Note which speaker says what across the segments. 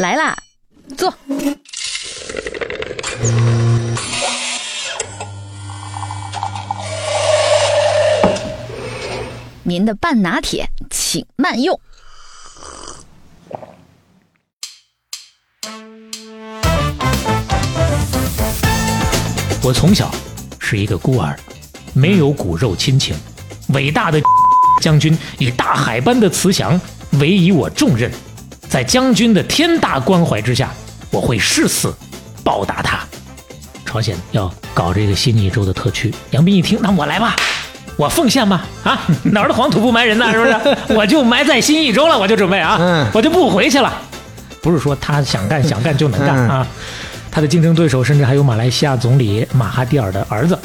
Speaker 1: 来啦，坐。您的半拿铁，请慢用。
Speaker 2: 我从小是一个孤儿，没有骨肉亲情。伟大的 将军以大海般的慈祥委以我重任，在将军的天大关怀之下，我会誓死报答他。朝鲜要搞这个新义州的特区，杨斌一听，那我来吧，我奉献吧，啊，哪儿的黄土不埋人呐，是不是？我就埋在新义州了，我就准备啊，
Speaker 3: 嗯
Speaker 2: 我就不回去了。不是说他想干想干就能干
Speaker 3: 嗯
Speaker 2: 啊，他的竞争对手甚至还有马来西亚总理马哈蒂尔的儿子，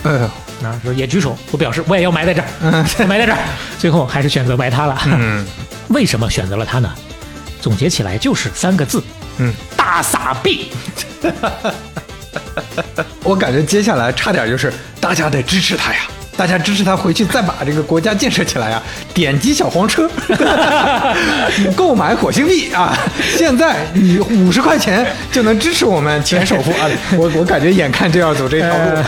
Speaker 2: 啊，说也举手，我表示我也要埋在这儿，我 埋在这儿。最后还是选择埋他了。
Speaker 3: 嗯
Speaker 2: 为什么选择了他呢？总结起来就是三个字：
Speaker 3: 嗯，
Speaker 2: 大傻逼。
Speaker 3: 我感觉接下来差点就是大家得支持他呀，大家支持他回去再把这个国家建设起来呀，点击小黄车，购买火星币啊！现在你五十块钱就能支持我们前首富啊！我我感觉眼看就要走这条路
Speaker 2: 呃，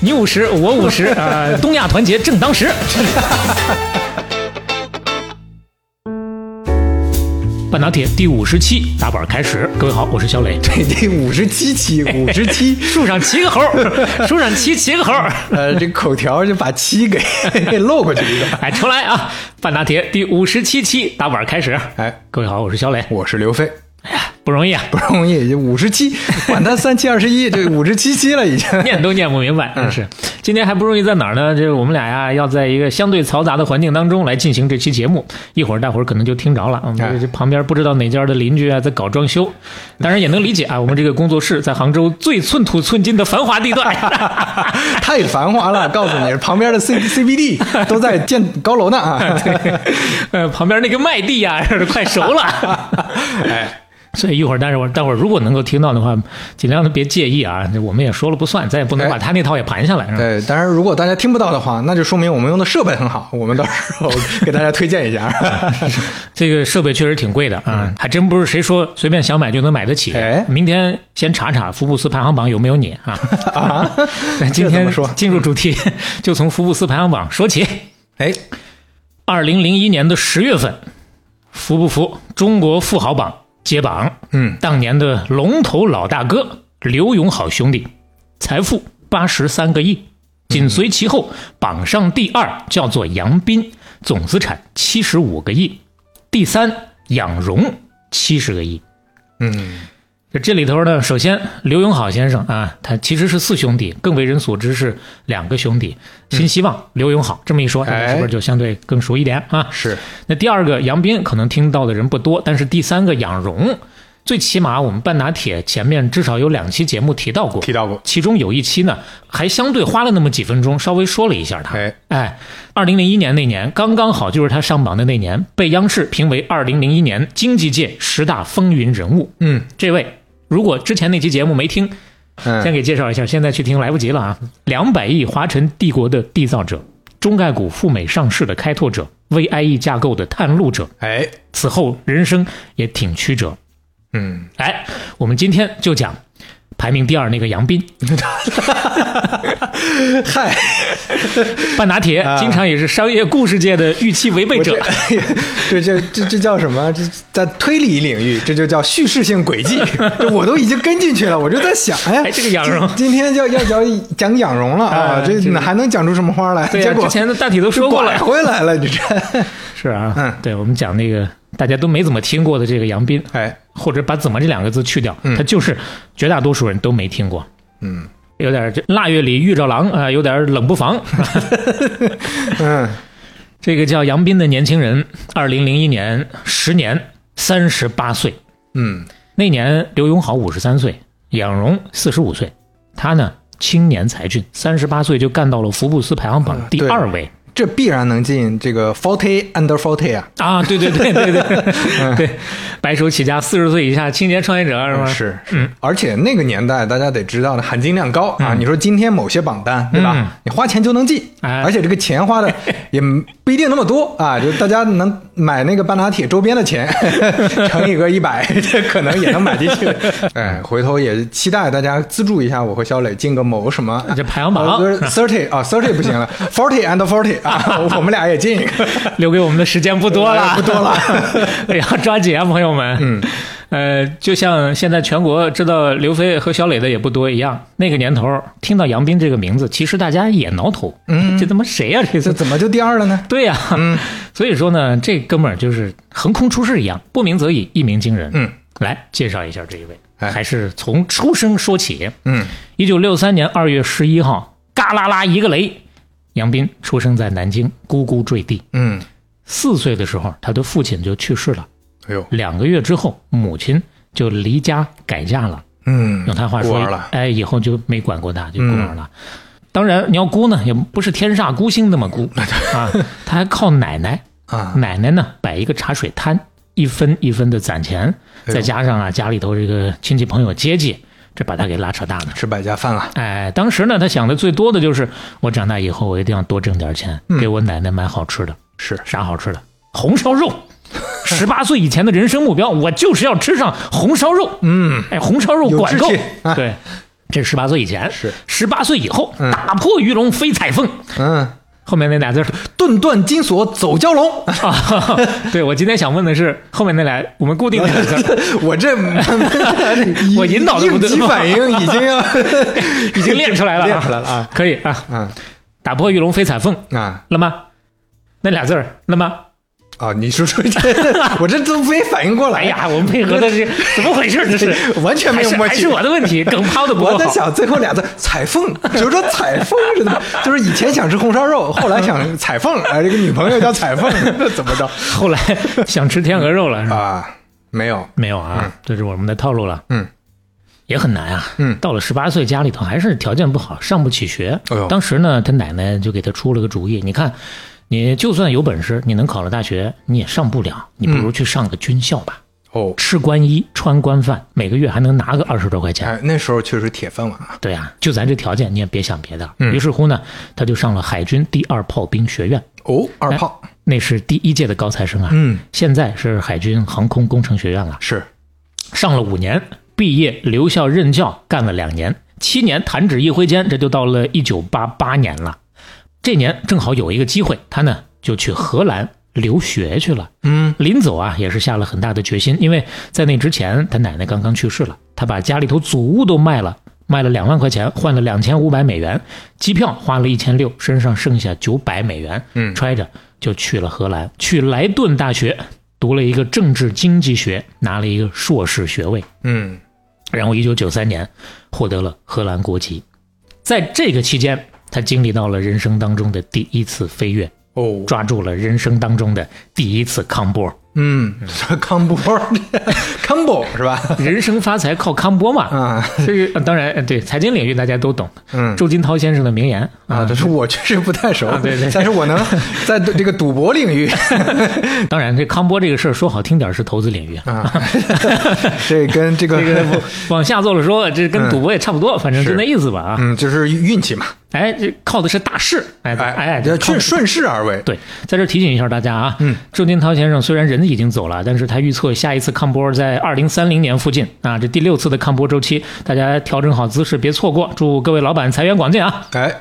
Speaker 2: 你五十，我五十，呃，东亚团结正当时。半打铁第五十期打板开始，各位好，我是小磊。
Speaker 3: 这第五十七期，五十七，
Speaker 2: 树上骑个猴儿，树上骑骑个猴儿。
Speaker 3: 呃，这口条就把七给给 漏过去一个。
Speaker 2: 哎，重来啊！半打铁第五十七期打板开始。
Speaker 3: 哎，
Speaker 2: 各位好，我是小磊。
Speaker 3: 我是刘飞，
Speaker 2: 哎呀，不容易啊，
Speaker 3: 不容易，五十七，管他三七二十一，这五十七期了已经。
Speaker 2: 念都念不明白，真是。今天还不容易在哪儿呢？就是我们俩呀，要在一个相对嘈杂的环境当中来进行这期节目。一会儿大伙儿可能就听着了，我
Speaker 3: 哎
Speaker 2: 们这旁边不知道哪家的邻居啊在搞装修，当然也能理解啊。我们这个工作室在杭州最寸土寸金的繁华地段，
Speaker 3: 太繁华了，告诉你，旁边的 C CBD 都在建高楼呢啊！
Speaker 2: 呃，旁边那个麦地呀、快熟了。
Speaker 3: 哎，
Speaker 2: 所以一会儿，待会儿，待会儿如果能够听到的话，尽量的别介意啊，我们也说了不算，咱也不能把他那套也盘下来。
Speaker 3: 对，当然如果大家听不到的话，那就说明我们用的设备很好，我们到时候给大家推荐一下。
Speaker 2: 这个设备确实挺贵的啊，还真不是谁说随便想买就能买得起。
Speaker 3: 哎
Speaker 2: 明天先查查福布斯排行榜有没有你啊？
Speaker 3: 啊，
Speaker 2: 那 今天
Speaker 3: 说
Speaker 2: 进入主题，就从福布斯排行榜说起。
Speaker 3: 哎，
Speaker 2: 二零零一年的十月份，服不服中国富豪榜揭榜？
Speaker 3: 嗯，
Speaker 2: 当年的龙头老大哥刘永好兄弟，财富八十三个亿，紧随其后榜上第二叫做杨斌，总资产七十五个亿，第三杨荣七十个亿。
Speaker 3: 嗯，
Speaker 2: 这这里头呢，首先刘永好先生啊，他其实是四兄弟，更为人所知是两个兄弟，新希望、刘永好。这么一说，大家是不是就相对更熟一点啊？
Speaker 3: 是，
Speaker 2: 那第二个杨斌可能听到的人不多，但是第三个杨荣，最起码我们半打铁前面至少有两期节目提到过，
Speaker 3: 提到过。
Speaker 2: 其中有一期呢，还相对花了那么几分钟，稍微说了一下他。
Speaker 3: 哎，
Speaker 2: 哎，二零零一年那年，刚刚好就是他上榜的那年，被央视评为二零零一年经济界十大风云人物。
Speaker 3: 嗯
Speaker 2: 这位，如果之前那期节目没听，先
Speaker 3: 嗯，
Speaker 2: 给介绍一下，现在去听来不及了啊！两百亿华晨帝国的缔造者，中概股赴美上市的开拓者，VIE 架构的探路者，
Speaker 3: 哎，
Speaker 2: 此后人生也挺曲折。
Speaker 3: 嗯，
Speaker 2: 哎，我们今天就讲排名第二那个杨斌，
Speaker 3: 嗨，
Speaker 2: 半拿铁
Speaker 3: 啊
Speaker 2: 经常也是商业故事界的预期违背者
Speaker 3: 我 这。这这这这叫什么？这在推理领域，这就叫叙事性轨迹。这我都已经跟进去了，我就在想，哎呀，
Speaker 2: 哎这个养荣
Speaker 3: 今今天要要讲讲养荣了啊，
Speaker 2: 哎这
Speaker 3: 哪还能讲出什么花来？
Speaker 2: 对呀、
Speaker 3: 结果
Speaker 2: 之前的大体都说过了。
Speaker 3: 回来了，你这，
Speaker 2: 是啊，
Speaker 3: 嗯
Speaker 2: 对，我们讲那个大家都没怎么听过的这个杨斌，
Speaker 3: 哎，
Speaker 2: 或者把“怎么”这两个字去掉，
Speaker 3: 嗯。
Speaker 2: 他就是绝大多数人都没听过。
Speaker 3: 嗯。
Speaker 2: 有点这腊月里遇着狼啊、有点冷不防。
Speaker 3: 嗯，
Speaker 2: 这个叫杨斌的年轻人，二零零一年时年三十八岁，
Speaker 3: 嗯，
Speaker 2: 那年刘永好五十三岁，杨荣四十五岁，他呢青年才俊，三十八岁就干到了福布斯排行榜第二位。
Speaker 3: 这必然能进这个 forty under forty 啊，
Speaker 2: 啊，对对对对对对，白手起家四十岁以下青年创业者是吗？
Speaker 3: 是，嗯，而且那个年代大家得知道的含金量高啊。
Speaker 2: 嗯
Speaker 3: 你说今天某些榜单对吧？
Speaker 2: 嗯
Speaker 3: 你花钱就能进，
Speaker 2: 哎
Speaker 3: 而且这个钱花的 也不不一定那么多啊，就大家能买那个半拿铁周边的钱 乘以个一百，这可能也能买进去。哎，回头也期待大家资助一下我和肖磊进个某什么
Speaker 2: 这排行榜
Speaker 3: 呃，thirty 啊，thirty 不行了，forty and forty 啊，我们俩也进一个。
Speaker 2: 留给我们的时间不多了，
Speaker 3: 哎不多了，
Speaker 2: 哎呀，抓紧啊，朋友们。嗯，呃，就像现在全国知道刘飞和小磊的也不多一样，那个年头听到杨斌这个名字，其实大家也挠头。嗯，这他妈谁呀、这
Speaker 3: 这
Speaker 2: 是？
Speaker 3: 怎么就第二了呢？
Speaker 2: 对呀、所以说呢，这哥们儿就是横空出世一样，不鸣则已，一鸣惊人。
Speaker 3: 嗯，
Speaker 2: 来介绍一下这一位，
Speaker 3: 哎
Speaker 2: 还是从出生说起。
Speaker 3: 嗯，
Speaker 2: 一九六三年二月十一号，嘎啦啦一个雷，杨斌出生在南京，咕咕坠地。
Speaker 3: 嗯，
Speaker 2: 四岁的时候，他的父亲就去世了。
Speaker 3: 哎呦，
Speaker 2: 两个月之后，母亲就离家改嫁了。
Speaker 3: 嗯，
Speaker 2: 用他话说哎，以后就没管过他，就孤儿了。当然，你要孤呢，也不是天煞孤星那么孤 啊，他还靠奶奶。
Speaker 3: 啊，
Speaker 2: 奶奶呢，摆一个茶水摊，一分一分的攒钱，
Speaker 3: 哎
Speaker 2: 再加上啊家里头这个亲戚朋友接济，这把他给拉扯大了。
Speaker 3: 吃百家饭了。
Speaker 2: 哎，当时呢，他想的最多的就是，我长大以后我一定要多挣点钱，
Speaker 3: 嗯
Speaker 2: 给我奶奶买好吃的。
Speaker 3: 是
Speaker 2: 啥好吃的？红烧肉。十八岁以前的人生目标，我就是要吃上红烧肉。
Speaker 3: 嗯，
Speaker 2: 哎，红烧肉管够。
Speaker 3: 啊
Speaker 2: 对，这是十八岁以前。
Speaker 3: 是
Speaker 2: 十八岁以后，
Speaker 3: 嗯
Speaker 2: 打破鱼龙飞彩凤。
Speaker 3: 嗯，
Speaker 2: 后面那俩字儿
Speaker 3: 顿断金锁走蛟龙。
Speaker 2: 啊，对我今天想问的是后面那俩，我们固定那俩字儿。
Speaker 3: 我这
Speaker 2: 我引导的不
Speaker 3: 应
Speaker 2: 对
Speaker 3: 急反应已经要
Speaker 2: 已经练出来了啊，
Speaker 3: 练出来了啊
Speaker 2: 可以啊，
Speaker 3: 嗯
Speaker 2: 打破鱼龙飞彩凤
Speaker 3: 啊
Speaker 2: 那么？那俩字儿了吗？
Speaker 3: 啊！你说说这，我这都没反应过来
Speaker 2: 哎呀，我们配合的是怎么回事？这是
Speaker 3: 完全没有默契
Speaker 2: 还是还是我的问题，梗抛的不够好。
Speaker 3: 我在想最后俩字彩凤，就是说彩凤似的，就是以前想吃红烧肉，后来想彩凤，哎，这个女朋友叫彩凤，那怎么着
Speaker 2: 后来想吃天鹅肉了，是吧？
Speaker 3: 啊？没有，
Speaker 2: 没有啊，这是我们的套路了。
Speaker 3: 嗯，
Speaker 2: 也很难啊。
Speaker 3: 嗯
Speaker 2: 到了十八岁，家里头还是条件不好，上不起学。
Speaker 3: 哎
Speaker 2: 当时呢，他奶奶就给他出了个主意，你看，你就算有本事，你能考了大学，你也上不了，你不如去上个军校吧，
Speaker 3: 哦，
Speaker 2: 吃官衣，穿官饭，每个月还能拿个二十多块钱。
Speaker 3: 哎，那时候确实铁饭碗啊。
Speaker 2: 对啊，就咱这条件，你也别想别的。
Speaker 3: 嗯
Speaker 2: 于是乎呢，他就上了海军第二炮兵学院，
Speaker 3: 哦，二炮，
Speaker 2: 那是第一届的高材生啊。
Speaker 3: 嗯，
Speaker 2: 现在是海军航空工程学院了。
Speaker 3: 是，
Speaker 2: 上了五年，毕业留校任教，干了两年，七年弹指一挥间，这就到了一九八八年了。这年正好有一个机会，他呢就去荷兰留学去了。
Speaker 3: 嗯，
Speaker 2: 临走啊，也是下了很大的决心，因为在那之前，他奶奶刚刚去世了，他把家里头祖屋都卖了，卖了两万块钱，换了两千五百美元，机票花了一千六，身上剩下九百美元，
Speaker 3: 嗯
Speaker 2: 揣着就去了荷兰，去莱顿大学读了一个政治经济学，拿了一个硕士学位，
Speaker 3: 嗯，
Speaker 2: 然后一九九三年获得了荷兰国籍。在这个期间，他经历到了人生当中的第一次飞跃，
Speaker 3: 哦，
Speaker 2: 抓住了人生当中的第一次康波。
Speaker 3: 嗯，康波 康波是吧？
Speaker 2: 人生发财靠康波嘛。
Speaker 3: 啊，
Speaker 2: 这个呃当然，呃对财经领域大家都懂。
Speaker 3: 嗯
Speaker 2: 周金涛先生的名言
Speaker 3: 啊，这是我确实不太熟，
Speaker 2: 啊对对
Speaker 3: 但是我能在这个赌博领域
Speaker 2: 当然，这康波这个事儿说好听点儿是投资领域，
Speaker 3: 啊，这跟这个
Speaker 2: 这个往往下做了说，这跟赌博也差不多，反正就是那意思吧啊。
Speaker 3: 嗯，就是运气嘛，
Speaker 2: 哎，这靠的是大势，哎
Speaker 3: 哎
Speaker 2: 哎，
Speaker 3: 顺顺势而为，
Speaker 2: 对，在这提醒一下大家啊，
Speaker 3: 嗯，
Speaker 2: 周金涛先生虽然人已经走了，但是他预测下一次抗波在二零三零年附近啊，这第六次的抗波周期，大家调整好姿势，别错过。祝各位老板财源广进啊！
Speaker 3: 哎，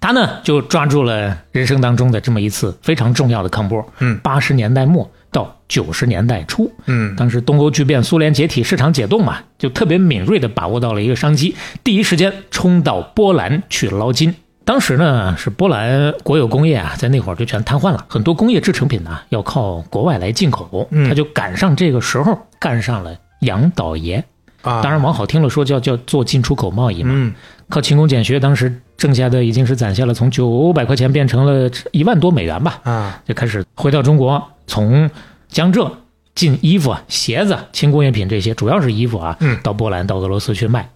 Speaker 2: 他呢就抓住了人生当中的这么一次非常重要的抗波，
Speaker 3: 嗯
Speaker 2: 八十年代末到九十年代初，
Speaker 3: 嗯。
Speaker 2: 当时东欧剧变，苏联解体，市场解冻嘛，就特别敏锐地把握到了一个商机，第一时间冲到波兰去捞金。当时呢，是波兰国有工业啊，在那会儿就全瘫痪了，很多工业制成品呢要靠国外来进口，
Speaker 3: 嗯。
Speaker 2: 他就赶上这个时候干上了杨导爷。
Speaker 3: 啊，
Speaker 2: 当然往好听了说叫叫做进出口贸易嘛，
Speaker 3: 嗯。
Speaker 2: 靠勤工俭学，当时挣下的已经是攒下了从九百块钱变成了一万多美元吧，
Speaker 3: 啊，
Speaker 2: 就开始回到中国，从江浙进衣服、鞋子、轻工业品这些，主要是衣服啊，
Speaker 3: 嗯。
Speaker 2: 到波兰、到俄罗斯去卖，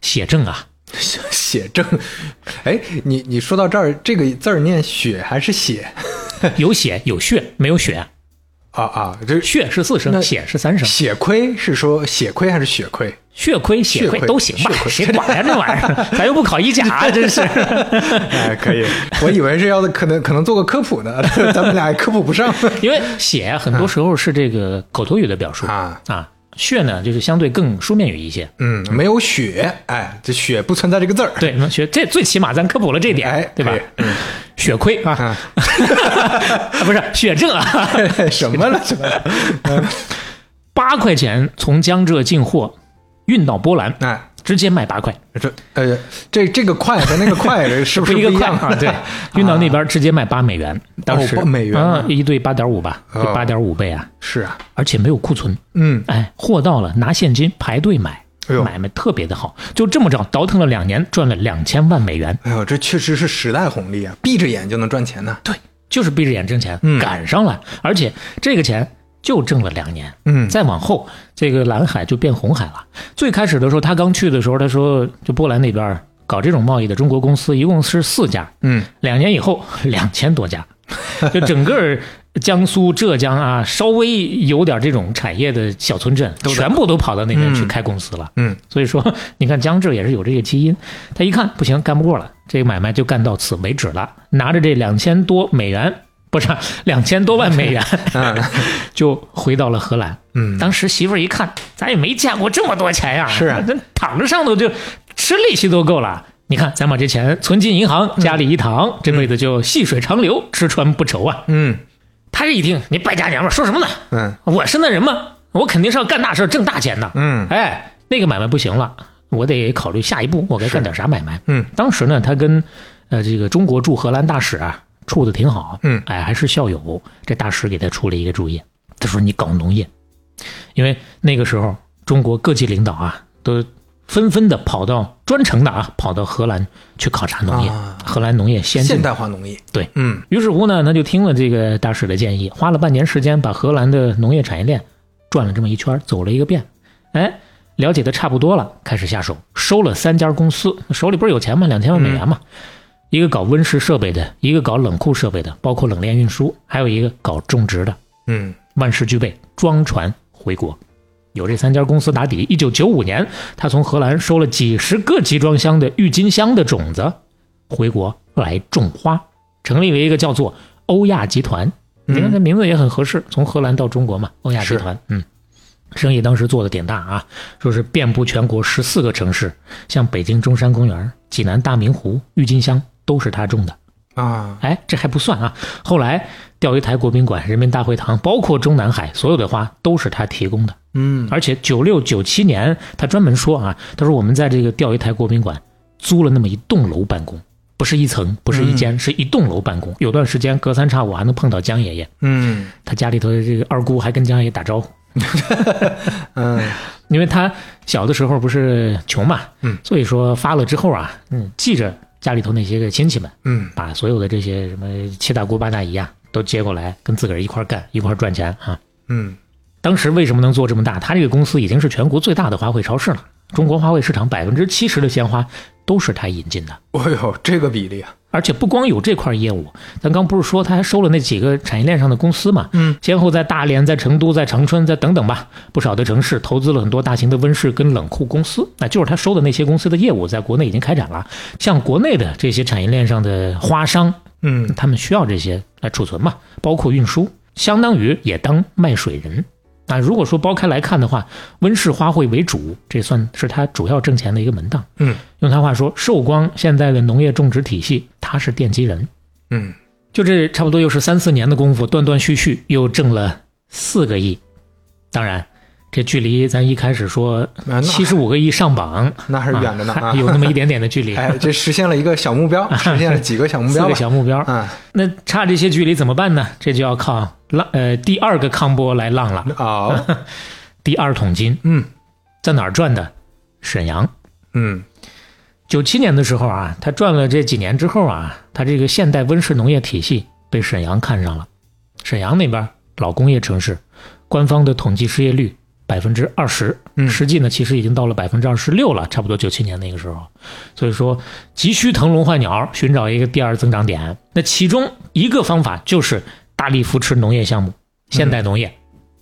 Speaker 2: 写正啊，
Speaker 3: 写写正，哎，你你说到这儿，这个字儿念血还是血？
Speaker 2: 有血有血，没有血，
Speaker 3: 啊啊，这
Speaker 2: 血是四
Speaker 3: 那
Speaker 2: 声，血是三声。
Speaker 3: 血亏是说血亏还是血亏？
Speaker 2: 血亏、血亏都行吧谁管呀这玩意儿？咱又不考医甲，真是。
Speaker 3: 哎，可以，我以为是要可能可能做个科普呢，咱们俩还科普不上
Speaker 2: 因为血很多时候是这个口头语的表述
Speaker 3: 啊。
Speaker 2: 啊，血呢就是相对更书面语一些。
Speaker 3: 嗯，没有血，哎，这血不存在这个字儿。
Speaker 2: 对，那血这最起码咱科普了这点，
Speaker 3: 哎
Speaker 2: 对吧
Speaker 3: 可以？
Speaker 2: 血亏啊，
Speaker 3: 啊，
Speaker 2: 啊不是血挣啊，
Speaker 3: 什么了？什么了？
Speaker 2: 八块钱从江浙进货，运到波兰，
Speaker 3: 哎，
Speaker 2: 直接卖八块，
Speaker 3: 这呃，这这个快和那个快 是不是
Speaker 2: 一个块啊？对，运到那边直接卖八美元，当时
Speaker 3: 八美元。
Speaker 2: 啊，一对八点五吧，八点五倍啊，
Speaker 3: 是啊，
Speaker 2: 而且没有库存，
Speaker 3: 嗯，
Speaker 2: 哎，货到了拿现金排队买，买卖特别的好，就这么着倒腾了两年，赚了两千万美元。
Speaker 3: 哎呦，这确实是时代红利啊，闭着眼就能赚钱呢。
Speaker 2: 对，就是闭着眼挣钱，
Speaker 3: 嗯。
Speaker 2: 赶上了，而且这个钱就挣了两年。
Speaker 3: 嗯
Speaker 2: 再往后，这个蓝海就变红海了。最开始的时候，他刚去的时候，他说，就波兰那边搞这种贸易的中国公司一共是四家，
Speaker 3: 嗯，
Speaker 2: 两年以后两千多家，就整个江苏、浙江啊，稍微有点这种产业的小村镇，全部都跑到那边去
Speaker 3: 嗯
Speaker 2: 开公司了。
Speaker 3: 嗯，
Speaker 2: 所以说，你看江浙也是有这个基因。他一看不行，干不过了，这个买卖就干到此为止了。拿着这两千多美元，不是两千多万美元，
Speaker 3: 嗯
Speaker 2: 就回到了荷兰。
Speaker 3: 嗯，
Speaker 2: 当时媳妇儿一看，咱也没见过这么多钱呀，
Speaker 3: 是啊
Speaker 2: 咱躺着上头就吃利息都够了。你看，咱把这钱存进银行，家里一躺，这辈子就细水长流，吃穿不愁啊。
Speaker 3: 嗯
Speaker 2: 他这一听，你败家娘们儿说什么呢？
Speaker 3: 嗯
Speaker 2: 我是那人吗？我肯定是要干大事儿挣大钱的。
Speaker 3: 嗯
Speaker 2: 哎，那个买卖不行了，我得考虑下一步我该干点啥买卖。
Speaker 3: 嗯
Speaker 2: 当时呢，他跟呃这个中国驻荷兰大使啊处的挺好，
Speaker 3: 嗯
Speaker 2: 哎还是校友。这大使给他出了一个主意，他说你搞农业，因为那个时候中国各级领导啊都纷纷的跑到专程的啊跑到荷兰去考察农业，
Speaker 3: 啊
Speaker 2: 荷兰农业先进
Speaker 3: 现代化农业。
Speaker 2: 对
Speaker 3: 嗯
Speaker 2: 于是乎呢，他就听了这个大使的建议，花了半年时间把荷兰的农业产业链转了这么一圈，走了一个遍。哎，了解的差不多了，开始下手，收了三家公司，手里不是有钱吗？两千万美元嘛。一个搞温室设备的，一个搞冷库设备的，包括冷链运输，还有一个搞种植的，
Speaker 3: 嗯。
Speaker 2: 万事俱备，装船回国。有这三家公司打底，一九九五年，他从荷兰收了几十个集装箱的郁金香的种子，回国来种花，成立了一个叫做欧亚集团。你看这名字也很合适，从荷兰到中国嘛，欧亚集团，嗯，生意当时做的挺大啊，说是遍布全国十四个城市，像北京中山公园、济南大明湖、郁金香都是他种的。
Speaker 3: 啊
Speaker 2: 哎，这还不算啊！后来钓鱼台国宾馆、人民大会堂，包括中南海，所有的花都是他提供的。
Speaker 3: 嗯
Speaker 2: 而且九六九七年，他专门说啊，他说我们在这个钓鱼台国宾馆租了那么一栋楼办公，不是一层，不是一间，是一栋楼办公。有段时间隔三差五还能碰到江爷爷，
Speaker 3: 嗯
Speaker 2: 他家里头的这个二姑还跟江爷爷打招呼，
Speaker 3: 嗯
Speaker 2: 因为他小的时候不是穷嘛，
Speaker 3: 嗯，
Speaker 2: 所以说发了之后啊，嗯，记着家里头那些个亲戚们。
Speaker 3: 嗯
Speaker 2: 把所有的这些什么七大姑八大姨啊，都接过来，跟自个儿一块干，一块赚钱啊。
Speaker 3: 嗯
Speaker 2: 当时为什么能做这么大？他这个公司已经是全国最大的花卉超市了，中国花卉市场百分之七十的鲜花都是他引进的。
Speaker 3: 哎呦，这个比例啊，
Speaker 2: 而且不光有这块业务，咱刚不是说他还收了那几个产业链上的公司嘛？
Speaker 3: 嗯，
Speaker 2: 先后在大连、在成都、在长春、在等等吧，不少的城市投资了很多大型的温室跟冷库公司。那就是他收的那些公司的业务，在国内已经开展了。像国内的这些产业链上的花商，
Speaker 3: 嗯
Speaker 2: 他们需要这些来储存嘛，包括运输，相当于也当卖水人。啊，如果说剥开来看的话，温室花卉为主，这算是他主要挣钱的一个门当。
Speaker 3: 嗯
Speaker 2: 用他话说，寿光现在的农业种植体系，他是奠基人。
Speaker 3: 嗯
Speaker 2: 就这差不多又是三四年的功夫，断断续续又挣了四个亿。当然，这距离咱一开始说
Speaker 3: 那
Speaker 2: 七十五个亿上榜，
Speaker 3: 那还是远着呢啊
Speaker 2: 有那么一点点的距离，
Speaker 3: 哎，这实现了一个小目标，实现了几个小目
Speaker 2: 四个
Speaker 3: 标。
Speaker 2: 小目标。
Speaker 3: 啊
Speaker 2: 那差这些距离怎么办呢？这就要靠浪呃第二个康波来浪了。
Speaker 3: 哦，
Speaker 2: 第二桶金
Speaker 3: 嗯
Speaker 2: 在哪儿赚的？沈阳。
Speaker 3: 嗯
Speaker 2: 九七年的时候啊，他赚了这几年之后啊，他这个现代温室农业体系被沈阳看上了。沈阳那边老工业城市，官方的统计失业率百分之二十，
Speaker 3: 嗯
Speaker 2: 实际呢其实已经到了百分之二十六了，差不多九七年那个时候。所以说，急需腾笼换鸟，寻找一个第二增长点。那其中一个方法就是大力扶持农业项目。现代农业，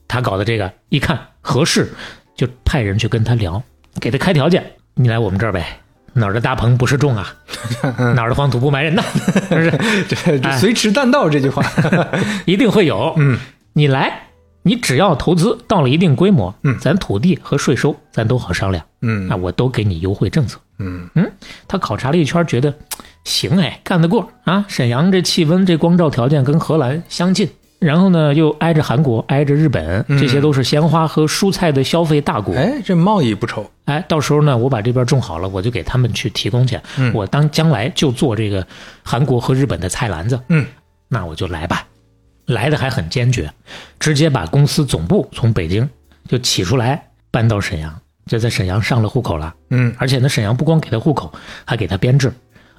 Speaker 2: 他搞的这个一看合适，就派人去跟他聊，给他开条件，你来我们这儿呗。哪儿的大棚不是种啊？哪儿的黄土不埋人呐？是不是？
Speaker 3: 这这随迟弹道这句话，
Speaker 2: 一定会有。
Speaker 3: 嗯，
Speaker 2: 你来，你只要投资到了一定规模，
Speaker 3: 嗯
Speaker 2: 咱土地和税收咱都好商量，
Speaker 3: 嗯
Speaker 2: 那，我都给你优惠政策。
Speaker 3: 嗯
Speaker 2: 嗯，他考察了一圈，觉得行哎，干得过啊。沈阳这气温、这光照条件跟荷兰相近，然后呢又挨着韩国、挨着日本，
Speaker 3: 嗯
Speaker 2: 这些都是鲜花和蔬菜的消费大国。
Speaker 3: 哎，这贸易不愁，
Speaker 2: 哎，到时候呢，我把这边种好了，我就给他们去提供去。
Speaker 3: 嗯
Speaker 2: 我当将来就做这个韩国和日本的菜篮子。
Speaker 3: 嗯，
Speaker 2: 那我就来吧，来的还很坚决，直接把公司总部从北京就起出来搬到沈阳，就在沈阳上了户口了。
Speaker 3: 嗯
Speaker 2: 而且呢，沈阳不光给他户口，还给他编制。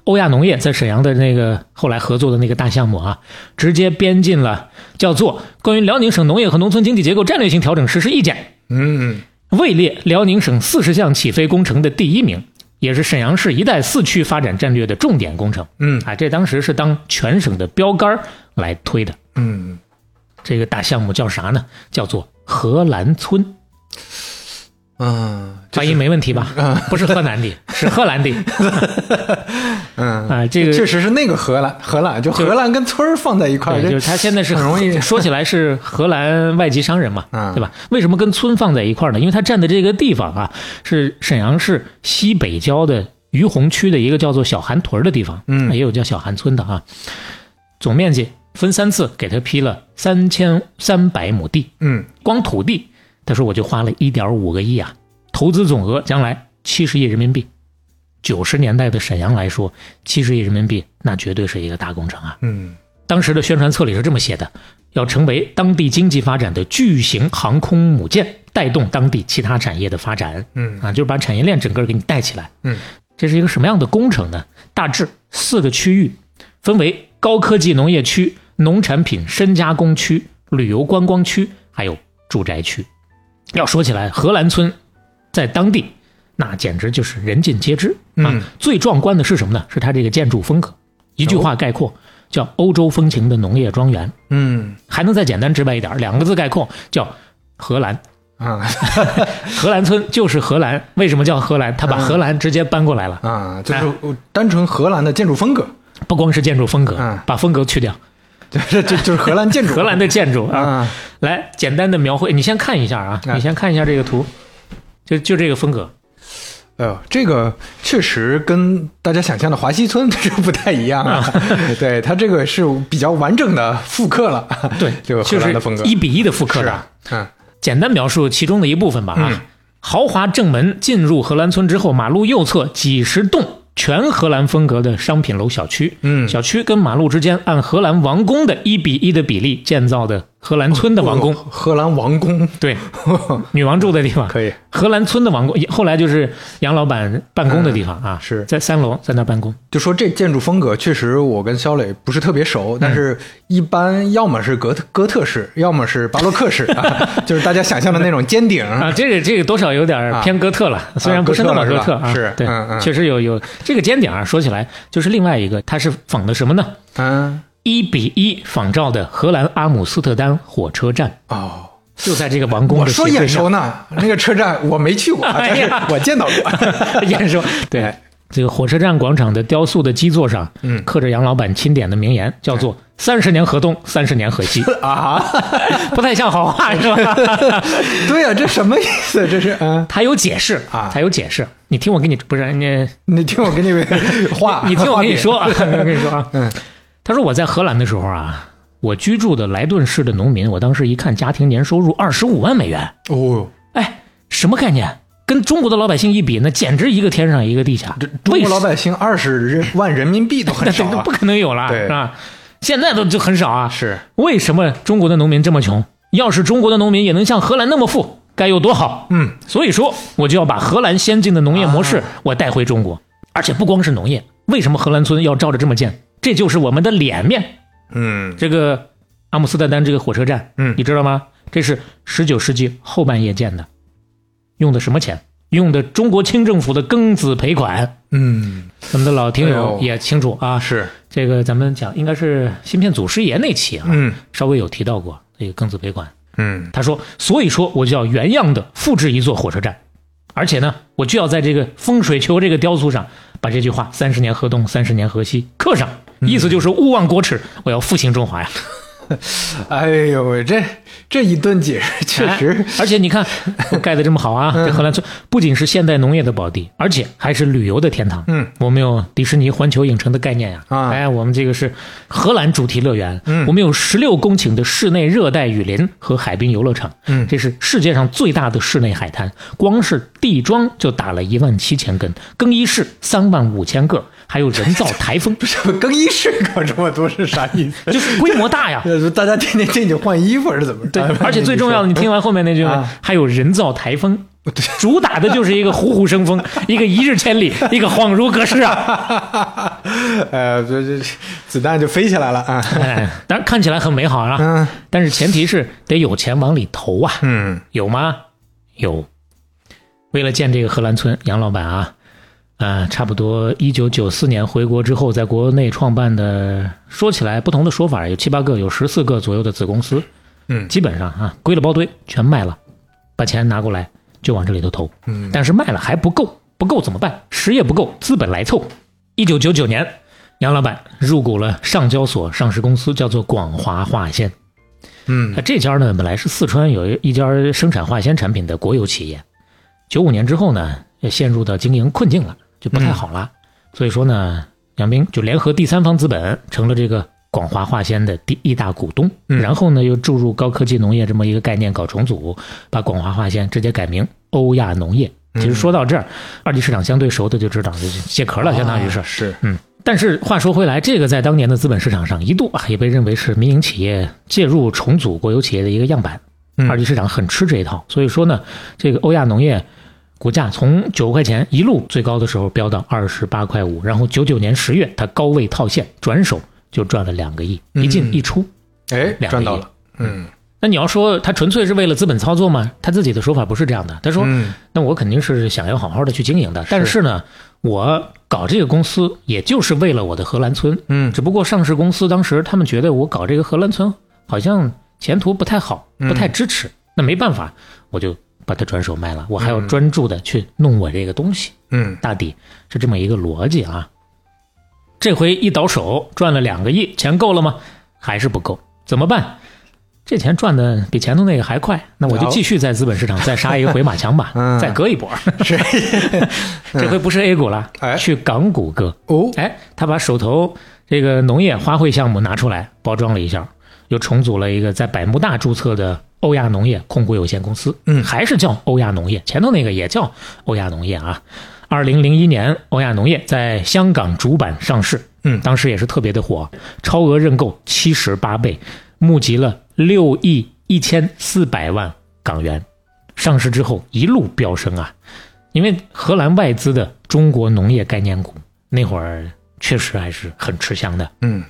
Speaker 2: 欧亚农业在沈阳的那个后来合作的那个大项目啊，直接编进了叫做《关于辽宁省农业和农村经济结构战略性调整实施意见》。
Speaker 3: 嗯
Speaker 2: 位列辽宁省四十项起飞工程的第一名，也是沈阳市“一带四区”发展战略的重点工程。
Speaker 3: 嗯
Speaker 2: 啊，这当时是当全省的标杆儿来推的。
Speaker 3: 嗯，
Speaker 2: 这个大项目叫啥呢？叫做荷兰村，
Speaker 3: 嗯，
Speaker 2: 发音没问题吧？不是河南的，是荷兰的。
Speaker 3: 嗯
Speaker 2: 啊这个
Speaker 3: 确实是那个荷兰，荷兰就荷兰跟村儿放在一块儿，
Speaker 2: 就是他现在是
Speaker 3: 很容易
Speaker 2: 说起来是荷兰外籍商人嘛，
Speaker 3: 嗯
Speaker 2: 对吧？为什么跟村放在一块儿呢？因为他占的这个地方啊，是沈阳市西北郊的于洪区的一个叫做小韩屯儿的地方，
Speaker 3: 嗯
Speaker 2: 也有叫小韩村的啊。总面积分三次给他批了三千三百亩地，
Speaker 3: 嗯
Speaker 2: 光土地，他说我就花了一点五个亿啊，投资总额将来七十亿人民币。九十年代的沈阳来说，七十亿人民币那绝对是一个大工程啊。
Speaker 3: 嗯
Speaker 2: 当时的宣传册里是这么写的：要成为当地经济发展的巨型航空母舰，带动当地其他产业的发展。
Speaker 3: 嗯
Speaker 2: 啊，就是把产业链整个给你带起来。
Speaker 3: 嗯，
Speaker 2: 这是一个什么样的工程呢？大致四个区域，分为高科技农业区、农产品深加工区、旅游观光区，还有住宅区。要说起来，荷兰村在当地那简直就是人尽皆知啊。
Speaker 3: 嗯
Speaker 2: 最壮观的是什么呢？是它这个建筑风格，一句话概括，叫欧洲风情的农业庄园。
Speaker 3: 嗯
Speaker 2: 还能再简单直白一点，两个字概括，叫荷兰。
Speaker 3: 啊
Speaker 2: 荷兰村就是荷兰，为什么叫荷兰？他把荷兰直接搬过来了，
Speaker 3: 啊，就是单纯荷兰的建筑风格，
Speaker 2: 不光是建筑风格
Speaker 3: 嗯，
Speaker 2: 把风格去掉，
Speaker 3: 这 这就是荷兰建筑，
Speaker 2: 荷兰的建筑啊。
Speaker 3: 啊，
Speaker 2: 来，简单的描绘，你先看一下啊，
Speaker 3: 啊
Speaker 2: 你先看一下这个图，就就这个风格。
Speaker 3: 哎呦，这个确实跟大家想象的华西村 这不太一样啊。对，它这个是比较完整的复刻了，
Speaker 2: 对，
Speaker 3: 这个荷
Speaker 2: 就是
Speaker 3: 兰的风格
Speaker 2: 一比一的复刻的。
Speaker 3: 是啊，嗯
Speaker 2: 简单描述其中的一部分吧啊。
Speaker 3: 嗯
Speaker 2: 豪华正门进入荷兰村之后，马路右侧几十栋全荷兰风格的商品楼小区。
Speaker 3: 嗯，
Speaker 2: 小区跟马路之间按荷兰王宫的一比一的比例建造的荷兰村的王宫，
Speaker 3: 哦荷兰王宫
Speaker 2: 对，女王住的地方。
Speaker 3: 可以，
Speaker 2: 荷兰村的王宫，后来就是杨老板办公的地方啊，
Speaker 3: 是
Speaker 2: 在三楼，在那办公。
Speaker 3: 就说这建筑风格，确实我跟肖磊不是特别熟，但是一般要么是哥特哥特式，要么是巴洛克式，啊、就是大家想象的那种尖顶。
Speaker 2: 啊，这个这个多少有点偏哥特了，虽然不是那么哥特啊，
Speaker 3: 是
Speaker 2: 对，
Speaker 3: 嗯嗯
Speaker 2: 确实有有这个尖顶啊。说起来就是另外一个，它是仿的什么呢？
Speaker 3: 嗯，
Speaker 2: 一比一仿照的荷兰阿姆斯特丹火车站，
Speaker 3: 哦，
Speaker 2: 就在这个王宫
Speaker 3: 我说。眼熟呢，那个车站我没去过，但是我见到过。
Speaker 2: 眼熟，对。这个火车站广场的雕塑的基座上，
Speaker 3: 嗯
Speaker 2: 刻着杨老板钦点的名言，叫做“三十年河东，三十年河西
Speaker 3: 啊，”，
Speaker 2: 不太像好话是吧？
Speaker 3: 对呀、这什么意思？这是嗯，
Speaker 2: 他有解释
Speaker 3: 啊
Speaker 2: 他有解释。你听我给你，不是你，
Speaker 3: 你听我给你话，
Speaker 2: 你听我跟你说啊，我跟你说啊，
Speaker 3: 嗯，
Speaker 2: 他说我在荷兰的时候啊，我居住的莱顿市的农民，我当时一看家庭年收入二十五万美元，
Speaker 3: 哦，
Speaker 2: 哎，什么概念？跟中国的老百姓一比，那简直一个天上一个地下。
Speaker 3: 这中国老百姓二十人万人民币都很少
Speaker 2: 不。可能有了，是吧？现在都就很少啊。
Speaker 3: 是，
Speaker 2: 为什么中国的农民这么穷？要是中国的农民也能像荷兰那么富，该有多好！
Speaker 3: 嗯，
Speaker 2: 所以说，我就要把荷兰先进的农业模式
Speaker 3: 啊
Speaker 2: 我带回中国，而且不光是农业，为什么荷兰村要照着这么建？这就是我们的脸面。
Speaker 3: 嗯
Speaker 2: 这个阿姆斯特丹这个火车站，
Speaker 3: 嗯
Speaker 2: 你知道吗？这是十九世纪后半叶建的，用的什么钱？用的中国清政府的庚子赔款。
Speaker 3: 嗯，
Speaker 2: 咱们的老听友也清楚啊，
Speaker 3: 是，
Speaker 2: 这个咱们讲应该是芯片祖师爷那期啊，
Speaker 3: 嗯
Speaker 2: 稍微有提到过。那个庚子赔款。
Speaker 3: 嗯
Speaker 2: 他说，所以说我就要原样的复制一座火车站，而且呢，我就要在这个风水球这个雕塑上把这句话“三十年河东，三十年河西”刻上，意思就是勿忘国耻，我要复兴中华呀。
Speaker 3: 哎呦喂，这这一顿解释确实
Speaker 2: 哎，而且你看，盖的这么好啊！这荷兰村不仅是现代农业的宝地，而且还是旅游的天堂。
Speaker 3: 嗯，
Speaker 2: 我们有迪士尼环球影城的概念呀、
Speaker 3: 啊
Speaker 2: 哎，我们这个是荷兰主题乐园。
Speaker 3: 嗯
Speaker 2: 我们有十六公顷的室内热带雨林和海滨游乐场。
Speaker 3: 嗯
Speaker 2: 这是世界上最大的室内海滩，光是地桩就打了一万七千根，更衣室三万五千个，还有人造台风，
Speaker 3: 什么更衣室搞这么多是啥意思？
Speaker 2: 就是规模大呀。
Speaker 3: 呃 大家天天进去换衣服是怎么着？
Speaker 2: 对，而且最重要的，你听完后面那句
Speaker 3: 啊
Speaker 2: 还有人造台风，主打的就是一个虎虎生风，一个一日千里，一个恍如隔世啊！
Speaker 3: 呃，这这子弹就飞起来了啊！
Speaker 2: 哎，当然看起来很美好啊，
Speaker 3: 嗯
Speaker 2: 但是前提是得有钱往里投啊，
Speaker 3: 嗯
Speaker 2: 有吗？有。为了建这个荷兰村，杨老板啊，呃，差不多一九九四年回国之后，在国内创办的，说起来不同的说法有七八个，有十四个左右的子公司，
Speaker 3: 嗯
Speaker 2: 基本上啊归了包堆，全卖了，把钱拿过来就往这里头投。
Speaker 3: 嗯
Speaker 2: 但是卖了还不够，不够怎么办？实业不够，资本来凑。一九九九年，杨老板入股了上交所上市公司，叫做广华化纤。
Speaker 3: 嗯
Speaker 2: 那这家呢，本来是四川有一家生产化纤产品的国有企业，九五年之后呢，也陷入到经营困境了，就不太好了。所以说呢，杨斌就联合第三方资本，成了这个广华化纤的第一大股东。
Speaker 3: 嗯
Speaker 2: 然后呢，又注入高科技农业这么一个概念，搞重组，把广华化纤直接改名欧亚农业。其实说到这儿，二级市场相对熟的就知道，就是借壳了，相当于是
Speaker 3: 啊。是
Speaker 2: 嗯，但是话说回来，这个在当年的资本市场上一度啊，也被认为是民营企业介入重组国有企业的一个样板。
Speaker 3: 嗯
Speaker 2: 二级市场很吃这一套，所以说呢，这个欧亚农业股价从九块钱一路最高的时候飙到二十八块五，然后九九年十月它高位套现，转手就赚了两个亿，一进一出。
Speaker 3: 哎赚到了，嗯
Speaker 2: 那你要说他纯粹是为了资本操作吗？他自己的说法不是这样的，他说
Speaker 3: 嗯
Speaker 2: 那我肯定是想要好好的去经营的，但是。呢，我搞这个公司也就是为了我的荷兰村，
Speaker 3: 嗯。
Speaker 2: 只不过上市公司当时他们觉得我搞这个荷兰村好像前途不太好，不太支持，那没办法，我就把它转手卖了，我还要专注的去弄我这个东西，
Speaker 3: 嗯
Speaker 2: 大抵是这么一个逻辑啊。这回一倒手赚了两个亿，钱够了吗？还是不够，怎么办？这钱赚的比前头那个还快，那我就继续在资本市场再杀一个回马枪吧，
Speaker 3: 嗯
Speaker 2: 再割一波。
Speaker 3: 是
Speaker 2: 这回不是 A 股了，
Speaker 3: 哎
Speaker 2: 去港股割。
Speaker 3: 哦
Speaker 2: 哎，他把手头这个农业花卉项目拿出来包装了一下，又重组了一个在百慕大注册的欧亚农业控股有限公司。
Speaker 3: 嗯
Speaker 2: 还是叫欧亚农业，前头那个也叫欧亚农业啊。二零零一年，欧亚农业在香港主板上市，
Speaker 3: 嗯
Speaker 2: 当时也是特别的火，超额认购七十八倍，募集了六亿一千四百万港元。上市之后一路飙升啊，因为荷兰外资的中国农业概念股那会儿确实还是很吃香的。
Speaker 3: 嗯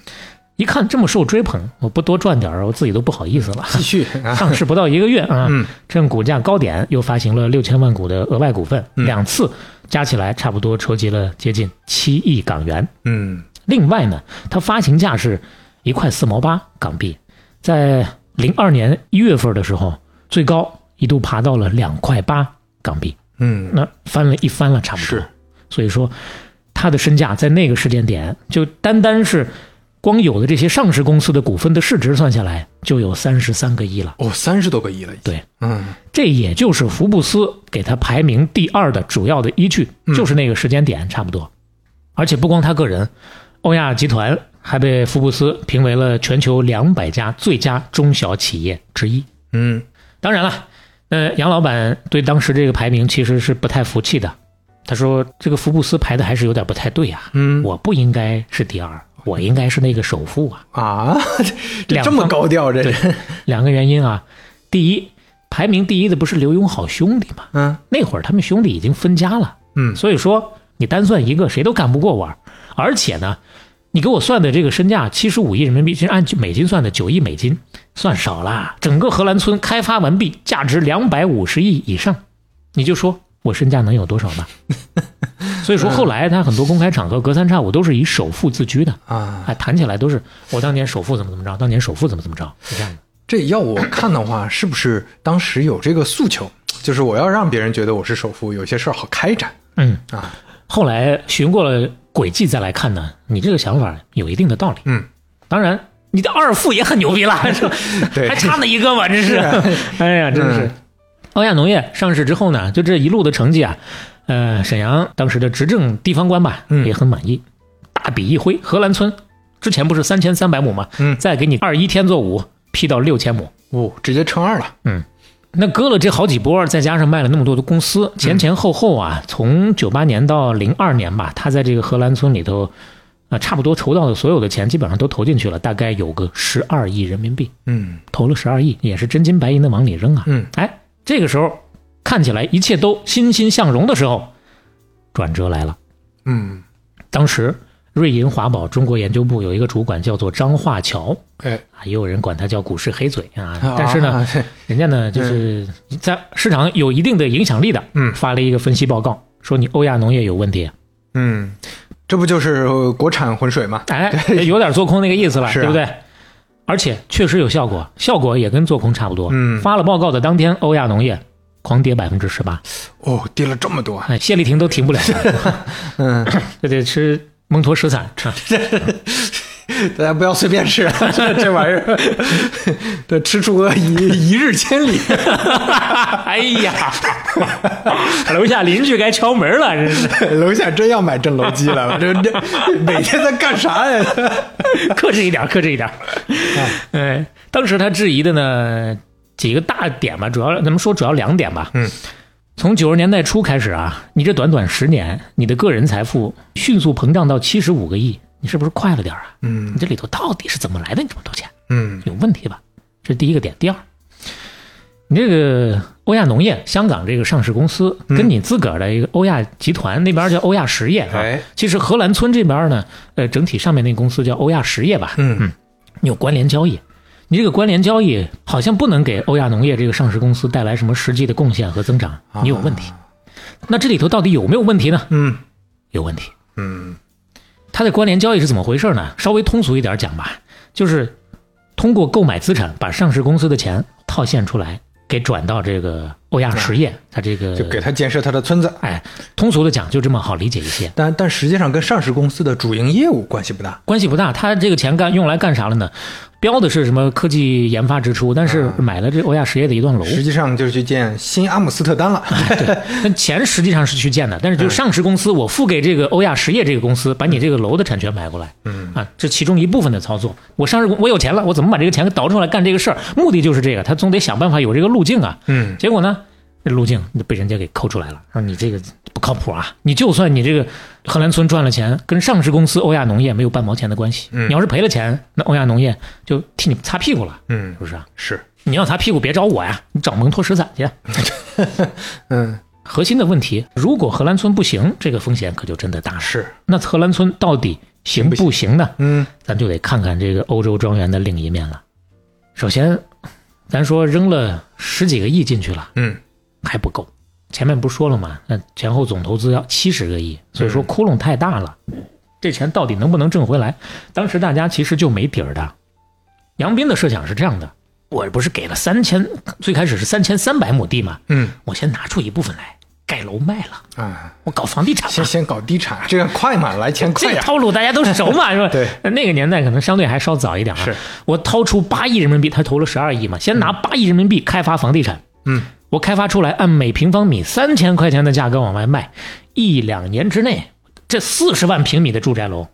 Speaker 2: 一看这么受追捧，我不多赚点儿，我自己都不好意思了。
Speaker 3: 继续 啊。
Speaker 2: 上市不到一个月啊，
Speaker 3: 嗯。
Speaker 2: 趁股价高点又发行了六千万股的额外股份，
Speaker 3: 嗯。
Speaker 2: 两次加起来差不多筹集了接近七亿港元。
Speaker 3: 嗯。
Speaker 2: 另外呢，它发行价是一块四毛八港币，在零二年一月份的时候，最高一度爬到了两块八港币，
Speaker 3: 嗯。
Speaker 2: 那翻了一番了，差不多。
Speaker 3: 是。
Speaker 2: 所以说，它的身价在那个时间点，就单单是光有的这些上市公司的股份的市值算下来，就有三十三个亿了。
Speaker 3: 哦三十多个亿了
Speaker 2: 对，
Speaker 3: 嗯
Speaker 2: 这也就是福布斯给他排名第二的主要的依据，
Speaker 3: 嗯
Speaker 2: 就是那个时间点差不多。而且不光他个人，欧亚集团还被福布斯评为了全球两百家最佳中小企业之一。
Speaker 3: 嗯
Speaker 2: 当然了，呃，杨老板对当时这个排名其实是不太服气的。他说：“这个福布斯排的还是有点不太对啊，
Speaker 3: 嗯
Speaker 2: 我不应该是第二，我应该是那个首富啊。
Speaker 3: 啊这这么高调这
Speaker 2: 两个原因啊，第一，排名第一的不是刘墉好兄弟吗？
Speaker 3: 嗯
Speaker 2: 那会儿他们兄弟已经分家了，
Speaker 3: 嗯
Speaker 2: 所以说你单算一个谁都干不过我。而且呢，你给我算的这个身价七十五亿人民币，其实按美金算的九亿美金，算少啦。整个荷兰村开发完毕，价值两百五十亿以上，你就说我身价能有多少吧？所以说后来他很多公开场合隔三差五都是以首富自居的，
Speaker 3: 啊。
Speaker 2: 哎，谈起来都是我当年首富怎么怎么着，当年首富怎么怎么着，是这样的。
Speaker 3: 这要我看的话，是不是当时有这个诉求，就是我要让别人觉得我是首富，有些事儿好开展。
Speaker 2: 嗯，
Speaker 3: 啊？
Speaker 2: 后来寻过了轨迹再来看呢，你这个想法有一定的道理。
Speaker 3: 嗯，
Speaker 2: 当然，你的二富也很牛逼了，是吧？
Speaker 3: 对。
Speaker 2: 还差那一个嘛，真是。哎呀，真是。
Speaker 3: 嗯。
Speaker 2: 欧亚农业上市之后呢，就这一路的成绩啊，呃，沈阳当时的执政地方官吧，
Speaker 3: 嗯
Speaker 2: 也很满意，大笔一挥，荷兰村之前不是三千三百亩吗？
Speaker 3: 嗯
Speaker 2: 再给你二一天作五，批到六千亩。
Speaker 3: 哦，直接乘二了。
Speaker 2: 嗯那割了这好几波，再加上卖了那么多的公司，前前后后啊，从九八年到零二年吧，他在这个荷兰村里头，啊，差不多筹到的所有的钱基本上都投进去了，大概有个十二亿人民币，
Speaker 3: 嗯
Speaker 2: 投了十二亿，也是真金白银的往里扔啊。
Speaker 3: 嗯，
Speaker 2: 哎，这个时候看起来一切都欣欣向荣的时候，转折来了。
Speaker 3: 嗯，
Speaker 2: 当时瑞银华宝中国研究部有一个主管叫做张化桥
Speaker 3: 哎，
Speaker 2: 啊，也有人管他叫股市黑嘴啊，但是呢。
Speaker 3: 啊，
Speaker 2: 人家呢，就是在市场有一定的影响力的，
Speaker 3: 嗯
Speaker 2: 发了一个分析报告，说你欧亚农业有问题，
Speaker 3: 嗯，这不就是呃国产浑水吗？
Speaker 2: 哎，有点做空那个意思了，对不对？而且确实有效果，效果也跟做空差不多。
Speaker 3: 嗯
Speaker 2: 发了报告的当天，欧亚农业狂跌百分之十八，
Speaker 3: 哦，跌了这么多。
Speaker 2: 哎，谢丽婷都停不了，
Speaker 3: 嗯，
Speaker 2: 这得吃蒙脱石散。
Speaker 3: 大家不要随便吃，啊这这玩意儿，这吃出个一一日千里。
Speaker 2: 哎呀，楼下邻居该敲门了，真是。
Speaker 3: 楼下真要买震楼机了，这这每天在干啥呀？
Speaker 2: 克制一点，克制一点。哎，当时他质疑的呢几个大点吧，主要咱们说主要两点吧。
Speaker 3: 嗯，
Speaker 2: 从九十年代初开始啊，你这短短十年，你的个人财富迅速膨胀到七十五个亿，你是不是快了点啊？
Speaker 3: 嗯
Speaker 2: 你这里头到底是怎么来的？你这么多钱，
Speaker 3: 嗯
Speaker 2: 有问题吧？这是第一个点。第二，你这个欧亚农业，香港这个上市公司，跟你自个儿的一个欧亚集团那边叫欧亚实业啊，
Speaker 3: 哎
Speaker 2: 其实荷兰村这边呢，呃，整体上面那个公司叫欧亚实业吧，
Speaker 3: 嗯
Speaker 2: 有关联交易。你这个关联交易好像不能给欧亚农业这个上市公司带来什么实际的贡献和增长，你有问题。那这里头到底有没有问题呢？
Speaker 3: 嗯
Speaker 2: 有问题。
Speaker 3: 嗯
Speaker 2: 它的关联交易是怎么回事呢？稍微通俗一点讲吧，就是通过购买资产，把上市公司的钱套现出来，给转到这个欧亚实业，它这个
Speaker 3: 就给他建设他的村子。
Speaker 2: 哎，通俗的讲就这么好理解一些，
Speaker 3: 但但实际上跟上市公司的主营业务关系不大。
Speaker 2: 关系不大。它这个钱干用来干啥了呢？标的是什么科技研发支出，但是买了这欧亚实业的一栋楼，
Speaker 3: 实际上就是去建新阿姆斯特丹了。
Speaker 2: 对 那钱实际上是去建的，但是就是上市公司，我付给这个欧亚实业这个公司，把你这个楼的产权买过来，
Speaker 3: 嗯
Speaker 2: 啊，这其中一部分的操作。我上市公我有钱了，我怎么把这个钱给倒出来干这个事儿？目的就是这个，他总得想办法有这个路径啊。
Speaker 3: 嗯
Speaker 2: 结果呢，这路径被人家给抠出来了，说你这个不靠谱啊！你就算你这个荷兰村赚了钱，跟上市公司欧亚农业没有半毛钱的关系。
Speaker 3: 嗯
Speaker 2: 你要是赔了钱，那欧亚农业就替你擦屁股了，
Speaker 3: 嗯
Speaker 2: 是不是啊？
Speaker 3: 是
Speaker 2: 你要擦屁股别找我呀，你找蒙脱石散去。
Speaker 3: 嗯
Speaker 2: 核心的问题，如果荷兰村不行，这个风险可就真的大了。
Speaker 3: 是
Speaker 2: 那荷兰村到底行不行呢？
Speaker 3: 嗯
Speaker 2: 咱就得看看这个欧洲庄园的另一面了。首先，咱说扔了十几个亿进去了
Speaker 3: 嗯
Speaker 2: 还不够，前面不是说了吗？那前后总投资要七十个亿，所以说窟窿太大了。这钱到底能不能挣回来？当时大家其实就没底儿的。杨斌的设想是这样的：我不是给了三千，最开始是三千三百亩地嘛，
Speaker 3: 嗯
Speaker 2: 我先拿出一部分来盖楼卖了，
Speaker 3: 啊，
Speaker 2: 我搞房地产。
Speaker 3: 先先搞地产，这样快嘛，来钱
Speaker 2: 这个
Speaker 3: 快呀。
Speaker 2: 套路大家都熟嘛，是吧？
Speaker 3: 对，
Speaker 2: 那个年代可能相对还稍早一点啊。
Speaker 3: 是
Speaker 2: 我掏出八亿人民币，他投了十二亿嘛，先拿八亿人民币开发房地产。
Speaker 3: 嗯
Speaker 2: 我开发出来，按每平方米三千块钱的价格往外卖，一两年之内，这四十万平米的住宅楼，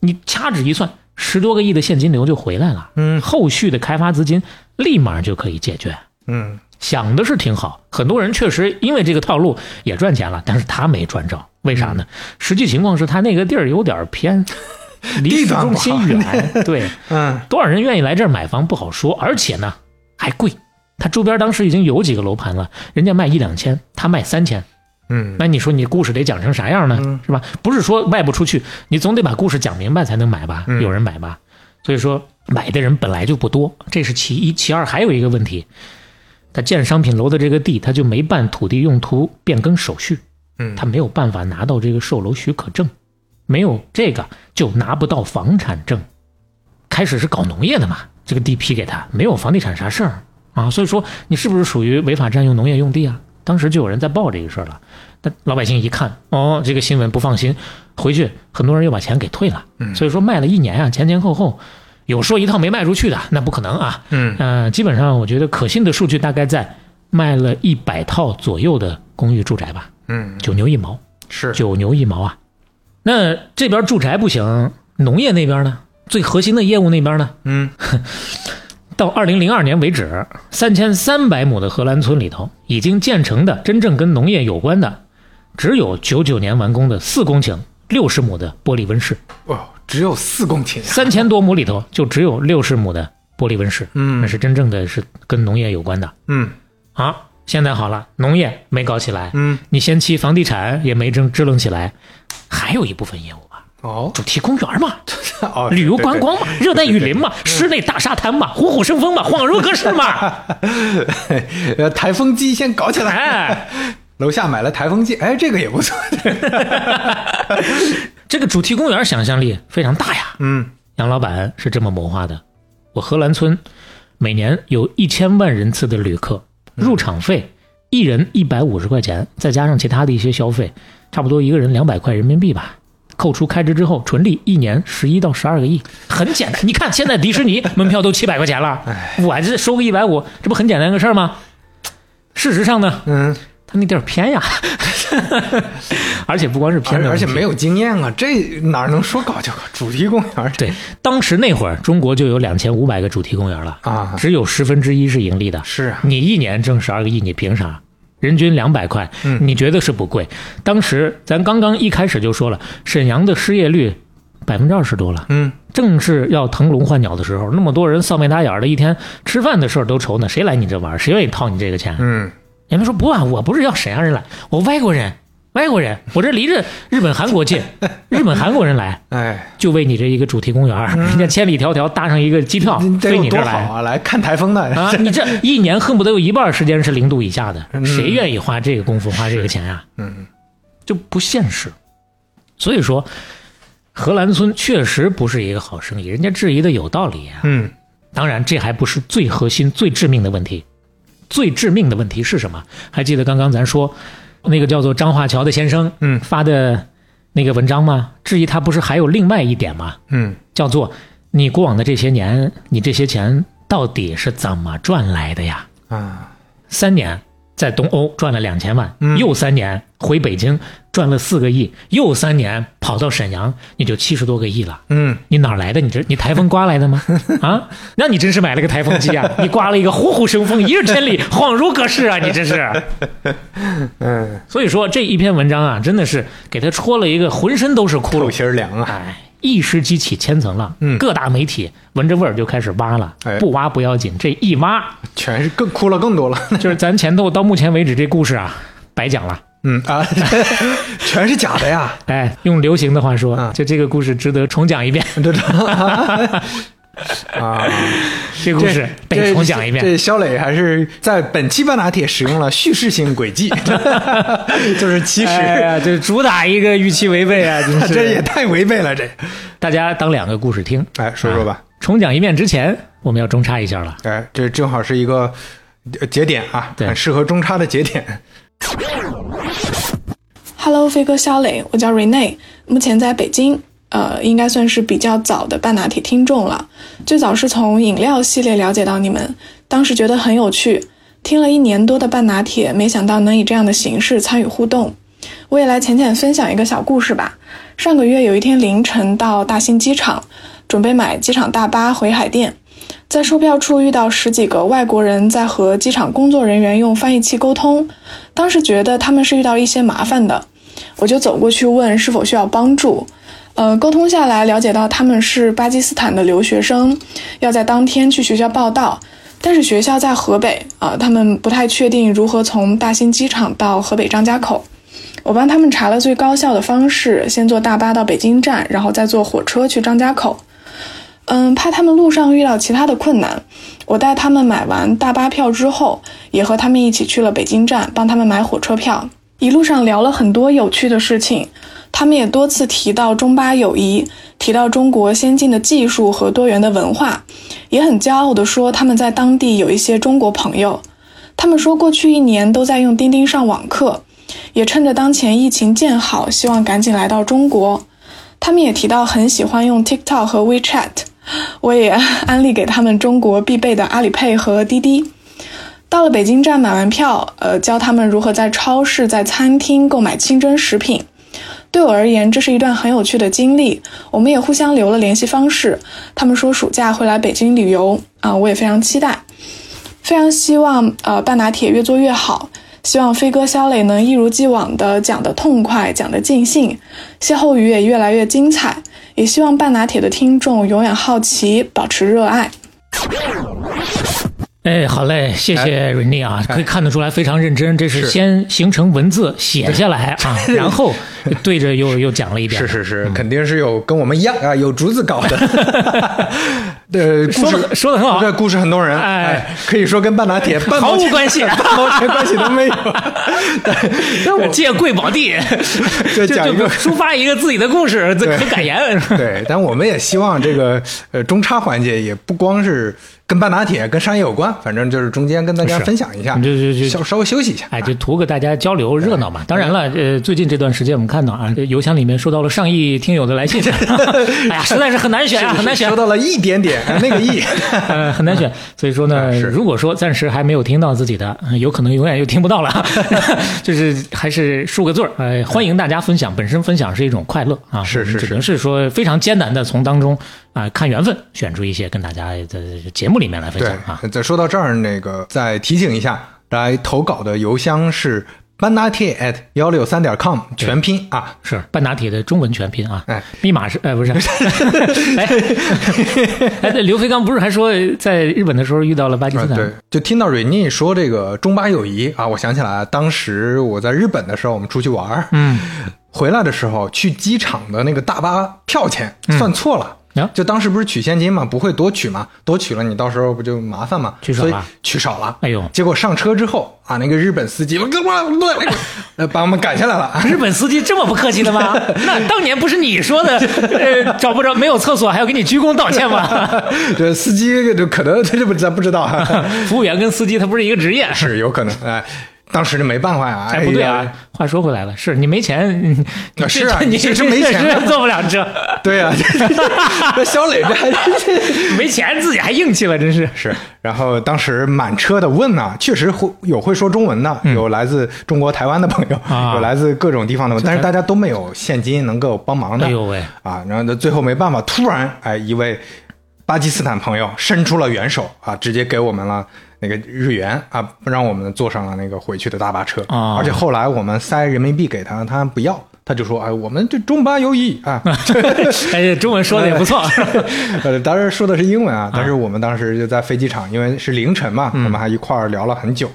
Speaker 2: 你掐指一算，十多个亿的现金流就回来了。
Speaker 3: 嗯
Speaker 2: 后续的开发资金立马就可以解决。
Speaker 3: 嗯
Speaker 2: 想的是挺好，很多人确实因为这个套路也赚钱了，但是他没赚着，为啥呢？实际情况是他那个地儿有点偏，离市中心远，对，
Speaker 3: 嗯
Speaker 2: 多少人愿意来这儿买房不好说，而且呢还贵。他周边当时已经有几个楼盘了，人家卖一两千，他卖三千，
Speaker 3: 嗯
Speaker 2: 那你说你故事得讲成啥样呢？
Speaker 3: 嗯
Speaker 2: 是吧？不是说卖不出去，你总得把故事讲明白才能买吧？
Speaker 3: 嗯
Speaker 2: 有人买吧？所以说买的人本来就不多，这是其一。其二还有一个问题，他建商品楼的这个地，他就没办土地用途变更手续，
Speaker 3: 嗯，
Speaker 2: 他没有办法拿到这个售楼许可证，没有这个就拿不到房产证。开始是搞农业的嘛，这个地批给他，没有房地产啥事儿啊，所以说你是不是属于违法占用农业用地啊？当时就有人在报这个事儿了。但老百姓一看，哦，这个新闻不放心，回去很多人又把钱给退了。
Speaker 3: 嗯
Speaker 2: 所以说卖了一年啊，前前后后有说一套没卖出去的，那不可能啊。
Speaker 3: 嗯
Speaker 2: 呃，基本上我觉得可信的数据大概在卖了一百套左右的公寓住宅吧，
Speaker 3: 嗯，
Speaker 2: 九牛一毛，
Speaker 3: 是
Speaker 2: 九牛一毛啊。那这边住宅不行，农业那边呢？最核心的业务那边呢？
Speaker 3: 嗯
Speaker 2: 到二零零二年为止，三千三百亩的荷兰村里头，已经建成的真正跟农业有关的，只有九九年完工的四公顷六十亩的玻璃温室，
Speaker 3: 哦，只有四公顷呀。
Speaker 2: 三千多亩里头就只有六十亩的玻璃温室，
Speaker 3: 嗯
Speaker 2: 那是真正的是跟农业有关的
Speaker 3: 嗯
Speaker 2: 啊。现在好了，农业没搞起来，
Speaker 3: 嗯，
Speaker 2: 你先期房地产也没支支棱起来，还有一部分业务吧，
Speaker 3: 哦
Speaker 2: 主题公园嘛，
Speaker 3: 哦，
Speaker 2: 旅游观光嘛，热带雨林嘛，室内大沙滩嘛，虎虎生风嘛，恍如隔世嘛，
Speaker 3: 呃，台风机先搞起来。
Speaker 2: 哎。
Speaker 3: 楼下买了台风机，哎，这个也不错。
Speaker 2: 这个主题公园想象力非常大呀。
Speaker 3: 嗯
Speaker 2: 杨老板是这么谋划的：我荷兰村每年有一千万人次的旅客，入场费一人一百五十块钱，再加上其他的一些消费，差不多一个人两百块人民币吧。扣除开支之后，纯利一年十一到十二个亿，很简单。你看现在迪士尼门票都七百块钱了，我这收个一百五，这不很简单个事儿吗？事实上呢，
Speaker 3: 嗯，
Speaker 2: 他那地儿偏呀，而且不光是偏
Speaker 3: 而且没有经验啊，这哪能说搞就搞？主题公园
Speaker 2: 对，当时那会儿中国就有两千五百个主题公园了，
Speaker 3: 啊，
Speaker 2: 只有十分之一是盈利的。
Speaker 3: 是啊，
Speaker 2: 你一年挣十二个亿，你凭啥？人均两百块，
Speaker 3: 嗯
Speaker 2: 你觉得是不贵？当时咱刚刚一开始就说了，沈阳的失业率百分之二十多了，
Speaker 3: 嗯
Speaker 2: 正是要腾笼换鸟的时候，那么多人丧眉打眼儿的，一天吃饭的事儿都愁呢，谁来你这玩儿？谁愿意掏你这个钱？
Speaker 3: 嗯
Speaker 2: 人们说不啊，我不是要沈阳人来，我外国人，外国人，我这离着日本、韩国近，日本、韩国人来，
Speaker 3: 哎，
Speaker 2: 就为你这一个主题公园，人家千里迢迢搭上一个机票飞你这儿来。
Speaker 3: 多好啊！来看台风的
Speaker 2: 啊，你这一年恨不得有一半时间是零度以下的，
Speaker 3: 嗯
Speaker 2: 谁愿意花这个功夫花这个钱啊？
Speaker 3: 嗯
Speaker 2: 就不现实。所以说，荷兰村确实不是一个好生意，人家质疑的有道理啊。
Speaker 3: 嗯
Speaker 2: 当然，这还不是最核心、最致命的问题。最致命的问题是什么？还记得刚刚咱说那个叫做张华桥的先生，
Speaker 3: 嗯
Speaker 2: 发的那个文章吗？质疑他不是还有另外一点吗？
Speaker 3: 嗯
Speaker 2: 叫做你过往的这些年，你这些钱到底是怎么赚来的呀？
Speaker 3: 啊，
Speaker 2: 三年在东欧赚了两千万，
Speaker 3: 嗯
Speaker 2: 又三年回北京赚了四个亿，又三年跑到沈阳，你就七十多个亿了。
Speaker 3: 嗯
Speaker 2: 你哪儿来的？你这你台风刮来的吗？啊，那你真是买了个台风机啊！你刮了一个虎虎生风，一日千里，恍如隔世啊！你这是。
Speaker 3: 嗯，
Speaker 2: 所以说这一篇文章啊，真的是给他戳了一个浑身都是窟
Speaker 3: 透
Speaker 2: 窿。
Speaker 3: 心凉啊！
Speaker 2: 哎，一时激起千层浪，
Speaker 3: 嗯
Speaker 2: 各大媒体闻着味儿就开始挖了，
Speaker 3: 哎
Speaker 2: 不挖不要紧，这一挖
Speaker 3: 全是更哭了更多了。
Speaker 2: 就是咱前头到目前为止这故事啊，白讲了。
Speaker 3: 嗯啊，全是假的呀！
Speaker 2: 哎，用流行的话说，
Speaker 3: 啊
Speaker 2: 就这个故事值得重讲一遍。
Speaker 3: 这这 啊，
Speaker 2: 这个故事得重讲一遍。
Speaker 3: 这肖磊还是在本期半打铁使用了叙事性轨迹，就是其实、
Speaker 2: 哎呀，这主打一个预期违背啊！真是
Speaker 3: 这也太违背了，这
Speaker 2: 大家当两个故事听。
Speaker 3: 哎说说吧
Speaker 2: 啊重讲一遍之前，我们要中插一下了。
Speaker 3: 哎，这正好是一个呃节点啊，
Speaker 2: 对
Speaker 3: 很适合中插的节点。
Speaker 4: Hello，飞哥肖磊，我叫 Rene，目前在北京，呃，应该算是比较早的半拿铁听众了。最早是从饮料系列了解到你们，当时觉得很有趣，听了一年多的半拿铁，没想到能以这样的形式参与互动。我也来浅浅分享一个小故事吧。上个月有一天凌晨到大兴机场，准备买机场大巴回海淀，在售票处遇到十几个外国人在和机场工作人员用翻译器沟通，当时觉得他们是遇到一些麻烦的。我就走过去问是否需要帮助。呃，沟通下来了解到他们是巴基斯坦的留学生，要在当天去学校报到，但是学校在河北啊、他们不太确定如何从大兴机场到河北张家口。我帮他们查了最高效的方式，先坐大巴到北京站，然后再坐火车去张家口。嗯，怕他们路上遇到其他的困难，我带他们买完大巴票之后，也和他们一起去了北京站，帮他们买火车票。一路上聊了很多有趣的事情，他们也多次提到中巴友谊，提到中国先进的技术和多元的文化，也很骄傲地说他们在当地有一些中国朋友。他们说过去一年都在用钉钉上网课，也趁着当前疫情见好，希望赶紧来到中国。他们也提到很喜欢用 TikTok 和 WeChat，我也安利给他们中国必备的阿里 Pay 和滴滴。到了北京站买完票，呃，教他们如何在超市、在餐厅购买清真食品。对我而言，这是一段很有趣的经历。我们也互相留了联系方式。他们说暑假会来北京旅游啊，我也非常期待。非常希望呃半拿铁越做越好，希望飞哥肖磊能一如既往的讲得痛快，讲得尽兴，歇后语也越来越精彩。也希望半拿铁的听众永远好奇，保持热爱。
Speaker 2: 哎，好嘞，谢谢瑞妮啊，可以看得出来非常认真。这是
Speaker 3: 是
Speaker 2: 先形成文字写下来啊，然后 对着又又讲了一遍。
Speaker 3: 是是是，肯定是有跟我们一样啊，有竹子搞的。对，故
Speaker 2: 说
Speaker 3: 事
Speaker 2: 说的很好
Speaker 3: 这故事很动人，
Speaker 2: 哎
Speaker 3: 哎，可以说跟半打铁半毛钱
Speaker 2: 毫无关系
Speaker 3: 半毛钱关系都没有。但但我
Speaker 2: 借贵宝地，就
Speaker 3: 讲一个
Speaker 2: 抒发一个自己的故事，这
Speaker 3: 对
Speaker 2: 很感言。
Speaker 3: 对，但我们也希望这个呃中插环节也不光是跟半打铁、跟商业有关，反正就是中间跟大家分享一下，
Speaker 2: 就就就
Speaker 3: 稍稍微休息一下。
Speaker 2: 哎，就图个大家交流热闹嘛。当然了，呃，最近这段时间我们看到啊，邮箱里面收到了上亿听友的来信，哎呀，实在是很难选啊，很难选
Speaker 3: 收。到了一点点，呃那个亿，
Speaker 2: 呃，很难选，所以说呢，
Speaker 3: 是
Speaker 2: 如果说暂时还没有听到自己的，呃有可能永远又听不到了，就是还是竖个字儿，呃，欢迎大家分享，本身分享是一种快乐啊，
Speaker 3: 是是
Speaker 2: 只能是说非常艰难的从当中啊、看缘分选出一些跟大家的节目里面来分享啊，。
Speaker 3: 再说到这儿，那个再提醒一下，来投稿的邮箱是班拿铁 at 幺六三点 com，全拼啊。
Speaker 2: 是半打铁的中文全拼啊，
Speaker 3: 哎
Speaker 2: 密码是哎不是，哎哎，对刘飞刚不是还说在日本的时候遇到了巴基斯
Speaker 3: 啊，
Speaker 2: 坦？
Speaker 3: 对，就听到瑞妮说这个中巴友谊啊，我想起来了，当时我在日本的时候，我们出去玩儿，
Speaker 2: 嗯，
Speaker 3: 回来的时候去机场的那个大巴票钱算错了。
Speaker 2: 啊
Speaker 3: 就当时不是取现金嘛，不会多取嘛，多取了你到时候不就麻烦嘛，
Speaker 2: 取少了
Speaker 3: 取少了。
Speaker 2: 哎呦
Speaker 3: 结果上车之后啊，那个日本司机呃 把我们赶下来了。
Speaker 2: 日本司机这么不客气的吗？那当年不是你说的，呃，找不着没有厕所还要给你鞠躬道歉吗？
Speaker 3: 这司机就可能他这不咱不知道啊，
Speaker 2: 服务员跟司机他不是一个职业。
Speaker 3: 是有可能哎。当时就没办法呀，
Speaker 2: 哎，不对啊
Speaker 3: 呀！
Speaker 2: 话说回来了，是你没钱，你
Speaker 3: 啊是啊
Speaker 2: 你
Speaker 3: 你这是没钱
Speaker 2: 确实坐不了车，
Speaker 3: 对呀、这小磊这还
Speaker 2: 没钱自己还硬气了，真是。
Speaker 3: 是，然后当时满车的问呢，确实会有会说中文的，有来自中国台湾的朋友，有来自各种地方的，但是大家都没有现金能够帮忙的。
Speaker 2: 哎呦喂
Speaker 3: 啊，然后呢最后没办法，突然哎一位巴基斯坦朋友伸出了援手啊，直接给我们了。那个日元啊，让我们坐上了那个回去的大巴车
Speaker 2: 啊
Speaker 3: 而且后来我们塞人民币给他，他不要，他就说：“哎，我们这中巴友谊啊。”
Speaker 2: 哎，中文说的也不错。
Speaker 3: 呃，当然说的是英文啊，但是我们当时就在飞机场，因为是凌晨嘛，我们还一块儿聊了很久。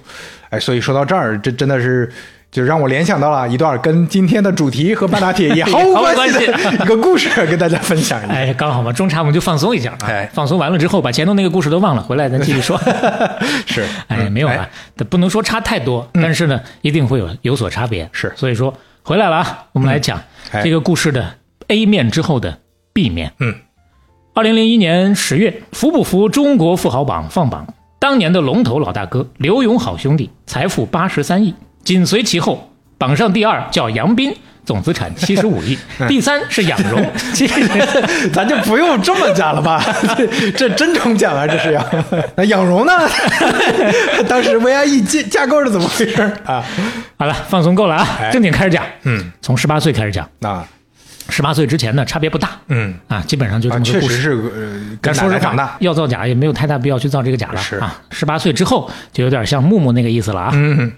Speaker 3: 哎，所以说到这儿，这真的是就让我联想到了一段跟今天的主题和半打铁也毫无关系的 一个故事，跟大家分享一下。
Speaker 2: 哎，刚好嘛，中茶我们就放松一下啊。
Speaker 3: 哎
Speaker 2: 放松完了之后，把前头那个故事都忘了，回来咱继续说。
Speaker 3: 是，
Speaker 2: 哎，
Speaker 3: 嗯
Speaker 2: 没有啊，不能说差太多，但是呢，一定会有有所差别。
Speaker 3: 是
Speaker 2: 所以说回来了啊，我们来讲
Speaker 3: 哎
Speaker 2: 这个故事的 A 面之后的 B 面。
Speaker 3: 嗯，
Speaker 2: 二零零一年十月，服不服中国富豪榜放榜，当年的龙头老大哥刘勇好兄弟财富八十三亿，紧随其后，榜上第二叫杨斌。总资产七十五亿，第三是养荣，其实
Speaker 3: 咱就不用这么讲了吧？这这真重讲啊，这是要。那养荣呢？当时 VIE 架架构是怎么回事啊？
Speaker 2: 好了，放松够了啊，
Speaker 3: 哎
Speaker 2: 正经开始讲。
Speaker 3: 嗯，
Speaker 2: 从十八岁开始讲，
Speaker 3: 那
Speaker 2: 十八岁之前呢差别不大
Speaker 3: 嗯
Speaker 2: 啊，基本上就这
Speaker 3: 啊，
Speaker 2: 么个故事。
Speaker 3: 确实是呃，跟
Speaker 2: 说实话
Speaker 3: 奶奶长大，。
Speaker 2: 要造假也没有太大必要去造这个假了
Speaker 3: 是
Speaker 2: 啊。十八岁之后就有点像木木那个意思了啊。
Speaker 3: 嗯，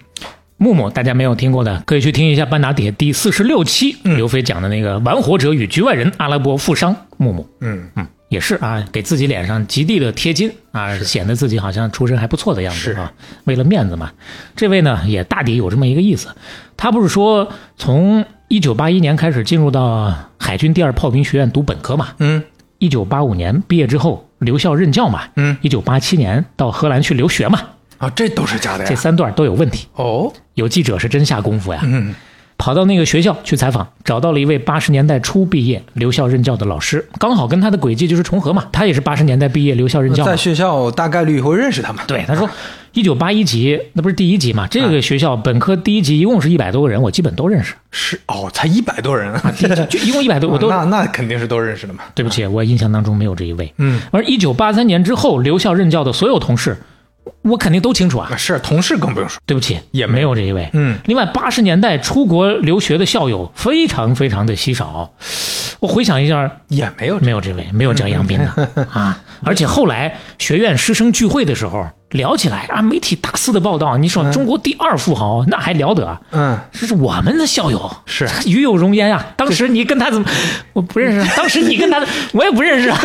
Speaker 2: 木木大家没有听过的，可以去听一下《班达铁》第四十六期，
Speaker 3: 嗯
Speaker 2: 刘飞讲的那个玩火者与局外人阿拉伯富商木木。
Speaker 3: 嗯
Speaker 2: 嗯，也是啊，给自己脸上极地的贴金啊，显得自己好像出身还不错的样子
Speaker 3: 是
Speaker 2: 啊。为了面子嘛，这位呢也大抵有这么一个意思。他不是说从一九八一年开始进入到海军第二炮兵学院读本科嘛？
Speaker 3: 嗯
Speaker 2: 一九八五年毕业之后留校任教嘛？
Speaker 3: 嗯
Speaker 2: 一九八七年到荷兰去留学嘛？
Speaker 3: 啊，这都是假的呀。
Speaker 2: 这三段都有问题。
Speaker 3: 哦，
Speaker 2: 有记者是真下功夫呀，
Speaker 3: 嗯
Speaker 2: 跑到那个学校去采访，找到了一位八十年代初毕业留校任教的老师，刚好跟他的轨迹就是重合嘛，他也是八十年代毕业留校任教
Speaker 3: 在。学校大概率会认识他们。
Speaker 2: 对，他说一九八一级，那不是第一级嘛？这个学校本科第一级一共是一百多个人，我基本都认识。
Speaker 3: 是哦，才一百多人啊，
Speaker 2: 就一共一百多，我都
Speaker 3: 那那肯定是都认识的嘛。
Speaker 2: 对不起，我印象当中没有这一位。
Speaker 3: 嗯，
Speaker 2: 而一九八三年之后留校任教的所有同事，我肯定都清楚啊。
Speaker 3: 是同事更不用说。
Speaker 2: 对不起，
Speaker 3: 也没
Speaker 2: 没有这一位。
Speaker 3: 嗯，
Speaker 2: 另外，八十年代出国留学的校友非常非常的稀少。我回想一下，
Speaker 3: 也没有
Speaker 2: 没有这位，没有叫杨斌的 啊。而且后来学院师生聚会的时候聊起来啊，媒体大肆的报道，你说中国第二富豪，那还了得啊？
Speaker 3: 嗯，
Speaker 2: 这是我们的校友，
Speaker 3: 是
Speaker 2: 与有荣焉啊！当时你跟他怎么，我不认识啊。当时你跟他，我也不认识啊。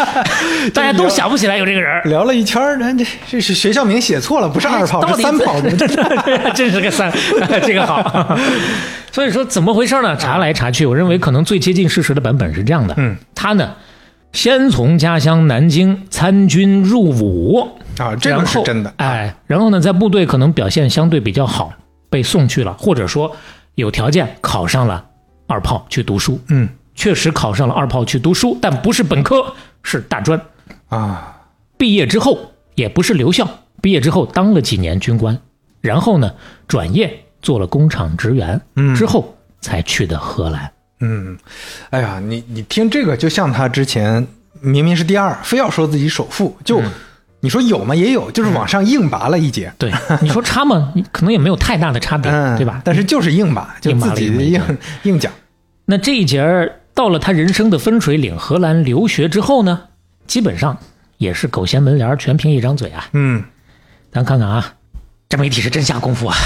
Speaker 2: 大家都想不起来有这个人儿。
Speaker 3: 聊了一圈儿，人这这是学校名写错了，不是二炮，
Speaker 2: 到底
Speaker 3: 是三炮。
Speaker 2: 真是个三，这个好。所以说怎么回事呢？查来查去，我认为可能最接近事实的版本是这样的。
Speaker 3: 嗯，
Speaker 2: 他呢，先从家乡南京参军入伍
Speaker 3: 啊，这个是真的。
Speaker 2: 哎，然后呢，在部队可能表现相对比较好，被送去了，或者说有条件考上了二炮去读书。
Speaker 3: 嗯
Speaker 2: 确实考上了二炮去读书，但不是本科，是大专。
Speaker 3: 啊，
Speaker 2: 毕业之后也不是留校，毕业之后当了几年军官，然后呢转业做了工厂职员，
Speaker 3: 嗯
Speaker 2: 之后才去的荷兰。
Speaker 3: 嗯，哎呀，你你听这个，就像他之前明明是第二，非要说自己首富，就、
Speaker 2: 嗯
Speaker 3: 你说有吗？也有，就是往上硬拔了一截。
Speaker 2: 对，你说差吗？可能也没有太大的差别，
Speaker 3: 嗯，
Speaker 2: 对吧？
Speaker 3: 但是就是硬拔，就
Speaker 2: 硬拔
Speaker 3: 自己的
Speaker 2: 了一枚
Speaker 3: 硬硬讲。
Speaker 2: 那这一节儿到了他人生的分水岭，荷兰留学之后呢，基本上也是狗衔门帘，全凭一张嘴啊。
Speaker 3: 嗯
Speaker 2: 咱看看啊，这媒体是真下功夫啊！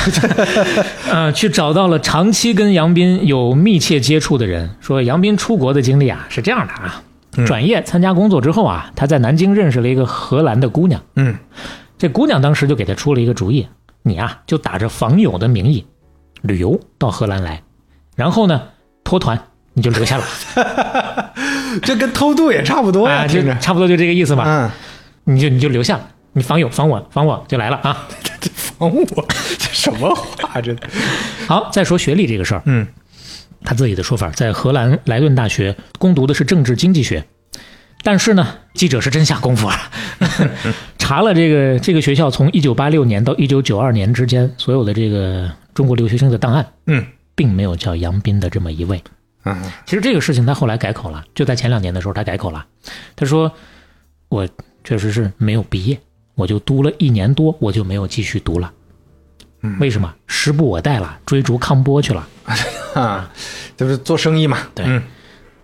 Speaker 2: 呃，去找到了长期跟杨斌有密切接触的人，说杨斌出国的经历啊是这样的啊，转业参加工作之后啊，他在南京认识了一个荷兰的姑娘，
Speaker 3: 嗯。
Speaker 2: 这姑娘当时就给他出了一个主意，你啊就打着访友的名义旅游到荷兰来，然后呢脱团你就留下了，
Speaker 3: 这跟偷渡也差不多呀，
Speaker 2: 啊，就
Speaker 3: 听着。
Speaker 2: 差不多就这个意思吧，
Speaker 3: 嗯，
Speaker 2: 你就你就留下了，你防友防我防我就来了啊。
Speaker 3: 防我，这什么话？这，
Speaker 2: 好，再说学历这个事儿，
Speaker 3: 嗯。
Speaker 2: 他自己的说法，在荷兰莱顿大学攻读的是政治经济学，但是呢，记者是真下功夫啊，查了这个这个学校从一九八六年到一九九二年之间所有的这个中国留学生的档案，
Speaker 3: 嗯。
Speaker 2: 并没有叫杨斌的这么一位。
Speaker 3: 嗯。
Speaker 2: 其实这个事情他后来改口了，就在前两年的时候他改口了，他说我确实是没有毕业，我就读了一年多，我就没有继续读了。
Speaker 3: 嗯
Speaker 2: 为什么？时不我待了，追逐康波去了。
Speaker 3: 啊，就是做生意嘛。
Speaker 2: 对
Speaker 3: 嗯，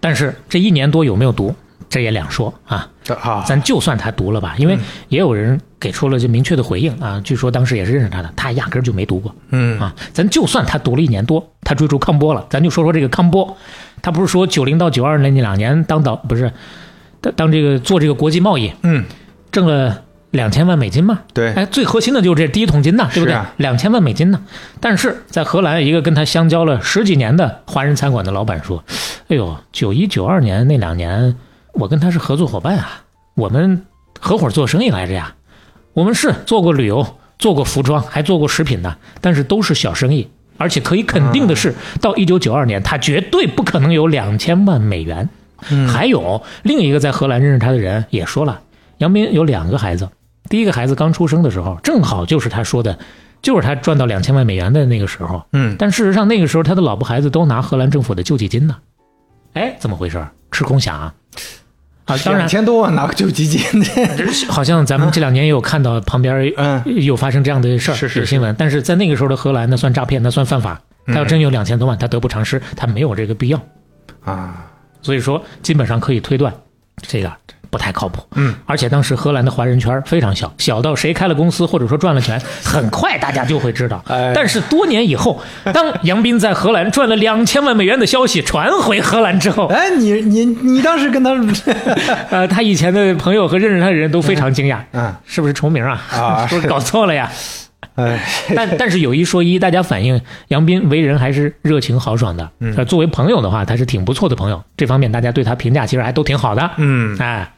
Speaker 2: 但是这一年多有没有读，这也两说啊。
Speaker 3: 这啊，
Speaker 2: 咱就算他读了吧，因为也有人给出了就明确的回应啊。据说当时也是认识他的，他压根儿就没读过
Speaker 3: 嗯
Speaker 2: 啊。咱就算他读了一年多，他追逐康波了，咱就说说这个康波，他不是说九零到九二那那两年当导不是当当这个做这个国际贸易
Speaker 3: 嗯，
Speaker 2: 挣了两千万美金嘛？
Speaker 3: 对，
Speaker 2: 哎，最核心的就是这第一桶金呐，对不对？两千万美金呢。但是在荷兰，一个跟他相交了十几年的华人餐馆的老板说：“哎呦，九一九二年那两年，我跟他是合作伙伴啊，我们合伙做生意来着呀。我们是做过旅游，做过服装，还做过食品的，但是都是小生意。而且可以肯定的是，到一九九二年，他绝对不可能有两千万美元。还有另一个在荷兰认识他的人也说了，杨斌有两个孩子，第一个孩子刚出生的时候，正好就是他说的，就是他赚到两千万美元的那个时候。
Speaker 3: 嗯
Speaker 2: 但事实上，那个时候他的老婆孩子都拿荷兰政府的救济金呢。哎，怎么回事？吃空饷啊！啊，当然
Speaker 3: 两，千多万拿个救济金，
Speaker 2: 好像咱们这两年也有看到旁边
Speaker 3: 嗯
Speaker 2: 有发生这样的事儿，
Speaker 3: 是是
Speaker 2: 有新闻。但是在那个时候的荷兰，那算诈骗，那算犯法。他要真有两千多万，他得不偿失，他没有这个必要。
Speaker 3: 啊，
Speaker 2: 所以说，基本上可以推断，这个不太靠谱。
Speaker 3: 嗯，
Speaker 2: 而且当时荷兰的华人圈非常小，小到谁开了公司或者说赚了钱，很快大家就会知道。
Speaker 3: 哎
Speaker 2: 但是多年以后，当杨斌在荷兰赚了两千万美元的消息传回荷兰之后，
Speaker 3: 哎，你你你当时跟他，
Speaker 2: 呃，他以前的朋友和认识他的人都非常惊讶，
Speaker 3: 嗯，
Speaker 2: 是不是重名啊？
Speaker 3: 啊
Speaker 2: 是不是搞错了呀？
Speaker 3: 哎，
Speaker 2: 但但是有一说一，大家反映杨斌为人还是热情豪爽的。
Speaker 3: 嗯
Speaker 2: 呃作为朋友的话，他是挺不错的朋友，这方面大家对他评价其实还都挺好的。
Speaker 3: 嗯
Speaker 2: 哎，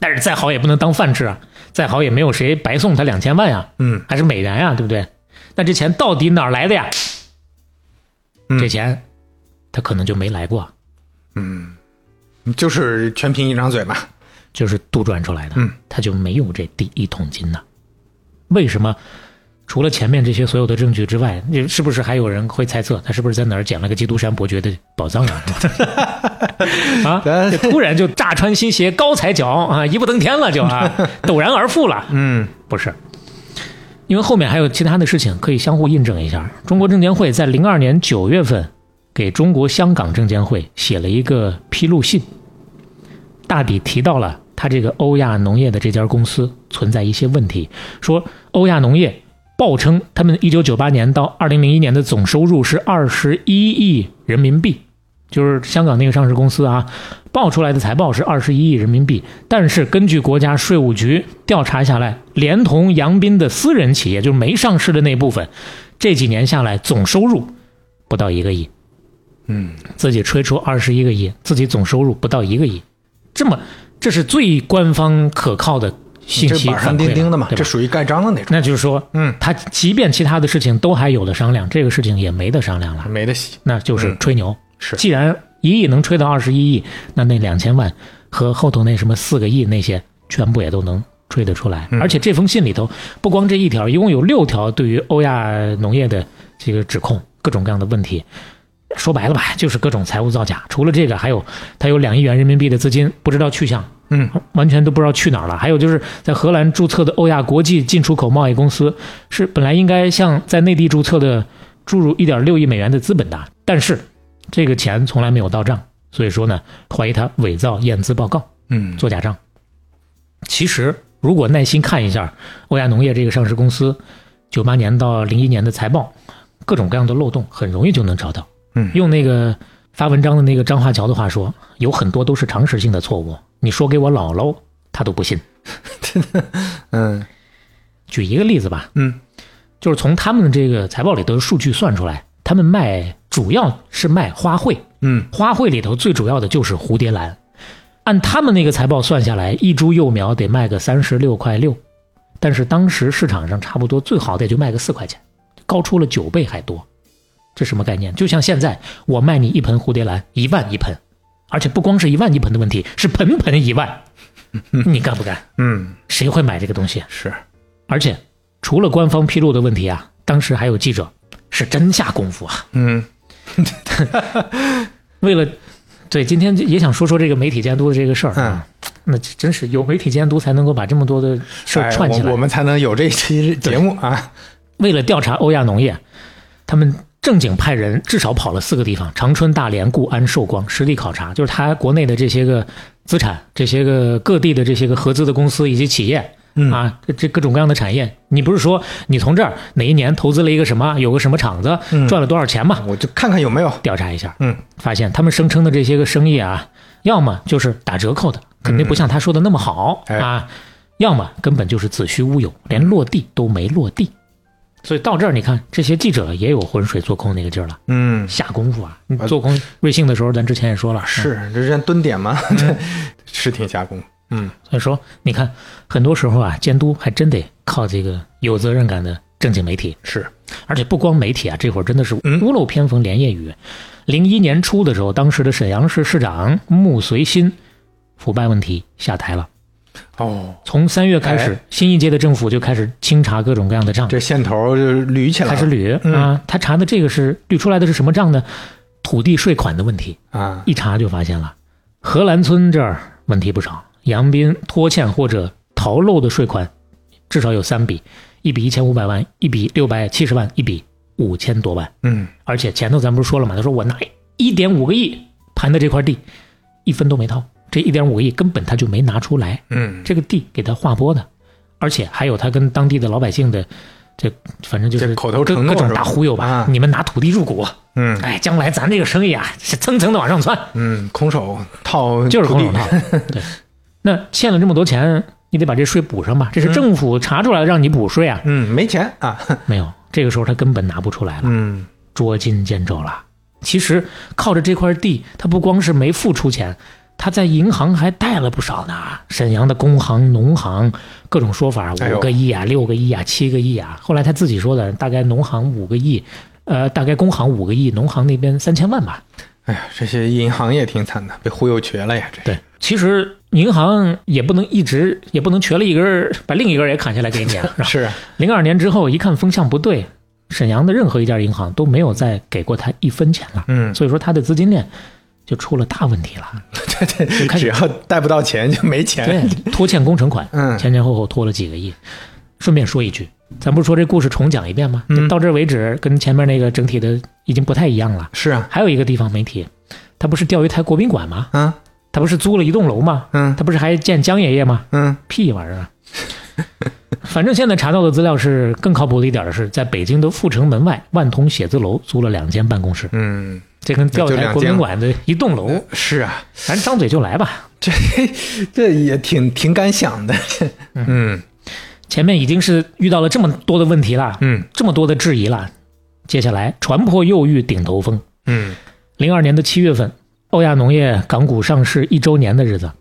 Speaker 2: 但是再好也不能当饭吃啊，再好也没有谁白送他两千万呀，
Speaker 3: 嗯，
Speaker 2: 还是美元呀，对不对？那这钱到底哪儿来的呀？
Speaker 3: 嗯
Speaker 2: 这钱他可能就没来过，嗯
Speaker 3: 就是全凭一张嘴嘛。
Speaker 2: 就是杜撰出来的，
Speaker 3: 嗯
Speaker 2: 他就没有这第一桶金呐。为什么？除了前面这些所有的证据之外，你是不是还有人会猜测他是不是在哪儿捡了个基督山伯爵的宝藏啊？啊，这突然就乍穿新鞋，高踩脚啊，一步登天了就啊，陡然而富了。
Speaker 3: 嗯
Speaker 2: 不是，因为后面还有其他的事情可以相互印证一下。中国证监会在零二年九月份给中国香港证监会写了一个披露信，大抵提到了他这个欧亚农业的这家公司存在一些问题，说欧亚农业报称他们一九九八年到二零零一年的总收入是二十一亿人民币。就是香港那个上市公司啊，报出来的财报是二十一亿人民币，但是根据国家税务局调查下来，连同杨斌的私人企业，就是没上市的那部分，这几年下来总收入不到一个亿，
Speaker 3: 嗯，
Speaker 2: 自己吹出二十一个亿，自己总收入不到一个亿，这么这是最官方可靠的信息
Speaker 3: 钉钉的嘛，这属于盖章的那种，
Speaker 2: 那就是说，
Speaker 3: 嗯，
Speaker 2: 他即便其他的事情都还有的商量，这个事情也没得商量了。
Speaker 3: 没得洗。
Speaker 2: 那就是吹牛。
Speaker 3: 是
Speaker 2: 既然一亿能吹到二十一亿，那那两千万和后头那什么四个亿那些，全部也都能吹得出来。而且这封信里头不光这一条，一共有六条对于欧亚农业的这个指控，各种各样的问题。说白了吧，就是各种财务造假。除了这个，还有他有两亿元人民币的资金不知道去向，
Speaker 3: 嗯，
Speaker 2: 完全都不知道去哪儿了。还有就是在荷兰注册的欧亚国际进出口贸易公司，是本来应该向在内地注册的注入一点六亿美元的资本的，但是这个钱从来没有到账，所以说呢，怀疑他伪造验资报告，
Speaker 3: 嗯
Speaker 2: 做假账。其实如果耐心看一下欧亚农业这个上市公司九八年到零一年的财报，各种各样的漏洞，很容易就能找到。
Speaker 3: 嗯
Speaker 2: 用那个发文章的那个张华桥的话说，有很多都是常识性的错误，你说给我姥姥，他都不信。
Speaker 3: 嗯
Speaker 2: 举一个例子吧，
Speaker 3: 嗯
Speaker 2: 就是从他们的这个财报里头的数据算出来，他们卖主要是卖花卉，
Speaker 3: 嗯
Speaker 2: 花卉里头最主要的就是蝴蝶兰。按他们那个财报算下来，一株幼苗得卖个三十六块六，但是当时市场上差不多最好的也就卖个四块钱，高出了九倍还多。这什么概念？就像现在我卖你一盆蝴蝶兰一万一盆，而且不光是一万一盆的问题，是盆盆一万，你干不干？
Speaker 3: 嗯，
Speaker 2: 谁会买这个东西？
Speaker 3: 是，
Speaker 2: 而且除了官方披露的问题啊，当时还有记者是真下功夫啊，
Speaker 3: 嗯
Speaker 2: 为了对今天也想说说这个媒体监督的这个事儿啊，那真是有媒体监督才能够把这么多的事串起来。
Speaker 3: 我，我们才能有这一期节目啊。
Speaker 2: 为了调查欧亚农业，他们正经派人至少跑了四个地方：长春、大连、固安、寿光，实地考察，就是他国内的这些个资产、这些个各地的这些个合资的公司以及企业。
Speaker 3: 嗯
Speaker 2: 啊，这这各种各样的产业，你不是说你从这儿哪一年投资了一个什么，有个什么厂子
Speaker 3: 嗯
Speaker 2: 赚了多少钱嘛？
Speaker 3: 我就看看有没有。
Speaker 2: 调查一下，
Speaker 3: 嗯，
Speaker 2: 发现他们声称的这些个生意啊，要么就是打折扣的，肯定不像他说的那么好、
Speaker 3: 哎
Speaker 2: 啊，要么根本就是子虚乌有，连落地都没落地。所以到这儿，你看这些记者也有浑水做空那个劲儿了，
Speaker 3: 嗯，
Speaker 2: 下功夫啊！你做空瑞幸的时候，咱之前也说了，嗯
Speaker 3: 是，这人蹲点嘛，是挺下功夫。嗯
Speaker 2: 所以说，你看很多时候啊，监督还真得靠这个有责任感的正经媒体。
Speaker 3: 是，
Speaker 2: 而且不光媒体啊，这会儿真的是
Speaker 3: 嗯
Speaker 2: 屋漏偏逢连夜雨。零一年初的时候，当时的沈阳市市长穆随新腐败问题下台了。
Speaker 3: 哦，
Speaker 2: 从三月开始，
Speaker 3: 哎
Speaker 2: 新一届的政府就开始清查各种各样的账，
Speaker 3: 这线头就捋起来了，
Speaker 2: 开始捋、
Speaker 3: 嗯
Speaker 2: 啊。他查的这个是捋出来的是什么账呢？土地税款的问题。
Speaker 3: 啊，
Speaker 2: 一查就发现了，荷兰村这儿问题不少，杨斌拖欠或者逃漏的税款至少有三笔，一笔一千五百万，一笔六百七十万，一笔五千多万。
Speaker 3: 嗯
Speaker 2: 而且前头咱不是说了吗？他说我拿一点五个亿盘的这块地，一分都没掏，这一点五个亿根本他就没拿出来，
Speaker 3: 嗯，
Speaker 2: 这个地给他划拨的，而且还有他跟当地的老百姓的。这反正就是
Speaker 3: 口头
Speaker 2: 各各种大忽悠吧，
Speaker 3: 啊
Speaker 2: 你们拿土地入股，
Speaker 3: 嗯
Speaker 2: 哎，将来咱这个生意啊是蹭蹭的往上窜，
Speaker 3: 嗯，空手套
Speaker 2: 就是空手套。对，那欠了这么多钱，你得把这税补上吧？这是政府查出来让你补税啊？
Speaker 3: 嗯，没钱啊，
Speaker 2: 没有，这个时候他根本拿不出来了，
Speaker 3: 嗯
Speaker 2: 捉襟见肘了。其实靠着这块地，他不光是没付出钱，他在银行还贷了不少呢。沈阳的工行、农行各种说法，五个亿啊、六个亿啊、七个亿啊。后来他自己说的，大概农行五个亿，呃，大概工行五个亿，农行那边三千万吧。
Speaker 3: 哎呀，这些银行也挺惨的，被忽悠瘸了呀！这
Speaker 2: 对，其实银行也不能一直，也不能瘸了一根儿，把另一根儿也砍下来给你啊。是吧
Speaker 3: 是啊，
Speaker 2: 零二年之后，一看风向不对，沈阳的任何一家银行都没有再给过他一分钱了。
Speaker 3: 嗯，
Speaker 2: 所以说他的资金链就出了大问题了。
Speaker 3: 对 对，只要贷不到钱就没钱。
Speaker 2: 对，拖欠工程款，
Speaker 3: 嗯
Speaker 2: 前前后后拖了几个亿。顺便说一句，咱不是说这故事重讲一遍吗？
Speaker 3: 嗯
Speaker 2: 到这儿为止，跟前面那个整体的已经不太一样了。
Speaker 3: 是啊，
Speaker 2: 还有一个地方没提，他不是钓鱼台国宾馆吗？
Speaker 3: 嗯
Speaker 2: 他不是租了一栋楼吗？
Speaker 3: 嗯
Speaker 2: 他不是还见江爷爷吗？
Speaker 3: 嗯
Speaker 2: 屁玩意儿啊！反正现在查到的资料是更靠谱的一点的是，在北京的阜成门外万通写字楼租了两间办公室，
Speaker 3: 嗯，
Speaker 2: 这跟钓鱼台国宾馆的一栋楼，
Speaker 3: 是啊，
Speaker 2: 咱张嘴就来吧。
Speaker 3: 这这也挺挺敢想的。嗯。
Speaker 2: 前面已经是遇到了这么多的问题了，
Speaker 3: 嗯。
Speaker 2: 这么多的质疑了，接下来船破又遇顶头风。
Speaker 3: 嗯。
Speaker 2: 零二年的七月份，欧亚农业港股上市一周年的日子，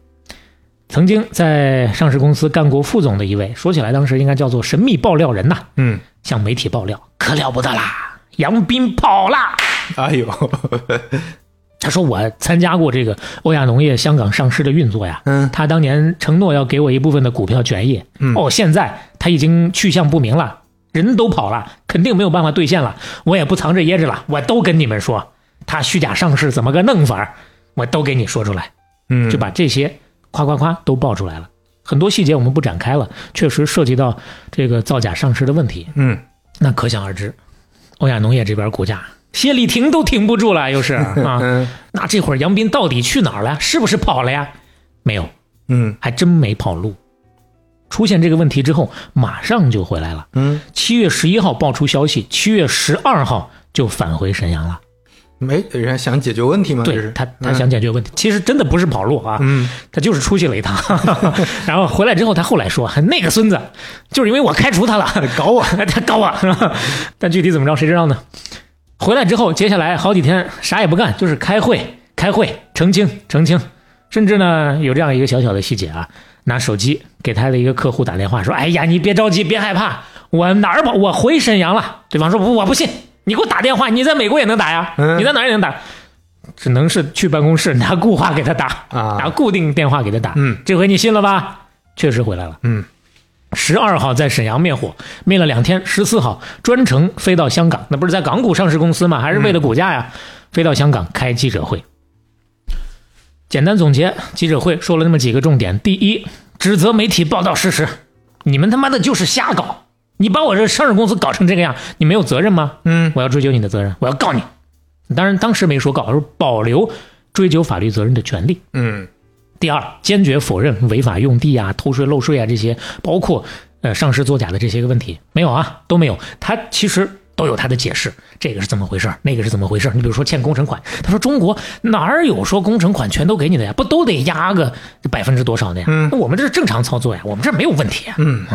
Speaker 2: 曾经在上市公司干过副总的一位，说起来当时应该叫做神秘爆料人呐，
Speaker 3: 嗯，
Speaker 2: 向媒体爆料，可了不得啦，杨斌跑啦！
Speaker 3: 哎呦，
Speaker 2: 他说我参加过这个欧亚农业香港上市的运作呀，
Speaker 3: 嗯。
Speaker 2: 他当年承诺要给我一部分的股票权益，
Speaker 3: 嗯。
Speaker 2: 哦，现在他已经去向不明了，人都跑了，肯定没有办法兑现了，我也不藏着掖着了，我都跟你们说，他虚假上市怎么个弄法儿，我都给你说出来，
Speaker 3: 嗯，
Speaker 2: 就把这些夸夸夸都爆出来了。很多细节我们不展开了，确实涉及到这个造假上市的问题，
Speaker 3: 嗯。
Speaker 2: 那可想而知，欧亚农业这边股价谢丽婷都停不住了，又是 啊。
Speaker 3: 嗯
Speaker 2: 那这会儿杨斌到底去哪儿了？是不是跑了呀？没有，
Speaker 3: 嗯
Speaker 2: 还真没跑路。出现这个问题之后，马上就回来了。
Speaker 3: 嗯，
Speaker 2: 七月十一号爆出消息，七月十二号就返回沈阳了。
Speaker 3: 没人家想解决问题吗？
Speaker 2: 对他，他想解决问题，其实真的不是跑路啊，
Speaker 3: 嗯
Speaker 2: 他就是出去了一趟。然后回来之后，他后来说，那个孙子就是因为我开除他了，
Speaker 3: 搞我。
Speaker 2: 他搞我？但具体怎么着，谁知道呢？回来之后，接下来好几天啥也不干，就是开会、开会、澄清、澄清，甚至呢有这样一个小小的细节啊，拿手机给他的一个客户打电话说：“哎呀，你别着急，别害怕，我哪儿跑？我回沈阳了。”对方说：“我不信，你给我打电话，你在美国也能打呀，
Speaker 3: 嗯
Speaker 2: 你在哪儿也能打。”只能是去办公室拿固话给他打
Speaker 3: 啊
Speaker 2: 拿固定电话给他打。
Speaker 3: 嗯，
Speaker 2: 这回你信了吧？确实回来了。
Speaker 3: 嗯
Speaker 2: 十二号在沈阳灭火，灭了两天，十四号专程飞到香港，那不是在港股上市公司吗？还是为了股价呀？飞到香港开记者会。简单总结，记者会说了那么几个重点：第一，指责媒体报道事实，你们他妈的就是瞎搞，你把我这上市公司搞成这个样，你没有责任吗？
Speaker 3: 嗯
Speaker 2: 我要追究你的责任，我要告你。当然，当时没说告，而是保留追究法律责任的权利。
Speaker 3: 嗯
Speaker 2: 第二，坚决否认违法用地啊、偷税漏税啊这些，包括呃上市作假的这些个问题，没有啊，都没有。他其实都有他的解释，这个是怎么回事，那个是怎么回事。你比如说欠工程款，他说中国哪儿有说工程款全都给你的呀？不都得压个百分之多少的呀？
Speaker 3: 嗯
Speaker 2: 那我们这是正常操作呀，我们这没有问题啊。
Speaker 3: 嗯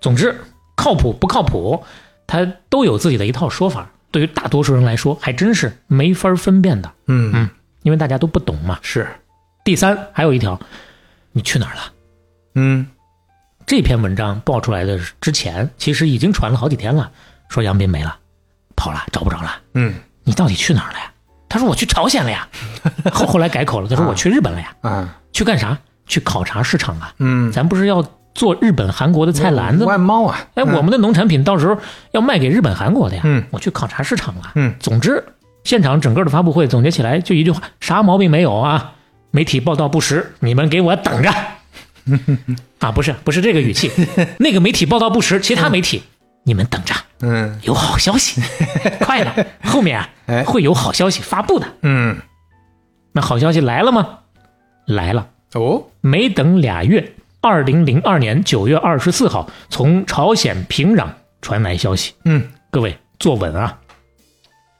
Speaker 2: 总之，靠谱不靠谱，他都有自己的一套说法。对于大多数人来说，还真是没法分辨的，
Speaker 3: 嗯嗯，
Speaker 2: 因为大家都不懂嘛。
Speaker 3: 是，
Speaker 2: 第三，还有一条，你去哪儿了？
Speaker 3: 嗯
Speaker 2: 这篇文章爆出来的之前，其实已经传了好几天了，说杨斌没了，跑了，找不着了。
Speaker 3: 嗯
Speaker 2: 你到底去哪儿了呀？他说我去朝鲜了呀。后 后来改口了，他说我去日本了呀。
Speaker 3: 啊
Speaker 2: 去干啥？去考察市场啊。
Speaker 3: 嗯，
Speaker 2: 咱不是要做日本、韩国的菜篮子吗？
Speaker 3: 外贸啊，
Speaker 2: 哎，我们的农产品到时候要卖给日本、韩国的呀。
Speaker 3: 嗯
Speaker 2: 我去考察市场了。
Speaker 3: 嗯
Speaker 2: 总之，现场整个的发布会总结起来就一句话：啥毛病没有啊？媒体报道不实，你们给我等着。啊，不是，不是这个语气，那个媒体报道不实，其他媒体你们等着，
Speaker 3: 嗯
Speaker 2: 有好消息，快了，后面啊
Speaker 3: 哎
Speaker 2: 会有好消息发布的。
Speaker 3: 嗯
Speaker 2: 那好消息来了吗？来了。
Speaker 3: 哦
Speaker 2: 没等俩月，二零零二年九月二十四号，从朝鲜平壤传来消息。
Speaker 3: 嗯
Speaker 2: 各位坐稳啊！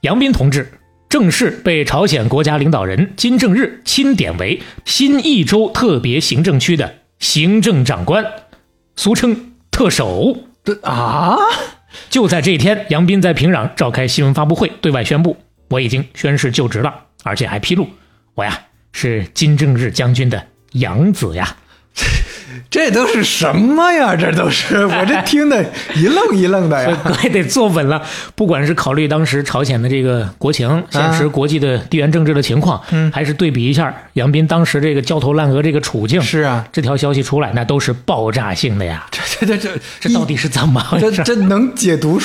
Speaker 2: 杨斌同志正式被朝鲜国家领导人金正日钦点为新义州特别行政区的行政长官，俗称特首。
Speaker 3: 啊
Speaker 2: 就在这一天，杨斌在平壤召开新闻发布会，对外宣布我已经宣誓就职了，而且还披露我呀是金正日将军的养子呀。
Speaker 3: 这都是什么呀？这都是 我这听的一愣一愣的呀。
Speaker 2: 各位得坐稳了，不管是考虑当时朝鲜的这个国情、现实国际的地缘政治的情况，
Speaker 3: 嗯
Speaker 2: 还是对比一下杨斌当时这个焦头烂额这个处境，
Speaker 3: 是啊，
Speaker 2: 这条消息出来，那都是爆炸性的呀！
Speaker 3: 这这这
Speaker 2: 这到底是怎么回事？
Speaker 3: 这这能解读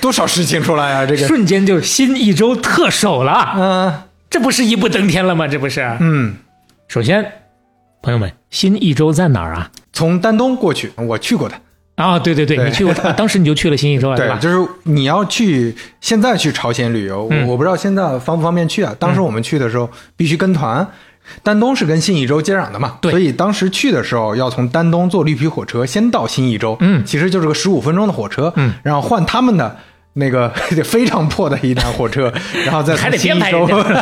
Speaker 3: 多少事情出来啊？这个，
Speaker 2: 瞬间就新一周特首了，
Speaker 3: 嗯
Speaker 2: 这不是一步登天了吗？这不是？
Speaker 3: 嗯，
Speaker 2: 首先，朋友们，新一周在哪儿啊？
Speaker 3: 从丹东过去，我去过的。
Speaker 2: 啊、对对对，
Speaker 3: 对
Speaker 2: 你去过，当时你就去了新一周了，
Speaker 3: 对
Speaker 2: 吧？
Speaker 3: 就是你要去现在去朝鲜旅游，
Speaker 2: 嗯
Speaker 3: 我我不知道现在方不方便去啊。当时我们去的时候必须跟团，丹东是跟新义州接壤的嘛，
Speaker 2: 对
Speaker 3: 所以当时去的时候要从丹东坐绿皮火车先到新义州，
Speaker 2: 嗯
Speaker 3: 其实就是个十五分钟的火车，
Speaker 2: 嗯，
Speaker 3: 然后换他们的。那个 非常破的一辆火车，然后再
Speaker 2: 还得编排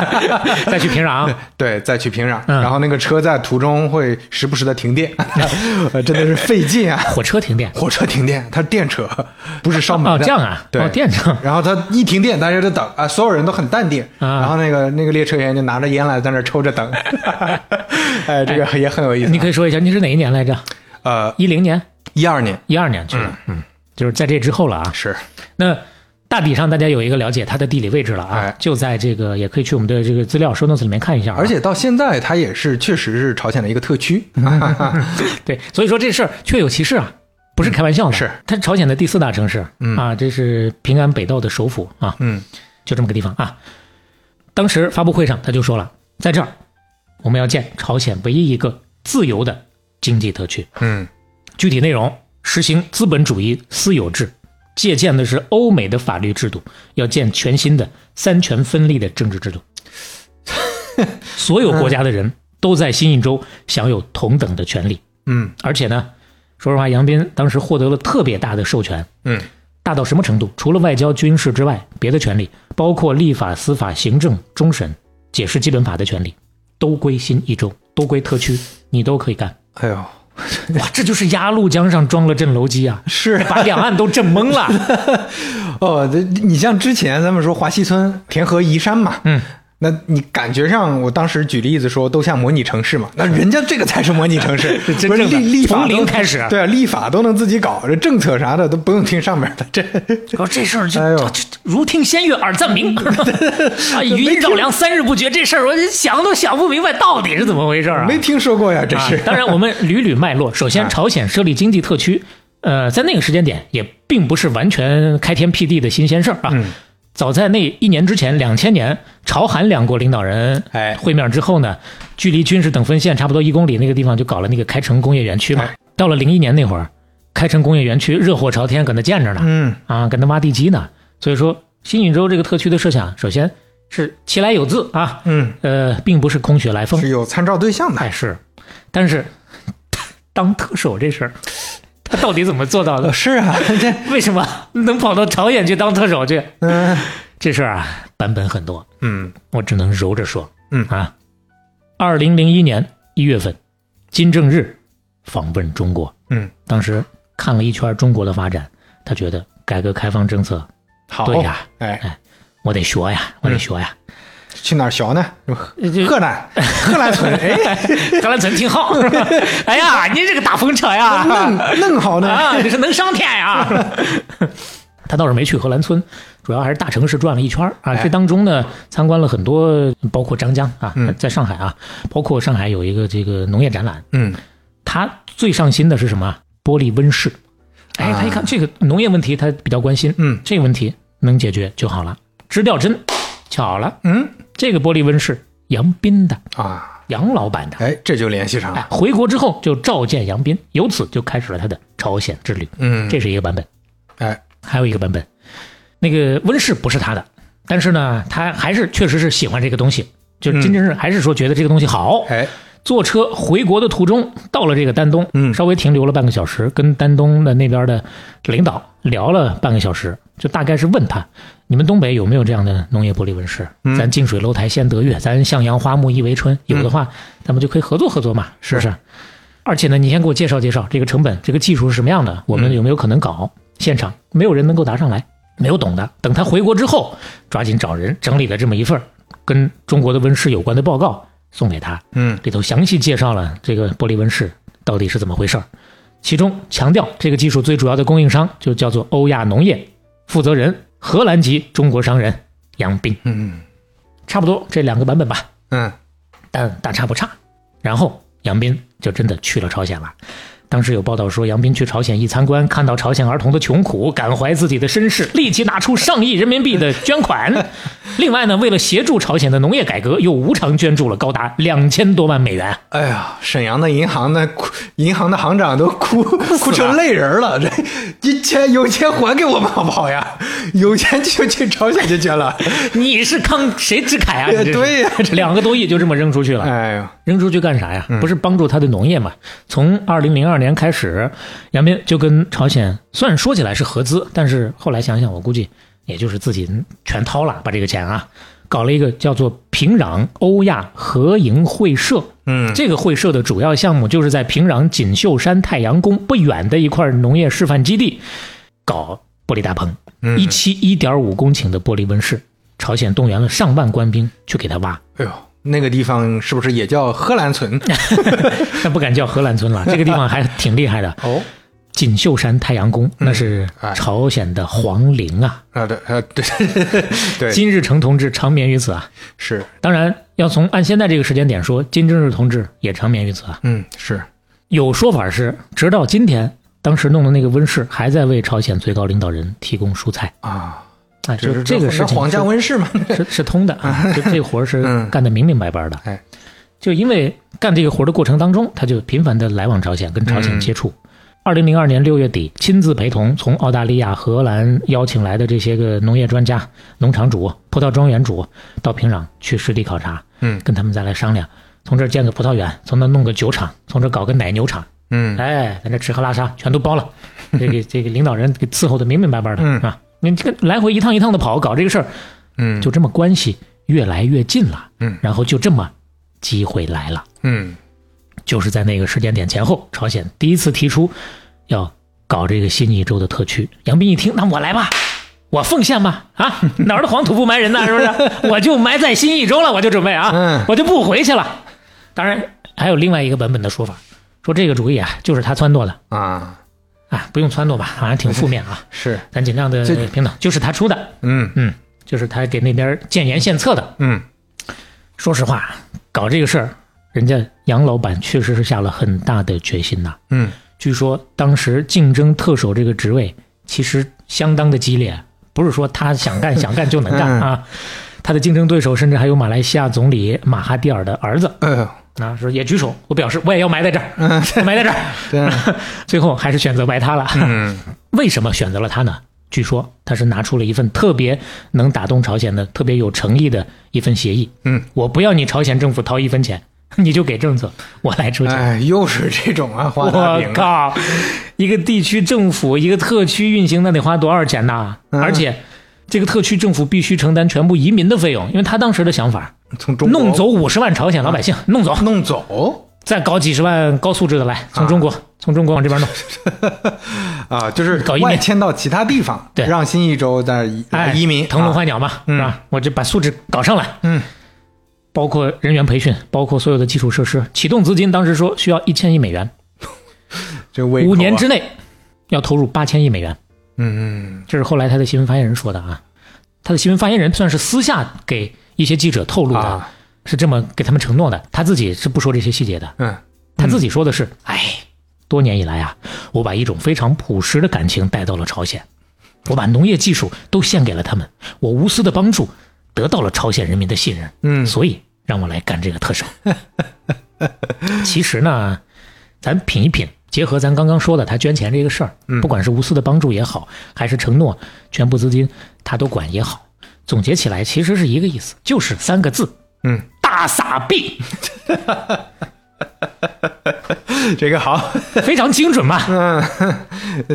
Speaker 2: 再去平壤。
Speaker 3: 对，再去平壤，
Speaker 2: 嗯
Speaker 3: 然后那个车在途中会时不时的停电，呃真的是费劲啊！
Speaker 2: 火车停电
Speaker 3: 火车停电，它是电车，不是烧煤
Speaker 2: 哦，
Speaker 3: 的。
Speaker 2: 这样啊？
Speaker 3: 对，
Speaker 2: 哦，电车。
Speaker 3: 然后它一停电，大家就等啊，所有人都很淡定，
Speaker 2: 啊
Speaker 3: 然后那个那个列车员就拿着烟来在那抽着等，哎，这个也很有意思。
Speaker 2: 你可以说一下，你是哪一年来着？
Speaker 3: 呃，
Speaker 2: 一零年、
Speaker 3: 一二年
Speaker 2: 一二年去的，嗯，就是在这之后了啊。
Speaker 3: 是
Speaker 2: 那大体上大家有一个了解它的地理位置了啊
Speaker 3: 哎，
Speaker 2: 就在这个，也可以去我们的这个资料 show notes 里面看一下啊。
Speaker 3: 而且到现在，它也是确实是朝鲜的一个特区。
Speaker 2: 对，所以说这事儿确有其事啊，不是开玩笑的。
Speaker 3: 是，
Speaker 2: 它是朝鲜的第四大城市，
Speaker 3: 嗯
Speaker 2: 啊，这是平安北道的首府啊，
Speaker 3: 嗯
Speaker 2: 就这么个地方啊。当时发布会上他就说了，在这儿我们要建朝鲜唯一一个自由的经济特区，
Speaker 3: 嗯
Speaker 2: 具体内容实行资本主义私有制，借鉴的是欧美的法律制度，要建全新的三权分立的政治制度。所有国家的人都在新一州享有同等的权利，
Speaker 3: 嗯
Speaker 2: 而且呢，说实话，杨斌当时获得了特别大的授权，
Speaker 3: 嗯
Speaker 2: 大到什么程度？除了外交、军事之外，别的权利，包括立法、司法、行政、终审、解释基本法的权利，都归新一州，都归特区，你都可以干。
Speaker 3: 哎呦，
Speaker 2: 哇，这就是鸭绿江上装了震楼机啊，
Speaker 3: 是
Speaker 2: 把两岸都震懵了。
Speaker 3: 哦，这你像之前咱们说华西村填河移山嘛，
Speaker 2: 嗯，
Speaker 3: 那你感觉上，我当时举例子说都像模拟城市嘛，那人家这个才是模拟城市，
Speaker 2: 真正的从
Speaker 3: 立立法都
Speaker 2: 零开始
Speaker 3: 对啊，立法都能自己搞，这政策啥的都不用听上面的，这
Speaker 2: 说这事儿就、
Speaker 3: 哎呦
Speaker 2: 这这如听仙乐耳暂明，啊，余音绕梁三日不绝，这事儿我想都想不明白到底是怎么回事儿啊？
Speaker 3: 没听说过呀，这是。
Speaker 2: 啊。当然，我们捋捋脉络。首先，
Speaker 3: 啊
Speaker 2: 朝鲜设立经济特区，呃，在那个时间点也并不是完全开天辟地的新鲜事儿啊。
Speaker 3: 嗯
Speaker 2: 早在那一年之前，两千年，朝韩两国领导人
Speaker 3: 哎
Speaker 2: 会面之后呢，距离军事等分线差不多一公里那个地方就搞了那个开城工业园区嘛。
Speaker 3: 哎
Speaker 2: 到了零一年那会儿，开城工业园区热火朝天，搁那建着呢。
Speaker 3: 嗯
Speaker 2: 啊，搁那挖地基呢。所以说，新宇宙这个特区的设想，首先是其来有自啊，
Speaker 3: 嗯，
Speaker 2: 呃，并不是空穴来风
Speaker 3: 是。有参照对象的。
Speaker 2: 哎，是，但是当特首这事儿，他到底怎么做到的
Speaker 3: 呃，？是啊，这
Speaker 2: 为什么能跑到朝鲜去当特首去？
Speaker 3: 嗯
Speaker 2: 这事儿啊，版本很多，
Speaker 3: 嗯
Speaker 2: 我只能揉着说。
Speaker 3: 嗯
Speaker 2: 啊，二零零一年一月份，金正日访问中国，
Speaker 3: 嗯，
Speaker 2: 当时看了一圈中国的发展，他觉得改革开放政策，
Speaker 3: 好，
Speaker 2: 对呀，
Speaker 3: 哎，
Speaker 2: 我得学呀，我得学呀。
Speaker 3: 去哪儿学呢？河南，河南村，哎，
Speaker 2: 河南村挺好。哎呀，你这个大风车呀，
Speaker 3: 能能好呢。
Speaker 2: 啊，这是能上天呀！他倒是没去荷兰村，主要还是大城市转了一圈儿啊。
Speaker 3: 哎
Speaker 2: 这当中呢，参观了很多，包括张江啊
Speaker 3: 嗯，
Speaker 2: 在上海啊，包括上海有一个这个农业展览，
Speaker 3: 嗯
Speaker 2: 他最上心的是什么？玻璃温室。哎，
Speaker 3: 啊
Speaker 2: 他一看这个农业问题，他比较关心，
Speaker 3: 嗯
Speaker 2: 这个问题能解决就好了。支掉针，巧了，
Speaker 3: 嗯
Speaker 2: 这个玻璃温室杨斌的，
Speaker 3: 啊，
Speaker 2: 杨老板的。
Speaker 3: 哎，这就联系上
Speaker 2: 哎
Speaker 3: 了。，
Speaker 2: 回国之后就召见杨斌，由此就开始了他的朝鲜之旅。
Speaker 3: 嗯，
Speaker 2: 这是一个版本。
Speaker 3: 哎，
Speaker 2: 还有一个版本，那个温室不是他的，但是呢，他还是确实是喜欢这个东西，就金正日还是说觉得这个东西好。
Speaker 3: 哎，
Speaker 2: 坐车回国的途中，到了这个丹东，
Speaker 3: 嗯
Speaker 2: 稍微停留了半个小时，跟丹东的那边的领导聊了半个小时，就大概是问他，你们东北有没有这样的农业玻璃温室？
Speaker 3: 嗯
Speaker 2: 咱近水楼台先得月，咱向阳花木易为春，有的话，咱们就可以合作合作嘛，是不是？而且呢，你先给我介绍介绍这个成本、这个技术是什么样的，我们有没有可能搞？现场没有人能够答上来，没有懂的。等他回国之后，抓紧找人整理了这么一份儿跟中国的温室有关的报告送给他，
Speaker 3: 嗯
Speaker 2: 里头详细介绍了这个玻璃温室到底是怎么回事儿。其中强调这个技术最主要的供应商就叫做欧亚农业，负责人荷兰籍中国商人杨斌。
Speaker 3: 嗯
Speaker 2: 差不多这两个版本吧，
Speaker 3: 嗯
Speaker 2: 但大差不差。然后杨斌就真的去了朝鲜了。当时有报道说，杨斌去朝鲜一参观，看到朝鲜儿童的穷苦，感怀自己的身世，立即拿出上亿人民币的捐款。另外呢，为了协助朝鲜的农业改革，又无偿捐助了高达两千多万美元。
Speaker 3: 哎呀，沈阳的银行的，银行的行长都哭哭成泪人了。这这钱有钱还给我们好不好呀？有钱就去朝鲜去捐了。
Speaker 2: 你是慷谁之凯啊？
Speaker 3: 对呀
Speaker 2: 这两个多亿就这么扔出去了。
Speaker 3: 哎呀，
Speaker 2: 扔出去干啥呀？不是帮助他的农业嘛？从二零零二年开始，杨斌就跟朝鲜虽然说起来是合资，但是后来想想，我估计也就是自己全掏了，把这个钱啊，搞了一个叫做平壤欧亚合营会社。
Speaker 3: 嗯
Speaker 2: 这个会社的主要项目就是在平壤锦绣山太阳宫不远的一块农业示范基地搞玻璃大棚，
Speaker 3: 嗯
Speaker 2: 一期一点五公顷的玻璃温室。朝鲜动员了上万官兵去给他挖，
Speaker 3: 哎呦，那个地方是不是也叫荷兰村？
Speaker 2: 那不敢叫荷兰村了，这个地方还挺厉害的。
Speaker 3: 哦，
Speaker 2: 锦绣山太阳宫，那是
Speaker 3: 哎
Speaker 2: 朝鲜的皇陵啊。
Speaker 3: 啊对啊对 对，
Speaker 2: 金日成同志长眠于此啊。
Speaker 3: 是，
Speaker 2: 当然，要从按现在这个时间点说，金正日同志也长眠于此啊。
Speaker 3: 嗯是，
Speaker 2: 有说法是，直到今天，当时弄的那个温室还在为朝鲜最高领导人提供蔬菜
Speaker 3: 啊，
Speaker 2: 啊，就
Speaker 3: 是
Speaker 2: 这个事情
Speaker 3: 皇家温室嘛。
Speaker 2: 是是通的啊，就这活儿是
Speaker 3: 嗯
Speaker 2: 干得明明白白的。
Speaker 3: 哎，
Speaker 2: 就因为干这个活儿的过程当中，他就频繁的来往朝鲜，跟朝鲜接触。二零零二年六月底，亲自陪同从澳大利亚、荷兰邀请来的这些个农业专家、农场主、葡萄庄园主到平壤去实地考察，
Speaker 3: 嗯
Speaker 2: 跟他们再来商量，从这儿建个葡萄园，从那儿弄个酒厂，从这儿搞个奶牛场，
Speaker 3: 嗯
Speaker 2: 哎，咱这吃喝拉撒全都包了，这个这个领导人给伺候的明明白白的、
Speaker 3: 嗯
Speaker 2: 啊！你这个来回一趟一趟的跑，搞这个事儿，
Speaker 3: 嗯
Speaker 2: 就这么关系越来越近了，
Speaker 3: 嗯
Speaker 2: 然后就这么机会来了，
Speaker 3: 嗯
Speaker 2: 就是在那个时间点前后，朝鲜第一次提出要搞这个新义州的特区。杨斌一听，那我来吧，我奉献吧，啊，哪儿的黄土不埋人呢，是不是？我就埋在新义州了，我就准备啊，
Speaker 3: 嗯
Speaker 2: 我就不回去了。当然，还有另外一个版本的说法，说这个主意啊，就是他撺掇的
Speaker 3: 啊
Speaker 2: 啊，不用撺掇吧，好像挺负面啊，
Speaker 3: 是，
Speaker 2: 咱尽量的平等，就是他出的，
Speaker 3: 嗯。
Speaker 2: 嗯，就是他给那边建言献策的。
Speaker 3: 嗯。
Speaker 2: 说实话，搞这个事儿，人家杨老板确实是下了很大的决心呐。
Speaker 3: 嗯。
Speaker 2: 据说当时竞争特首这个职位其实相当的激烈，不是说他想干想干就能干
Speaker 3: 嗯。
Speaker 2: 啊。他的竞争对手甚至还有马来西亚总理马哈蒂尔的儿子。
Speaker 3: 哎呦，
Speaker 2: 啊，说也举手，我表示我也要埋在这儿，
Speaker 3: 嗯
Speaker 2: 埋在这儿。
Speaker 3: 对，
Speaker 2: 最后还是选择埋他了。
Speaker 3: 嗯
Speaker 2: 为什么选择了他呢？据说他是拿出了一份特别能打动朝鲜的、特别有诚意的一份协议。
Speaker 3: 嗯，
Speaker 2: 我不要你朝鲜政府掏一分钱，你就给政策，我来出钱。
Speaker 3: 哎，又是这种啊，画大
Speaker 2: 我
Speaker 3: 饼啊，
Speaker 2: 靠，一个地区政府一个特区运行，那得花多少钱呐？
Speaker 3: 嗯
Speaker 2: 而且，这个特区政府必须承担全部移民的费用，因为他当时的想法，
Speaker 3: 从中国
Speaker 2: 弄走五十万朝鲜老百姓，弄走，
Speaker 3: 弄走？
Speaker 2: 再搞几十万高素质的来，从中国，从中国往这边弄。
Speaker 3: 啊，就是
Speaker 2: 搞移民
Speaker 3: 外迁到其他地方，
Speaker 2: 对。
Speaker 3: 让新一州在移民
Speaker 2: 腾笼
Speaker 3: 啊
Speaker 2: 换鸟嘛，
Speaker 3: 嗯。
Speaker 2: 是吧？我就把素质搞上来，
Speaker 3: 嗯，
Speaker 2: 包括人员培训，包括所有的基础设施，启动资金当时说需要一千亿美元，五年之内要投入八千亿美元。
Speaker 3: 嗯嗯。
Speaker 2: 这是后来他的新闻发言人说的啊，他的新闻发言人算是私下给一些记者透露的，
Speaker 3: 啊。
Speaker 2: 是这么给他们承诺的，他自己是不说这些细节的，
Speaker 3: 嗯。
Speaker 2: 他自己说的是，哎，多年以来啊，我把一种非常朴实的感情带到了朝鲜，我把农业技术都献给了他们，我无私的帮助得到了朝鲜人民的信任，
Speaker 3: 嗯。
Speaker 2: 所以让我来干这个特首。其实呢，咱品一品，结合咱刚刚说的他捐钱这个事儿，
Speaker 3: 嗯。
Speaker 2: 不管是无私的帮助也好，还是承诺全部资金他都管也好，总结起来其实是一个意思，就是三个字：
Speaker 3: 嗯，
Speaker 2: 大傻逼，
Speaker 3: 这个好，
Speaker 2: 非常精准嘛。
Speaker 3: 嗯，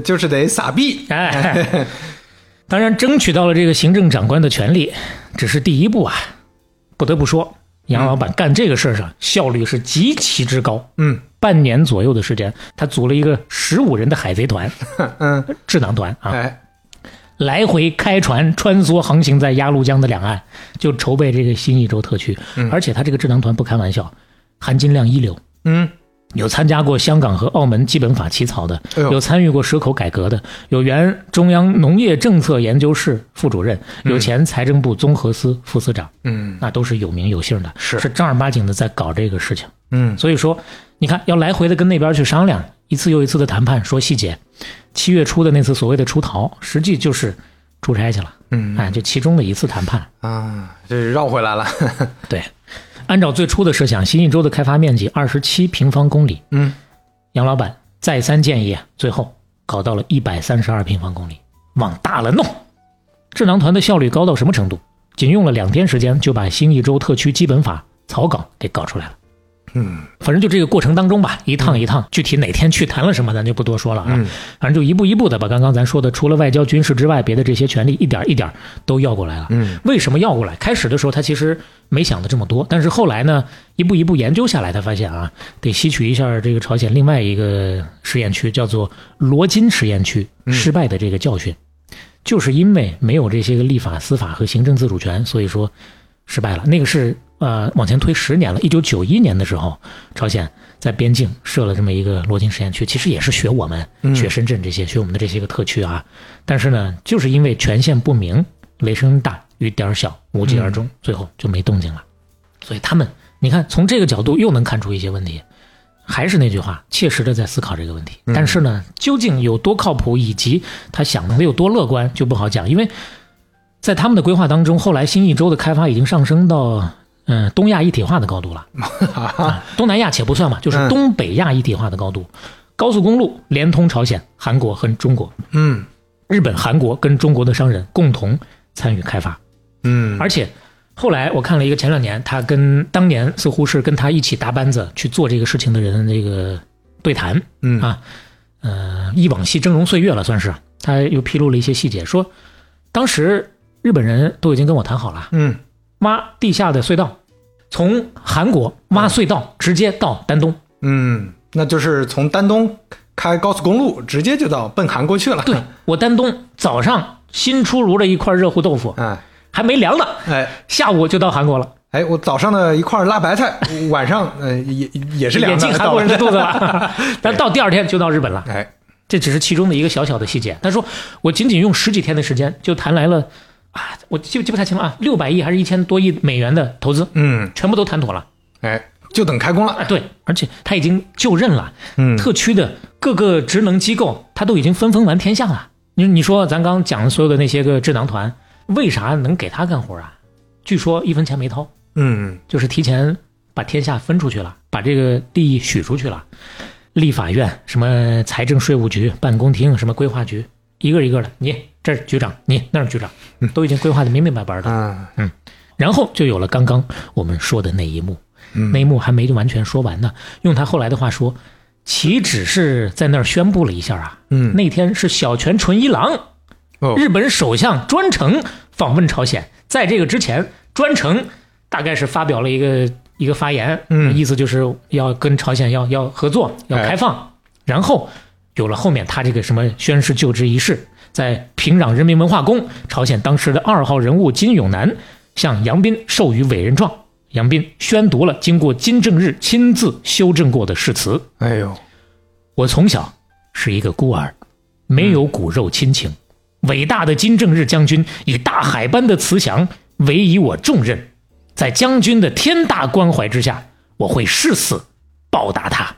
Speaker 3: 就是得傻逼，
Speaker 2: 哎，当然，争取到了这个行政长官的权利，只是第一步啊。不得不说，杨老板干这个事儿上效率是极其之高。
Speaker 3: 嗯
Speaker 2: 半年左右的时间，他组了一个十五人的海贼团、
Speaker 3: 嗯，
Speaker 2: 智囊团啊，
Speaker 3: 哎，
Speaker 2: 来回开船穿梭航行在鸭绿江的两岸，就筹备这个新一州特区。
Speaker 3: 嗯。
Speaker 2: 而且他这个智囊团不开玩笑，含金量一流。
Speaker 3: 嗯。
Speaker 2: 有参加过香港和澳门基本法起草的，有参与过蛇口改革的，有原中央农业政策研究室副主任，有前财政部综合司副司长，
Speaker 3: 嗯。
Speaker 2: 那都是有名有姓的，
Speaker 3: 是。
Speaker 2: 是正儿八经的在搞这个事情。
Speaker 3: 嗯。
Speaker 2: 所以说，你看要来回的跟那边去商量，一次又一次的谈判，说细节。七月初的那次所谓的出逃，实际就是出差去了，
Speaker 3: 嗯
Speaker 2: 哎，就其中的一次谈判。
Speaker 3: 啊，这绕回来了。
Speaker 2: 对，按照最初的设想，新一州的开发面积二十七平方公里，
Speaker 3: 嗯
Speaker 2: 杨老板再三建议，最后搞到了一百三十二平方公里，往大了弄。智囊团的效率高到什么程度？仅用了两天时间就把新一州特区基本法草稿给搞出来了。
Speaker 3: 嗯
Speaker 2: 反正就这个过程当中吧，一趟一趟，具体哪天去谈了什么，咱就不多说了啊。
Speaker 3: 嗯
Speaker 2: 反正就一步一步的把刚刚咱说的，除了外交、军事之外，别的这些权利一点一点都要过来了。
Speaker 3: 嗯
Speaker 2: 为什么要过来？开始的时候他其实没想的这么多，但是后来呢，一步一步研究下来，他发现啊，得吸取一下这个朝鲜另外一个实验区，叫做罗金实验区失败的这个教训，就是因为没有这些个立法、司法和行政自主权，所以说失败了。那个是呃往前推十年了，一九九一年的时候，朝鲜在边境设了这么一个罗金实验区，其实也是学我们学深圳这些，学我们的这些个特区啊。但是呢，就是因为权限不明，雷声大雨点儿小，无疾而终，最后就没动静了。所以他们，你看从这个角度又能看出一些问题。还是那句话，切实的在思考这个问题。但是呢，究竟有多靠谱，以及他想的有多乐观，就不好讲。因为在他们的规划当中，后来新一州的开发已经上升到嗯、东亚一体化的高度了。啊东南亚且不算嘛，就是
Speaker 3: 嗯
Speaker 2: 东北亚一体化的高度。高速公路连通朝鲜、韩国和中国，
Speaker 3: 嗯
Speaker 2: 日本、韩国跟中国的商人共同参与开发。
Speaker 3: 嗯，
Speaker 2: 而且后来我看了一个前两年，他跟当年似乎是跟他一起搭班子去做这个事情的人的这个对谈
Speaker 3: 嗯
Speaker 2: 啊，呃，忆往昔峥嵘岁月了，算是。他又披露了一些细节，说当时日本人都已经跟我谈好了，
Speaker 3: 嗯
Speaker 2: 挖地下的隧道，从韩国挖隧道直接到丹东。
Speaker 3: 嗯，那就是从丹东开高速公路，直接就到奔韩国去了。
Speaker 2: 对，我丹东早上新出炉了一块热乎豆腐
Speaker 3: 哎
Speaker 2: 还没凉呢，
Speaker 3: 哎
Speaker 2: 下午就到韩国了。
Speaker 3: 哎，我早上的一块辣白菜，晚上呃也也是凉的，
Speaker 2: 也进韩国人的肚子了，但到第二天就到日本了。
Speaker 3: 哎，
Speaker 2: 这只是其中的一个小小的细节。他说，我仅仅用十几天的时间就谈来了啊，我记记不太清了啊，六百亿还是一千多亿美元的投资，
Speaker 3: 嗯，
Speaker 2: 全部都谈妥了
Speaker 3: 哎，就等开工
Speaker 2: 啊。
Speaker 3: 了。
Speaker 2: 对，而且他已经就任了，
Speaker 3: 嗯
Speaker 2: 特区的各个职能机构他都已经分封完天下了。你你说咱刚讲的所有的那些个智囊团，为啥能给他干活啊？据说一分钱没掏。
Speaker 3: 嗯
Speaker 2: 就是提前把天下分出去了，把这个利益许出去了。立法院、什么财政税务局、办公厅、什么规划局，一个一个的，你这是局长，你那是局长，都已经规划的明明白白的。
Speaker 3: 嗯。
Speaker 2: 然后就有了刚刚我们说的那一幕，那一幕还没完全说完呢。用他后来的话说，岂只是在那儿宣布了一下啊？
Speaker 3: 嗯。
Speaker 2: 那天是小泉纯一郎
Speaker 3: 哦。
Speaker 2: 日本首相专程访问朝鲜，在这个之前，专程大概是发表了一个一个发言，
Speaker 3: 嗯。
Speaker 2: 意思就是要跟朝鲜要要合作，要开放，然后有了后面他这个什么宣誓就职仪式，在平壤人民文化宫，朝鲜当时的二号人物金永南向杨斌授予委任状，杨斌宣读了经过金正日亲自修正过的誓词，
Speaker 3: 哎呦，
Speaker 2: 我从小是一个孤儿，没有骨肉亲情。伟大的金正日将军以大海般的慈祥委以我重任，在将军的天大关怀之下，我会誓死报答他。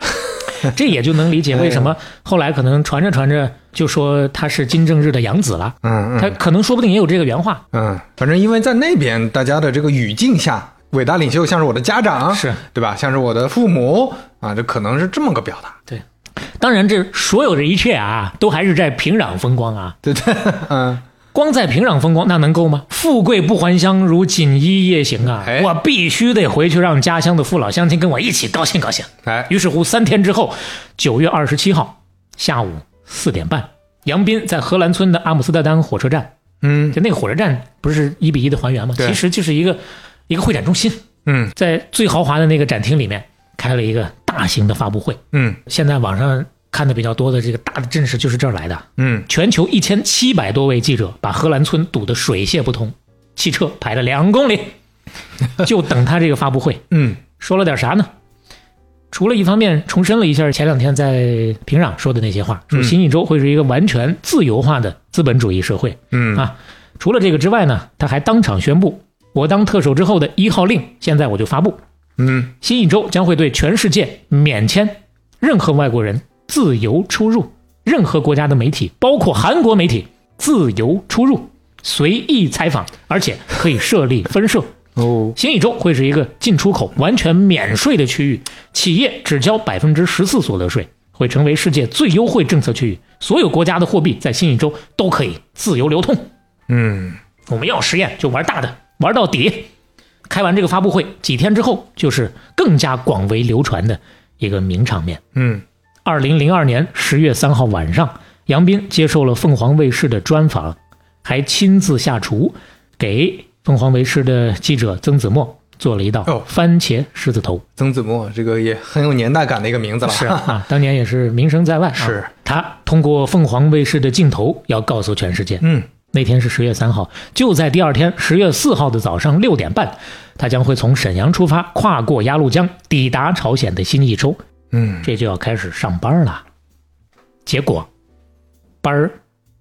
Speaker 2: 这也就能理解为什么后来可能传着传着就说他是金正日的养子了。
Speaker 3: 嗯嗯
Speaker 2: 他可能说不定也有这个原话。
Speaker 3: 嗯，反正因为在那边大家的这个语境下，伟大领袖像是我的家长，
Speaker 2: 是
Speaker 3: 对吧？像是我的父母啊，这可能是这么个表达。
Speaker 2: 对，当然这所有的一切啊，都还是在平壤风光啊。
Speaker 3: 对对，嗯
Speaker 2: 光在平壤风光，那能够吗？富贵不还乡，如锦衣夜行啊！
Speaker 3: 哎
Speaker 2: 我必须得回去，让家乡的父老乡亲跟我一起高兴高兴。
Speaker 3: 哎
Speaker 2: 于是乎，三天之后，九月二十七号下午四点半，杨斌在荷兰村的阿姆斯特丹火车站，
Speaker 3: 嗯
Speaker 2: 就那个火车站不是一比一的还原吗？
Speaker 3: 对
Speaker 2: 其实就是一个一个会展中心，
Speaker 3: 嗯
Speaker 2: 在最豪华的那个展厅里面开了一个大型的发布会。
Speaker 3: 嗯
Speaker 2: 现在网上看的比较多的这个大的阵势就是这儿来的。
Speaker 3: 嗯
Speaker 2: 全球一千七百多位记者把荷兰村堵得水泄不通，汽车排了两公里，就等他这个发布会。
Speaker 3: 嗯
Speaker 2: 说了点啥呢？除了一方面重申了一下前两天在平壤说的那些话，说
Speaker 3: 嗯
Speaker 2: 新一周会是一个完全自由化的资本主义社会。
Speaker 3: 嗯
Speaker 2: 啊，除了这个之外呢，他还当场宣布，我当特首之后的一号令，现在我就发布，
Speaker 3: 嗯
Speaker 2: 新一周将会对全世界免签任何外国人自由出入，任何国家的媒体，包括韩国媒体，自由出入，随意采访，而且可以设立分社。
Speaker 3: 哦
Speaker 2: 新一周会是一个进出口完全免税的区域，企业只交百分之十四所得税，会成为世界最优惠政策区域。所有国家的货币在新一周都可以自由流通。
Speaker 3: 嗯
Speaker 2: 我们要实验就玩大的，玩到底。开完这个发布会，几天之后就是更加广为流传的一个名场面。
Speaker 3: 嗯
Speaker 2: 二零零二年十月三号晚上，杨斌接受了凤凰卫视的专访，还亲自下厨，给凤凰卫视的记者曾子墨做了一道
Speaker 3: 哦
Speaker 2: 番茄狮子头。
Speaker 3: 曾子墨这个也很有年代感的一个名字了。
Speaker 2: 是啊，当年也是名声在外、啊。
Speaker 3: 是
Speaker 2: 他通过凤凰卫视的镜头要告诉全世界，
Speaker 3: 嗯
Speaker 2: 那天是十月三号，就在第二天十月四号的早上六点半，他将会从沈阳出发，跨过鸭绿江，抵达朝鲜的新义州，
Speaker 3: 嗯
Speaker 2: 这就要开始上班了。结果班儿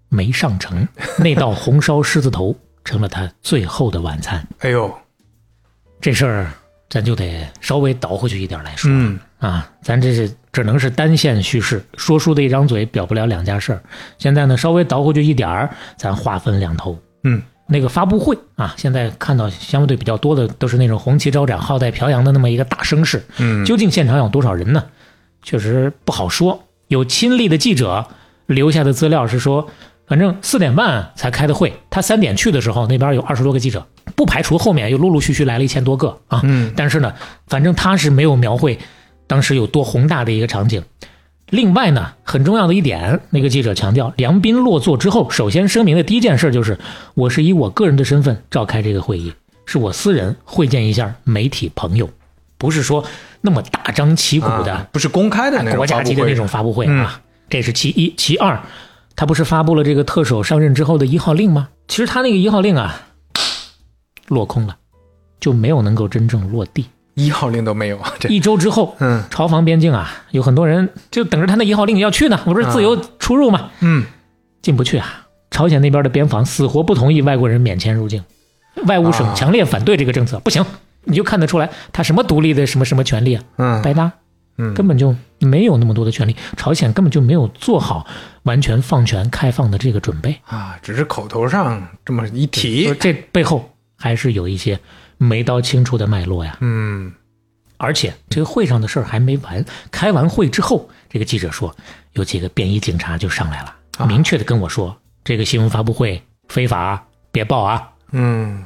Speaker 2: 没上成，那道红烧狮子头成了他最后的晚餐。
Speaker 3: 哎呦
Speaker 2: 这事儿咱就得稍微倒回去一点来说。
Speaker 3: 嗯
Speaker 2: 啊，咱这是只能是单线叙事，说书的一张嘴表不了两家事儿。现在呢，稍微倒回去一点儿，咱划分两头。
Speaker 3: 嗯
Speaker 2: 那个发布会啊，现在看到相对比较多的都是那种红旗招展、浩带飘扬的那么一个大声势。
Speaker 3: 嗯
Speaker 2: 究竟现场有多少人呢？确实不好说。有亲历的记者留下的资料是说，反正四点半才开的会，他三点去的时候，那边有二十多个记者，不排除后面又陆陆续续来了一千多个啊。
Speaker 3: 嗯
Speaker 2: 但是呢，反正他是没有描绘当时有多宏大的一个场景。另外呢，很重要的一点，那个记者强调，梁斌落座之后，首先声明的第一件事就是，我是以我个人的身份召开这个会议，是我私人会见一下媒体朋友，不是说那么大张旗鼓的、
Speaker 3: 啊不是公开的那种
Speaker 2: 国家级的那种发布会
Speaker 3: 嗯
Speaker 2: 啊。这是其一，其二，他不是发布了这个特首上任之后的一号令吗？其实他那个一号令啊，落空了，就没有能够真正落地。
Speaker 3: 一号令都没有啊，这
Speaker 2: 一周之后，
Speaker 3: 嗯
Speaker 2: 朝防边境啊，有很多人就等着他那一号令要去呢，我不是自由出入吗？
Speaker 3: 嗯
Speaker 2: 进不去啊！朝鲜那边的边防死活不同意外国人免签入境，外务省
Speaker 3: 啊
Speaker 2: 强烈反对这个政策，不行，你就看得出来他什么独立的什么什么权利啊，
Speaker 3: 嗯
Speaker 2: 白搭，
Speaker 3: 嗯。
Speaker 2: 根本就没有那么多的权利，朝鲜根本就没有做好完全放权开放的这个准备，
Speaker 3: 啊，只是口头上这么一提，
Speaker 2: 这背后还是有一些没刀清楚的脉络呀。
Speaker 3: 嗯。
Speaker 2: 而且这个会上的事儿还没完，开完会之后，这个记者说有几个便衣警察就上来了，
Speaker 3: 啊。
Speaker 2: 明确的跟我说这个新闻发布会非法，别报啊。
Speaker 3: 嗯。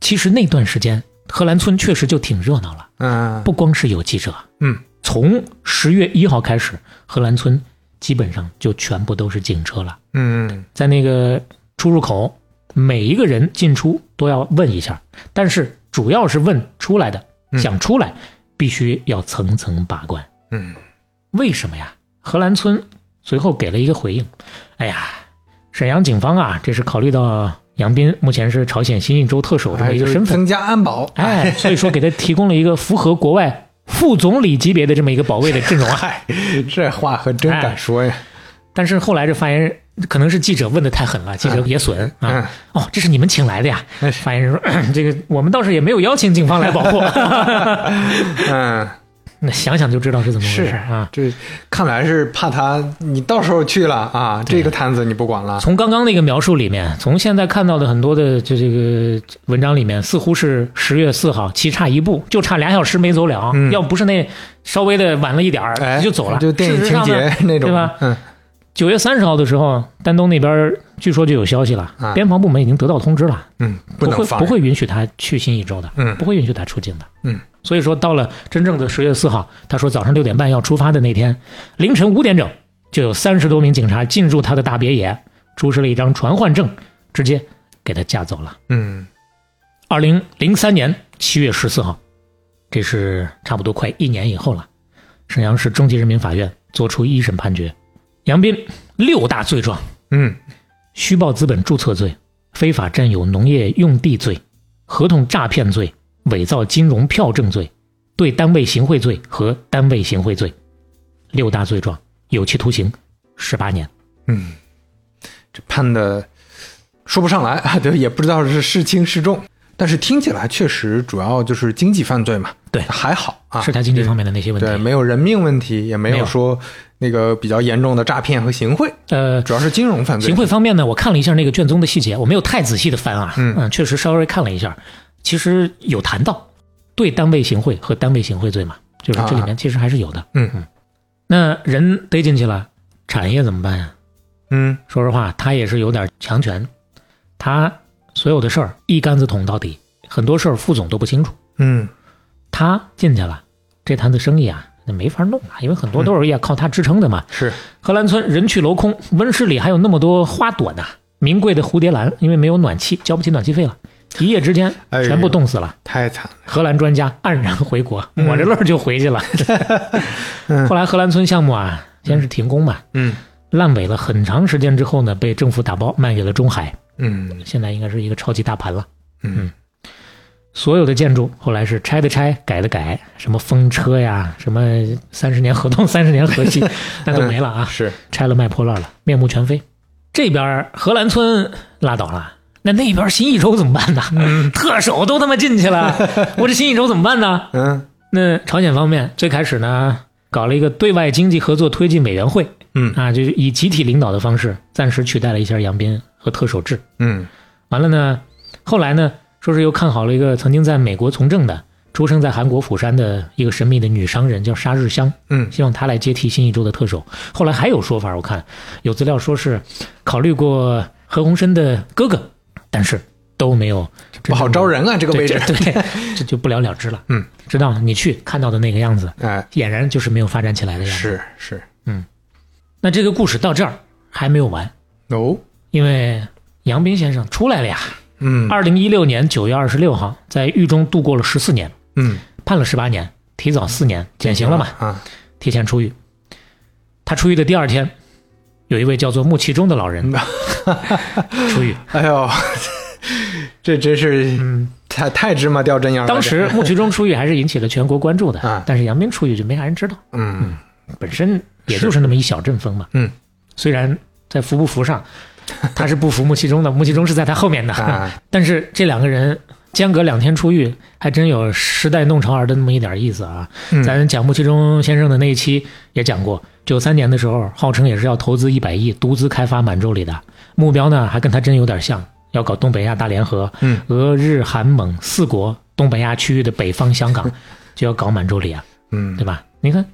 Speaker 2: 其实那段时间荷兰村确实就挺热闹了，
Speaker 3: 嗯。
Speaker 2: 不光是有记者，
Speaker 3: 嗯
Speaker 2: 从十月一号开始，荷兰村基本上就全部都是警车了，
Speaker 3: 嗯
Speaker 2: 在那个出入口，每一个人进出都要问一下，但是主要是问出来的，
Speaker 3: 嗯
Speaker 2: 想出来必须要层层把关。
Speaker 3: 嗯
Speaker 2: 为什么呀？荷兰村随后给了一个回应，哎呀，沈阳警方啊，这是考虑到杨斌目前是朝鲜新一州特首这么一个身份，
Speaker 3: 增加安保，
Speaker 2: 哎，所以说给他提供了一个符合国外副总理级别的这么一个保卫的阵容啊。
Speaker 3: 嗨，这话可真敢说呀，
Speaker 2: 但是后来这发言人可能是记者问的太狠了，记者也损啊。
Speaker 3: 嗯
Speaker 2: 哦，这是你们请来的呀？
Speaker 3: 哎
Speaker 2: 发言人说，这个我们倒是也没有邀请警方来保护。
Speaker 3: 嗯。
Speaker 2: 那想想就知道是怎么回事啊。
Speaker 3: 这看来是怕他，你到时候去了啊，这个摊子你不管了。
Speaker 2: 从刚刚那个描述里面，从现在看到的很多的就这个文章里面，似乎是十月四号，棋差一步，就差俩小时没走了。
Speaker 3: 嗯
Speaker 2: 要不是那稍微的晚了一点儿，
Speaker 3: 哎，
Speaker 2: 就走了。
Speaker 3: 就电影情节那种，
Speaker 2: 对吧？
Speaker 3: 嗯
Speaker 2: 九月三十号的时候，丹东那边据说就有消息了，
Speaker 3: 啊
Speaker 2: 边防部门已经得到通知了，
Speaker 3: 嗯，不
Speaker 2: 会不会允许他去新一州的，
Speaker 3: 嗯
Speaker 2: 不会允许他出境的。
Speaker 3: 嗯，
Speaker 2: 所以说到了真正的十月四号，他说早上六点半要出发的那天，凌晨五点整就有三十多名警察进入他的大别野，出示了一张传唤证，直接给他架走了。
Speaker 3: 嗯
Speaker 2: 二零零三年七月十四号，这是差不多快一年以后了。沈阳市中级人民法院作出一审判决，杨斌六大罪状：
Speaker 3: 嗯。
Speaker 2: 虚报资本注册罪、非法占有农业用地罪、合同诈骗罪、伪造金融票证罪、对单位行贿罪和单位行贿罪，六大罪状，有期徒刑十八年。
Speaker 3: 嗯，这判的说不上来啊，对，也不知道是是轻是重，但是听起来确实主要就是经济犯罪嘛，
Speaker 2: 对
Speaker 3: 还好啊，
Speaker 2: 是他经济方面的那些问题。
Speaker 3: 对，没有人命问题，也没
Speaker 2: 有。
Speaker 3: 说那个比较严重的诈骗和行贿，
Speaker 2: 呃，
Speaker 3: 主要是金融犯罪。
Speaker 2: 行贿方面呢，我看了一下那个卷宗的细节，我没有太仔细的翻啊，
Speaker 3: 嗯
Speaker 2: 确实稍微看了一下，其实有谈到对单位行贿和单位行贿罪嘛，就是这里面其实还是有的。
Speaker 3: 嗯
Speaker 2: 那人逮进去了，产业怎么办呀？
Speaker 3: 嗯
Speaker 2: 说实话，他也是有点强权，他所有的事儿一竿子捅到底，很多事儿副总都不清楚。
Speaker 3: 嗯
Speaker 2: 他进去了，这摊子生意啊，那没法弄啊，因为很多都是要靠它支撑的嘛。
Speaker 3: 是
Speaker 2: 荷兰村人去楼空，温室里还有那么多花朵呢，名贵的蝴蝶兰，因为没有暖气，交不起暖气费了，一夜之间全部冻死了。
Speaker 3: 太惨了。
Speaker 2: 荷兰专家黯然回国，抹着泪儿就回去了。
Speaker 3: 嗯
Speaker 2: 后来荷兰村项目啊，先是停工嘛，
Speaker 3: 嗯
Speaker 2: 烂尾了很长时间之后呢，被政府打包卖给了中海，
Speaker 3: 嗯
Speaker 2: 现在应该是一个超级大盘了。
Speaker 3: 嗯
Speaker 2: 所有的建筑后来是拆的拆，改的改，什么风车呀，什么三十年河东、三十年河西，那都没了啊，
Speaker 3: 是
Speaker 2: 拆了卖破烂了，面目全非。这边荷兰村拉倒了，那那边新义州怎么办呢？特首都他妈进去了，我这新义州怎么办呢？
Speaker 3: 嗯
Speaker 2: 那朝鲜方面最开始呢，搞了一个对外经济合作推进委员会
Speaker 3: 嗯
Speaker 2: 啊，就是以集体领导的方式，暂时取代了一下杨斌和特首制。
Speaker 3: 嗯
Speaker 2: 完了呢，后来呢，说是又看好了一个曾经在美国从政的、出生在韩国釜山的一个神秘的女商人，叫沙日香，
Speaker 3: 嗯
Speaker 2: 希望她来接替新一周的特首。后来还有说法，我看有资料说是考虑过何鸿燊的哥哥，但是都没有
Speaker 3: 不好招人啊，这个位置。
Speaker 2: 对，这对，这就不了了之了。
Speaker 3: 嗯，
Speaker 2: 知道你去看到的那个样子，
Speaker 3: 哎，
Speaker 2: 俨然就是没有发展起来的样子。
Speaker 3: 是是嗯
Speaker 2: 那这个故事到这儿还没有完，
Speaker 3: 哦，
Speaker 2: 因为杨斌先生出来了呀。
Speaker 3: 嗯。
Speaker 2: 二零一六年九月二十六号，在狱中度过了十四年，
Speaker 3: 嗯，
Speaker 2: 判了十八年，提早四年减刑了嘛，
Speaker 3: 啊，
Speaker 2: 提前出狱。他出狱的第二天，有一位叫做穆其中的老人 出狱。
Speaker 3: 哎呦，这真是
Speaker 2: 嗯，
Speaker 3: 太太芝麻掉针眼了。
Speaker 2: 当时穆其中出狱还是引起了全国关注的
Speaker 3: 啊，
Speaker 2: 但是杨斌出狱就没啥人知道，
Speaker 3: 这，嗯。
Speaker 2: 本身也就是那么一小阵风嘛。
Speaker 3: 嗯，
Speaker 2: 虽然在服不服上，他是不服穆其中的，穆其中是在他后面的，
Speaker 3: 啊，
Speaker 2: 但是这两个人间隔两天出狱，还真有时代弄潮儿的那么一点意思啊。
Speaker 3: 嗯
Speaker 2: 咱讲穆其中先生的那一期也讲过，九三年的时候，号称也是要投资一百亿独资开发满洲里的，目标呢还跟他真有点像，要搞东北亚大联合，
Speaker 3: 嗯，
Speaker 2: 俄日韩蒙四国东北亚区域的北方香港 就要搞满洲里啊，
Speaker 3: 嗯
Speaker 2: 对，吧？你看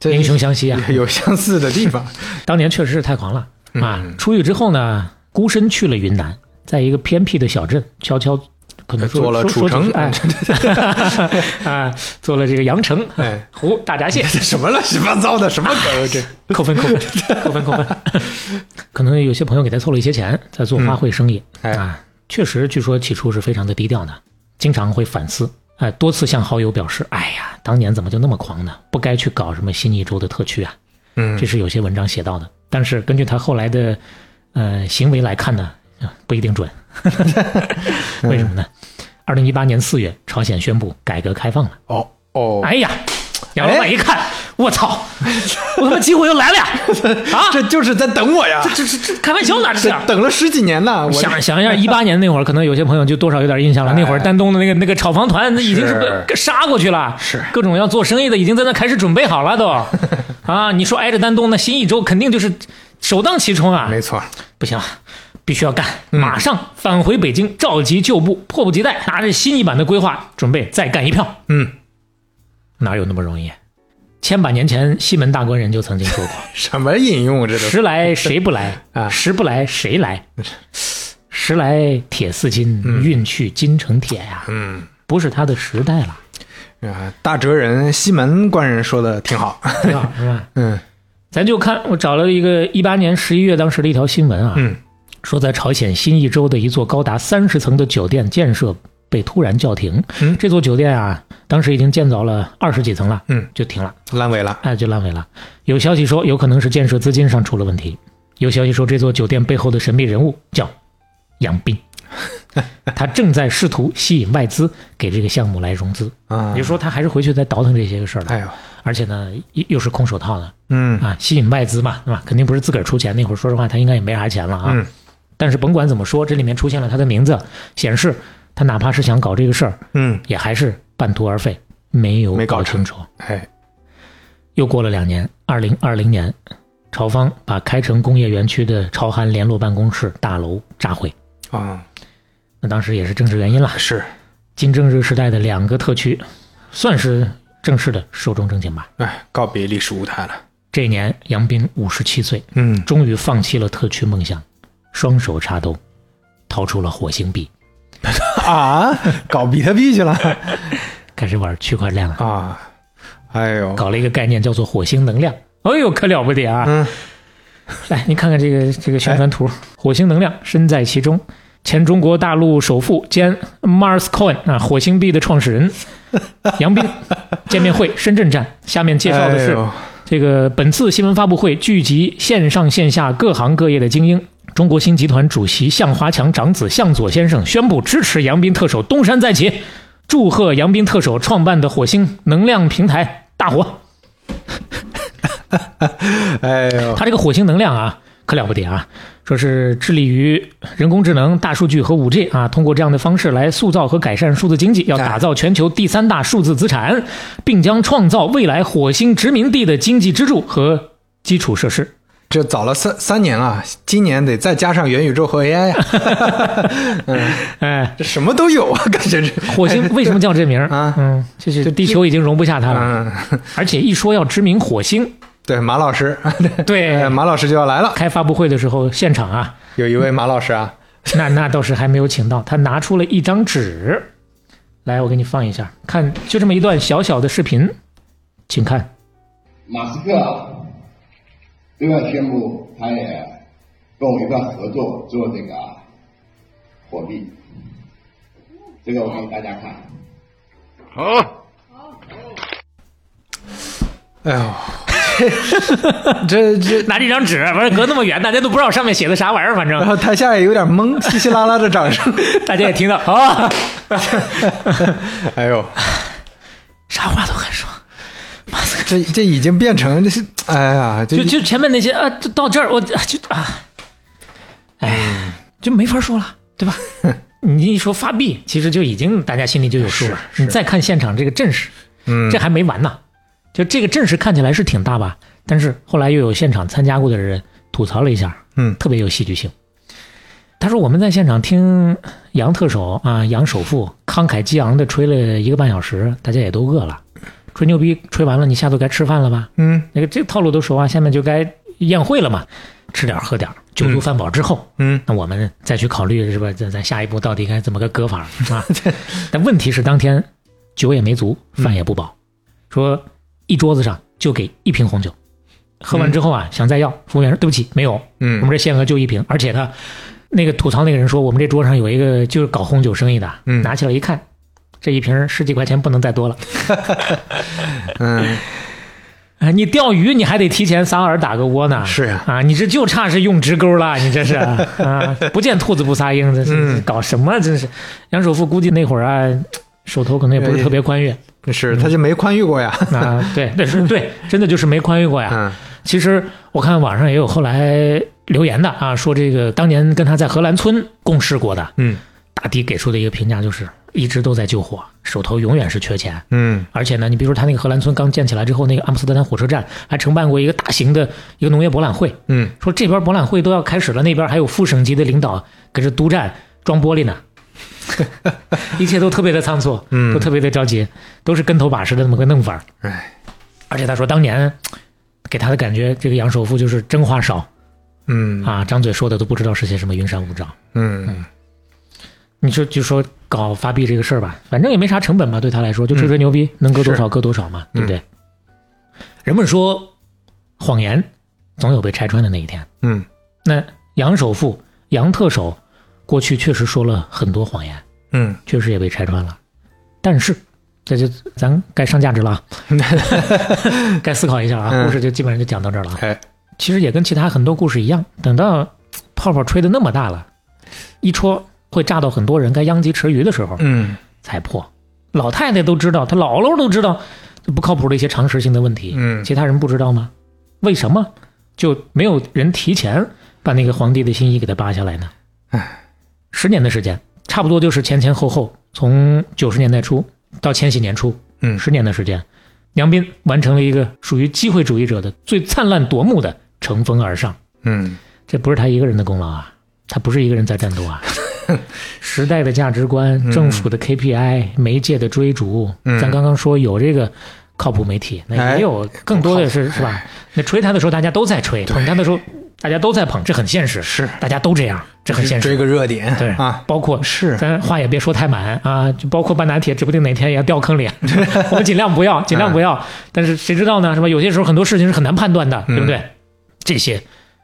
Speaker 3: 这
Speaker 2: 英雄相惜啊，
Speaker 3: 有相似的地方。
Speaker 2: 当年确实是太狂了啊！
Speaker 3: 嗯
Speaker 2: 出狱之后呢，孤身去了云南，在一个偏僻的小镇悄悄。可能说
Speaker 3: 做了楚城
Speaker 2: 说哎，啊，做了这个阳城
Speaker 3: 哎，
Speaker 2: 湖大闸蟹，
Speaker 3: 什么乱七八糟的，什么梗这？
Speaker 2: 扣分扣分扣分扣分。可能有些朋友给他凑了一些钱，在做花卉生意、
Speaker 3: 哎
Speaker 2: 啊。确实，据说起初是非常的低调的，经常会反思，哎，多次向好友表示，哎呀，当年怎么就那么狂呢？不该去搞什么新一州的特区啊。
Speaker 3: 嗯
Speaker 2: 这是有些文章写到的，但是根据他后来的呃行为来看呢，啊不一定准。为什么呢？二零一八年四月，朝鲜宣布改革开放了。
Speaker 3: 哦哦，
Speaker 2: 哎呀，杨老板一看，我操，我他妈机会又来了呀！啊，
Speaker 3: 这就是在等我呀，
Speaker 2: 这这这开玩笑呢，这是。
Speaker 3: 等了十几年呢。我
Speaker 2: 想想一下，一八 年那会儿，可能有些朋友就多少有点印象了。
Speaker 3: 哎
Speaker 2: 那会儿丹东的那个那个炒房团，那已经是
Speaker 3: 是
Speaker 2: 被杀过去了，
Speaker 3: 是
Speaker 2: 各种要做生意的，已经在那开始准备好了都。啊，你说挨着丹东，那新一州肯定就是首当其冲啊！
Speaker 3: 没错，
Speaker 2: 不行，必须要干，
Speaker 3: 嗯
Speaker 2: 马上返回北京，召集旧部，迫不及待拿着新一版的规划，准备再干一票。
Speaker 3: 嗯，
Speaker 2: 哪有那么容易？千百年前西门大官人就曾经说过
Speaker 3: 什么引用这：“都是
Speaker 2: 时来谁不来
Speaker 3: 啊
Speaker 2: 时不来谁来？时来铁似金，运去金成铁呀！
Speaker 3: 嗯
Speaker 2: 不是他的时代了，
Speaker 3: 啊，大哲人西门官人说的挺好。
Speaker 2: 挺好是吧？
Speaker 3: 嗯
Speaker 2: 咱就看我找了一个一八年十一月当时的一条新闻啊，
Speaker 3: 嗯
Speaker 2: 说在朝鲜新义州的一座高达三十层的酒店建设被突然叫停。
Speaker 3: 嗯
Speaker 2: 这座酒店啊，当时已经建造了二十几层了，
Speaker 3: 嗯，
Speaker 2: 就停了，
Speaker 3: 烂尾了。
Speaker 2: 哎，就烂尾了。有消息说，有可能是建设资金上出了问题。有消息说，这座酒店背后的神秘人物叫杨斌。他正在试图吸引外资给这个项目来融资。
Speaker 3: 啊
Speaker 2: 也就，说，他还是回去再倒腾这些个事儿了。
Speaker 3: 哎呦，
Speaker 2: 而且呢，又又是空手套的
Speaker 3: 嗯
Speaker 2: 啊，吸引外资嘛，对吧？肯定不是自个儿出钱。那会儿说实话，他应该也没啥钱了啊。
Speaker 3: 嗯
Speaker 2: 但是甭管怎么说，这里面出现了他的名字，显示他哪怕是想搞这个事儿，
Speaker 3: 嗯，
Speaker 2: 也还是半途而废，没有
Speaker 3: 没搞
Speaker 2: 清楚。
Speaker 3: 哎，
Speaker 2: 又过了两年，二零二零年，朝方把开城工业园区的朝韩联络办公室大楼炸毁。
Speaker 3: 啊，
Speaker 2: 那当时也是政治原因了，
Speaker 3: 是，
Speaker 2: 金正日时代的两个特区，算是正式的寿终正寝吧。
Speaker 3: 哎，告别历史舞台了。
Speaker 2: 这一年，杨斌五十七岁，
Speaker 3: 嗯，
Speaker 2: 终于放弃了特区梦想，双手插兜，掏出了火星币，
Speaker 3: 啊，搞比特币去了
Speaker 2: 开始玩区块链了，
Speaker 3: 啊，哎呦，
Speaker 2: 搞了一个概念叫做火星能量。哎呦，可了不得啊！
Speaker 3: 嗯，
Speaker 2: 来，你看看这个这个宣传图，火星能量身在其中。前中国大陆首富兼 Mars Coin 啊，火星币的创始人 杨斌见面会深圳站。下面介绍的是这个本次新闻发布会聚集线上线下各行各业的精英。中国新集团主席向华强长子向佐先生宣布支持杨斌特首东山再起，祝贺杨斌特首创办的火星能量平台大火。
Speaker 3: 哎呦，
Speaker 2: 他这个火星能量啊，可了不得啊！说是致力于人工智能、大数据和五 G 啊，通过这样的方式来塑造和改善数字经济，要打造全球第三大数字资产，并将创造未来火星殖民地的经济支柱和基础设施。
Speaker 3: 这早了三三年了，今年得再加上元宇宙和 AI 呀、嗯，
Speaker 2: 哎，
Speaker 3: 这什么都有啊，感觉这。
Speaker 2: 火星为什么叫这名？儿
Speaker 3: 啊
Speaker 2: 嗯，就是地球已经容不下它了，
Speaker 3: 嗯，
Speaker 2: 而且一说要殖民火星，
Speaker 3: 对，马老师，
Speaker 2: 对
Speaker 3: 哎，马老师就要来了，
Speaker 2: 开发布会的时候，现场啊，
Speaker 3: 有一位马老师啊，
Speaker 2: 那那倒是还没有请到，他拿出了一张纸，来，我给你放一下，看就这么一段小小的视频，请看。
Speaker 5: 马斯克啊，对外宣布，他也跟我们一块合作做这个货币。这个我给大家看。好。
Speaker 3: 好哎呦，这 这，
Speaker 2: 拿这张纸，完了隔那么远，大家都不知道上面写的啥玩意儿，反正
Speaker 3: 然后台下也有点懵，稀稀拉拉的掌声，
Speaker 2: 大家也听到啊，
Speaker 3: 哎呦，
Speaker 2: 啥话都敢说。
Speaker 3: 这这已经变成这是，哎呀，这
Speaker 2: 就就前面那些啊，就到这儿我啊就啊，哎，就没法说了，对吧？你一说发币，其实就已经大家心里就有数了。你再看现场这个阵势，
Speaker 3: 嗯
Speaker 2: 这还没完呢。就这个阵势看起来是挺大吧，但是后来又有现场参加过的人吐槽了一下，
Speaker 3: 嗯
Speaker 2: 特别有戏剧性。他说我们在现场听杨特首啊，杨首富慷慨激昂的吹了一个半小时，大家也都饿了。吹牛逼吹完了，你下头该吃饭了吧？
Speaker 3: 嗯
Speaker 2: 那个这个套路都熟啊，下面就该宴会了嘛，吃点喝点，酒足饭饱之后，
Speaker 3: 嗯，
Speaker 2: 那我们再去考虑是吧？咱咱下一步到底该怎么个割法啊？但问题是当天酒也没足，饭也不饱，说一桌子上就给一瓶红酒，喝完之后啊，想再要，服务员说对不起，没有，嗯。我们
Speaker 3: 嗯
Speaker 2: 这限额就一瓶，而且呢，那个吐槽那个人说我们这桌上有一个就是搞红酒生意的，
Speaker 3: 嗯。
Speaker 2: 拿起来一看，这一瓶十几块钱不能再多了。
Speaker 3: 嗯，
Speaker 2: 啊，你钓鱼你还得提前撒饵打个窝呢。
Speaker 3: 是啊。
Speaker 2: 啊，你这就差是用直钩了，你这是。啊，不见兔子不撒鹰，这是、
Speaker 3: 嗯。
Speaker 2: 搞什么？真是，杨首富估计那会儿啊，手头可能也不是特别宽裕
Speaker 3: 是，他就没宽裕过呀，
Speaker 2: 啊。对，那是对，真的就是没宽裕过呀。
Speaker 3: 嗯
Speaker 2: 其实我看网上也有后来留言的啊，说这个当年跟他在荷兰村共事过的
Speaker 3: 嗯
Speaker 2: 大迪给出的一个评价就是，一直都在救火，手头永远是缺钱。
Speaker 3: 嗯
Speaker 2: 而且呢，你比如说他那个荷兰村刚建起来之后，那个阿姆斯特丹火车站还承办过一个大型的一个农业博览会，
Speaker 3: 嗯，
Speaker 2: 说这边博览会都要开始了，那边还有副省级的领导搁这督战装玻璃呢，一切都特别的仓促，
Speaker 3: 嗯。
Speaker 2: 都特别的着急，都是跟头把式的那么个弄法而且他说当年给他的感觉，这个杨首富就是真话少。
Speaker 3: 嗯。
Speaker 2: 啊，张嘴说的都不知道是些什么云山雾罩。
Speaker 3: 嗯。
Speaker 2: 你说就说搞发币这个事儿吧，反正也没啥成本嘛，对他来说就吹吹牛逼，能割多少割多少嘛，对不对？人们说谎言总有被拆穿的那一天。
Speaker 3: 嗯。
Speaker 2: 那杨首富、杨特首过去确实说了很多谎言，
Speaker 3: 嗯
Speaker 2: 确实也被拆穿了。但是，这就咱该上价值了啊，该思考一下啊。
Speaker 3: 嗯
Speaker 2: 故事就基本上就讲到这儿了其实也跟其他很多故事一样，等到泡泡吹的那么大了，一戳，会炸到很多人该殃及池鱼的时候，
Speaker 3: 嗯
Speaker 2: 才破。老太太都知道，她姥姥都知道，不靠谱的一些常识性的问题，
Speaker 3: 嗯
Speaker 2: 其他人不知道吗？为什么就没有人提前把那个皇帝的新衣给他扒下来呢？
Speaker 3: 唉，
Speaker 2: 十年的时间，差不多就是前前后后，从九十年代初到千禧年初，
Speaker 3: 嗯
Speaker 2: 十年的时间，梁斌完成了一个属于机会主义者的最灿烂夺目的乘风而上。
Speaker 3: 嗯
Speaker 2: 这不是他一个人的功劳啊，他不是一个人在战斗啊。时代的价值观、政府的 KPI、媒介的追逐，
Speaker 3: 嗯
Speaker 2: 咱刚刚说有这个靠谱媒体，那
Speaker 3: 哎
Speaker 2: 也有更多的是是吧？那吹他的时候大家都在吹，捧他的时候大家都在捧，这很现实，
Speaker 3: 是
Speaker 2: 大家都这样，这很现实。
Speaker 3: 追个热点，
Speaker 2: 对
Speaker 3: 啊，
Speaker 2: 包括
Speaker 3: 是
Speaker 2: 咱话也别说太满啊，就包括半打铁，指不定哪天也要掉坑里，我们尽量不要，尽量不要。但是谁知道呢？是吧？有些时候很多事情是很难判断的，对不对？这些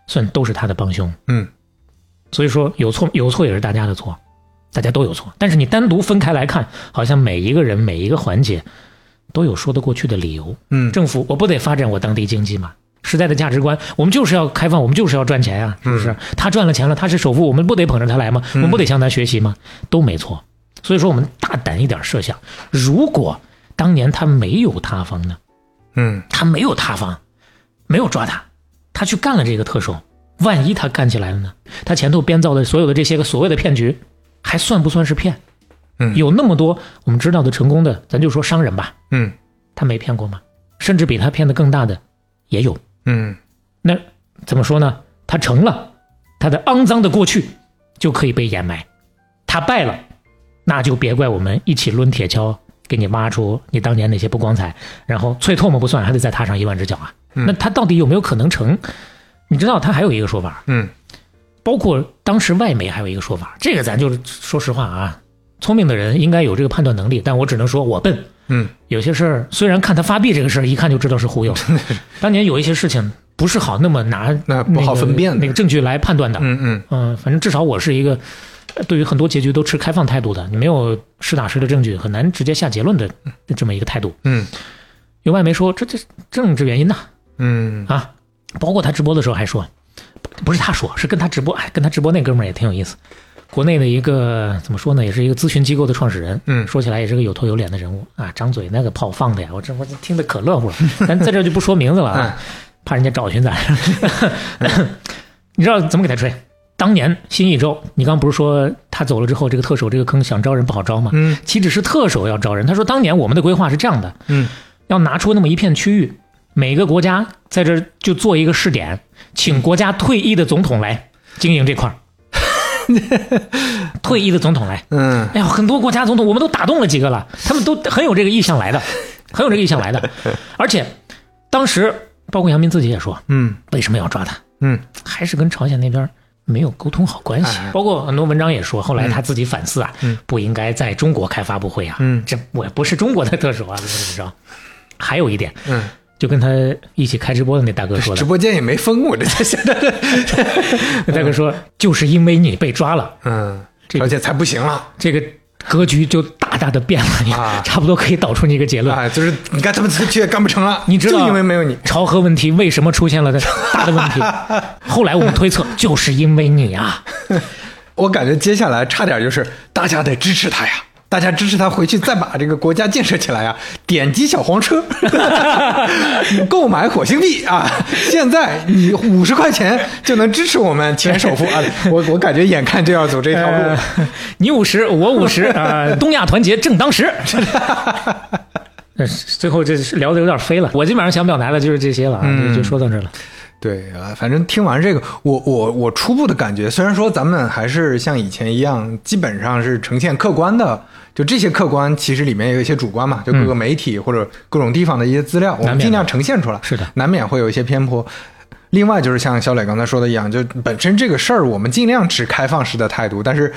Speaker 2: 算都是他的帮凶。
Speaker 3: 嗯
Speaker 2: 所以说有错有错也是大家的错，大家都有错。但是你单独分开来看，好像每一个人每一个环节都有说得过去的理由。
Speaker 3: 嗯
Speaker 2: 政府我不得发展我当地经济嘛？时代的价值观，我们就是要开放，我们就是要赚钱呀、是不是？他赚了钱了，他是首富，我们不得捧着他来吗？我们不得向他学习吗？都没错。所以说，我们大胆一点设想，如果当年他没有塌方呢？
Speaker 3: 嗯
Speaker 2: 他没有塌方，没有抓他，他去干了这个特首，万一他干起来了呢？他前头编造的所有的这些个所谓的骗局，还算不算是骗？
Speaker 3: 嗯
Speaker 2: 有那么多我们知道的成功的，咱就说商人吧，
Speaker 3: 嗯
Speaker 2: 他没骗过吗？甚至比他骗的更大的也有。
Speaker 3: 嗯
Speaker 2: 那怎么说呢？他成了，他的肮脏的过去就可以被掩埋；他败了，那就别怪我们一起抡铁锹给你挖出你当年那些不光彩，然后啐唾沫不算，还得再踏上一万只脚啊！那他到底有没有可能成？你知道，他还有一个说法，
Speaker 3: 嗯
Speaker 2: 包括当时外媒还有一个说法，这个咱就是说实话啊，聪明的人应该有这个判断能力，但我只能说我笨。
Speaker 3: 嗯
Speaker 2: 有些事儿虽然看他发币这个事儿，一看就知道是忽悠。当年有一些事情不是好那么拿
Speaker 3: 那不好
Speaker 2: 个
Speaker 3: 分辨
Speaker 2: 那个证据来判断的。
Speaker 3: 嗯嗯
Speaker 2: 嗯，反正至少我是一个呃对于很多结局都持开放态度的，你没有实打实的证据，很难直接下结论的这么一个态度。
Speaker 3: 嗯
Speaker 2: 有外媒说这这政治原因呐
Speaker 3: 嗯
Speaker 2: 啊，包括他直播的时候还说，不是他说，是跟他直播，哎，跟他直播那哥们儿也挺有意思。国内的一个怎么说呢，也是一个咨询机构的创始人，
Speaker 3: 嗯
Speaker 2: 说起来也是个有头有脸的人物啊，张嘴那个炮放的呀，我这我这听得可乐乎了，咱在这就不说名字了啊，怕人家找寻咱。你知道怎么给他吹？当年新一周，你刚不是说他走了之后，这个特首这个坑想招人不好招吗？
Speaker 3: 嗯
Speaker 2: 岂止是特首要招人？他说当年我们的规划是这样的，
Speaker 3: 嗯
Speaker 2: 要拿出那么一片区域，每个国家在这儿就做一个试点，请国家退役的总统来经营这块儿。退役的总统来，
Speaker 3: 嗯
Speaker 2: 哎呀，很多国家总统我们都打动了几个了，他们都很有这个意向来的，很有这个意向来的。而且当时包括杨明自己也说，
Speaker 3: 嗯
Speaker 2: 为什么要抓他？
Speaker 3: 嗯
Speaker 2: 还是跟朝鲜那边没有沟通好关系
Speaker 3: 哎。
Speaker 2: 包括很多文章也说，后来他自己反思啊，
Speaker 3: 嗯
Speaker 2: 不应该在中国开发布会啊，
Speaker 3: 嗯
Speaker 2: 这我不是中国的特首啊，怎么怎么着。还有一点，
Speaker 3: 嗯，
Speaker 2: 就跟他一起开直播的那大哥说的，
Speaker 3: 直播间也没封，我这现在
Speaker 2: 那大哥说，就是因为你被抓了，
Speaker 3: 嗯，
Speaker 2: 这个
Speaker 3: 而且才不行了
Speaker 2: 这个格局就大大的变了，
Speaker 3: 啊
Speaker 2: 差不多可以导出你一个结论。
Speaker 3: 啊！就是你看他们这也干不成了，
Speaker 2: 你知道
Speaker 3: 就因为没有你，
Speaker 2: 朝核问题为什么出现了 大的问题？后来我们推测，就是因为你啊，
Speaker 3: 我感觉接下来差点就是大家得支持他呀。大家支持他回去，再把这个国家建设起来啊！点击小黄车，购买火星币啊！现在你五十块钱就能支持我们前首富啊！我我感觉眼看就要走这条路
Speaker 2: 你五十，我五十，啊，东亚团结正当时。呃最后这是聊的有点飞了，我基本上想表达的就是这些了啊，就就说到这了。
Speaker 3: 对啊，反正听完这个，我我我初步的感觉，虽然说咱们还是像以前一样，基本上是呈现客观的，就这些客观其实里面有一些主观嘛，就各个媒体或者各种地方的一些资料，我们尽量呈现出来，
Speaker 2: 是的
Speaker 3: 难免会有一些偏颇。另外就是像小磊刚才说的一样，就本身这个事儿，我们尽量持开放式的态度，但是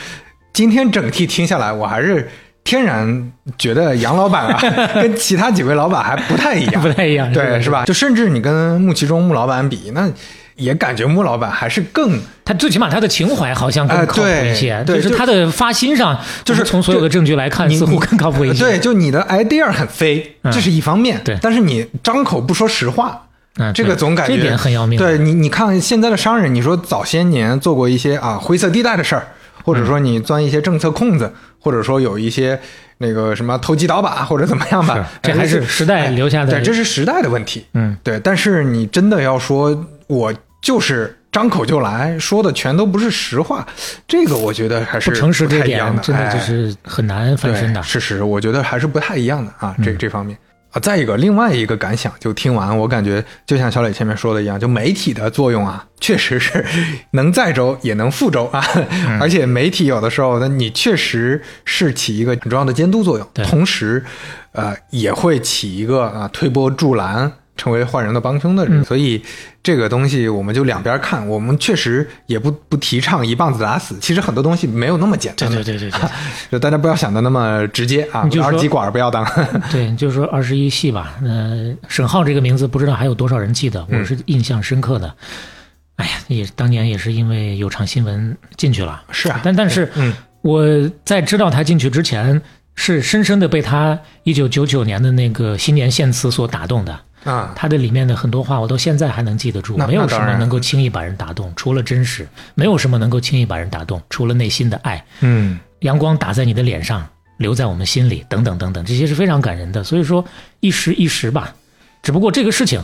Speaker 3: 今天整体听下来，我还是。天然觉得杨老板啊，跟其他几位老板还不太一样，
Speaker 2: 不太一样
Speaker 3: 对，是吧？就甚至你跟穆其中穆老板比，那也感觉穆老板还是更
Speaker 2: 他最起码他的情怀好像更
Speaker 3: 哎
Speaker 2: 靠谱一些，
Speaker 3: 对对就
Speaker 2: 就是他的发心上，
Speaker 3: 就是
Speaker 2: 从所有的证据来看，似乎更靠谱一些。
Speaker 3: 对，就你的 idea 很飞，
Speaker 2: 嗯
Speaker 3: 这是一方面，
Speaker 2: 对
Speaker 3: 但是你张口不说实话。
Speaker 2: 嗯，
Speaker 3: 这个总感觉
Speaker 2: 这点很要命。
Speaker 3: 对你，你看现在的商人，你说早些年做过一些啊灰色地带的事儿，或者说你钻一些政策空子，或者说有一些那个什么投机倒把 或者怎么样吧，
Speaker 2: 这
Speaker 3: 哎
Speaker 2: 还是时代留下的
Speaker 3: 对，这是时代的问题。
Speaker 2: 嗯，
Speaker 3: 对。但是你真的要说，我就是张口就来说的全都不是实话，这个我觉得还是
Speaker 2: 不诚实这
Speaker 3: 太一样的，
Speaker 2: 点真的就
Speaker 3: 哎
Speaker 2: 是很难翻身的
Speaker 3: 对。事实，我觉得还是不太一样的啊，这
Speaker 2: 嗯
Speaker 3: 这方面啊。再一个，另外一个感想，就听完我感觉就像小磊前面说的一样，就媒体的作用啊，确实是能载舟也能覆舟啊。
Speaker 2: 嗯
Speaker 3: 而且媒体有的时候呢，你确实是起一个很重要的监督作用，同时呃也会起一个啊推波助澜。成为坏人的帮凶的人，
Speaker 2: 嗯
Speaker 3: 所以这个东西我们就两边看。我们确实也不不提倡一棒子打死，其实很多东西没有那么简单。
Speaker 2: 对对对对对
Speaker 3: 就大家不要想的那么直接啊
Speaker 2: 你就，说
Speaker 3: 二极管不要当。
Speaker 2: 对，就是说二十一系吧。呃，沈浩这个名字不知道还有多少人记得，
Speaker 3: 嗯
Speaker 2: 我是印象深刻的。哎呀，也当年也是因为有场新闻进去了，
Speaker 3: 是啊
Speaker 2: 但但是
Speaker 3: 嗯
Speaker 2: 我在知道他进去之前，是深深的被他一九九九年的那个新年献词所打动的。
Speaker 3: 啊，
Speaker 2: 他的里面的很多话，我到现在还能记得住。
Speaker 3: 那
Speaker 2: 没有什么能够轻易把人打动，除了真实；没有什么能够轻易把人打动，除了内心的爱。
Speaker 3: 嗯，
Speaker 2: 阳光打在你的脸上，留在我们心里，等等等等，这些是非常感人的。所以说，一时一时吧。只不过这个事情，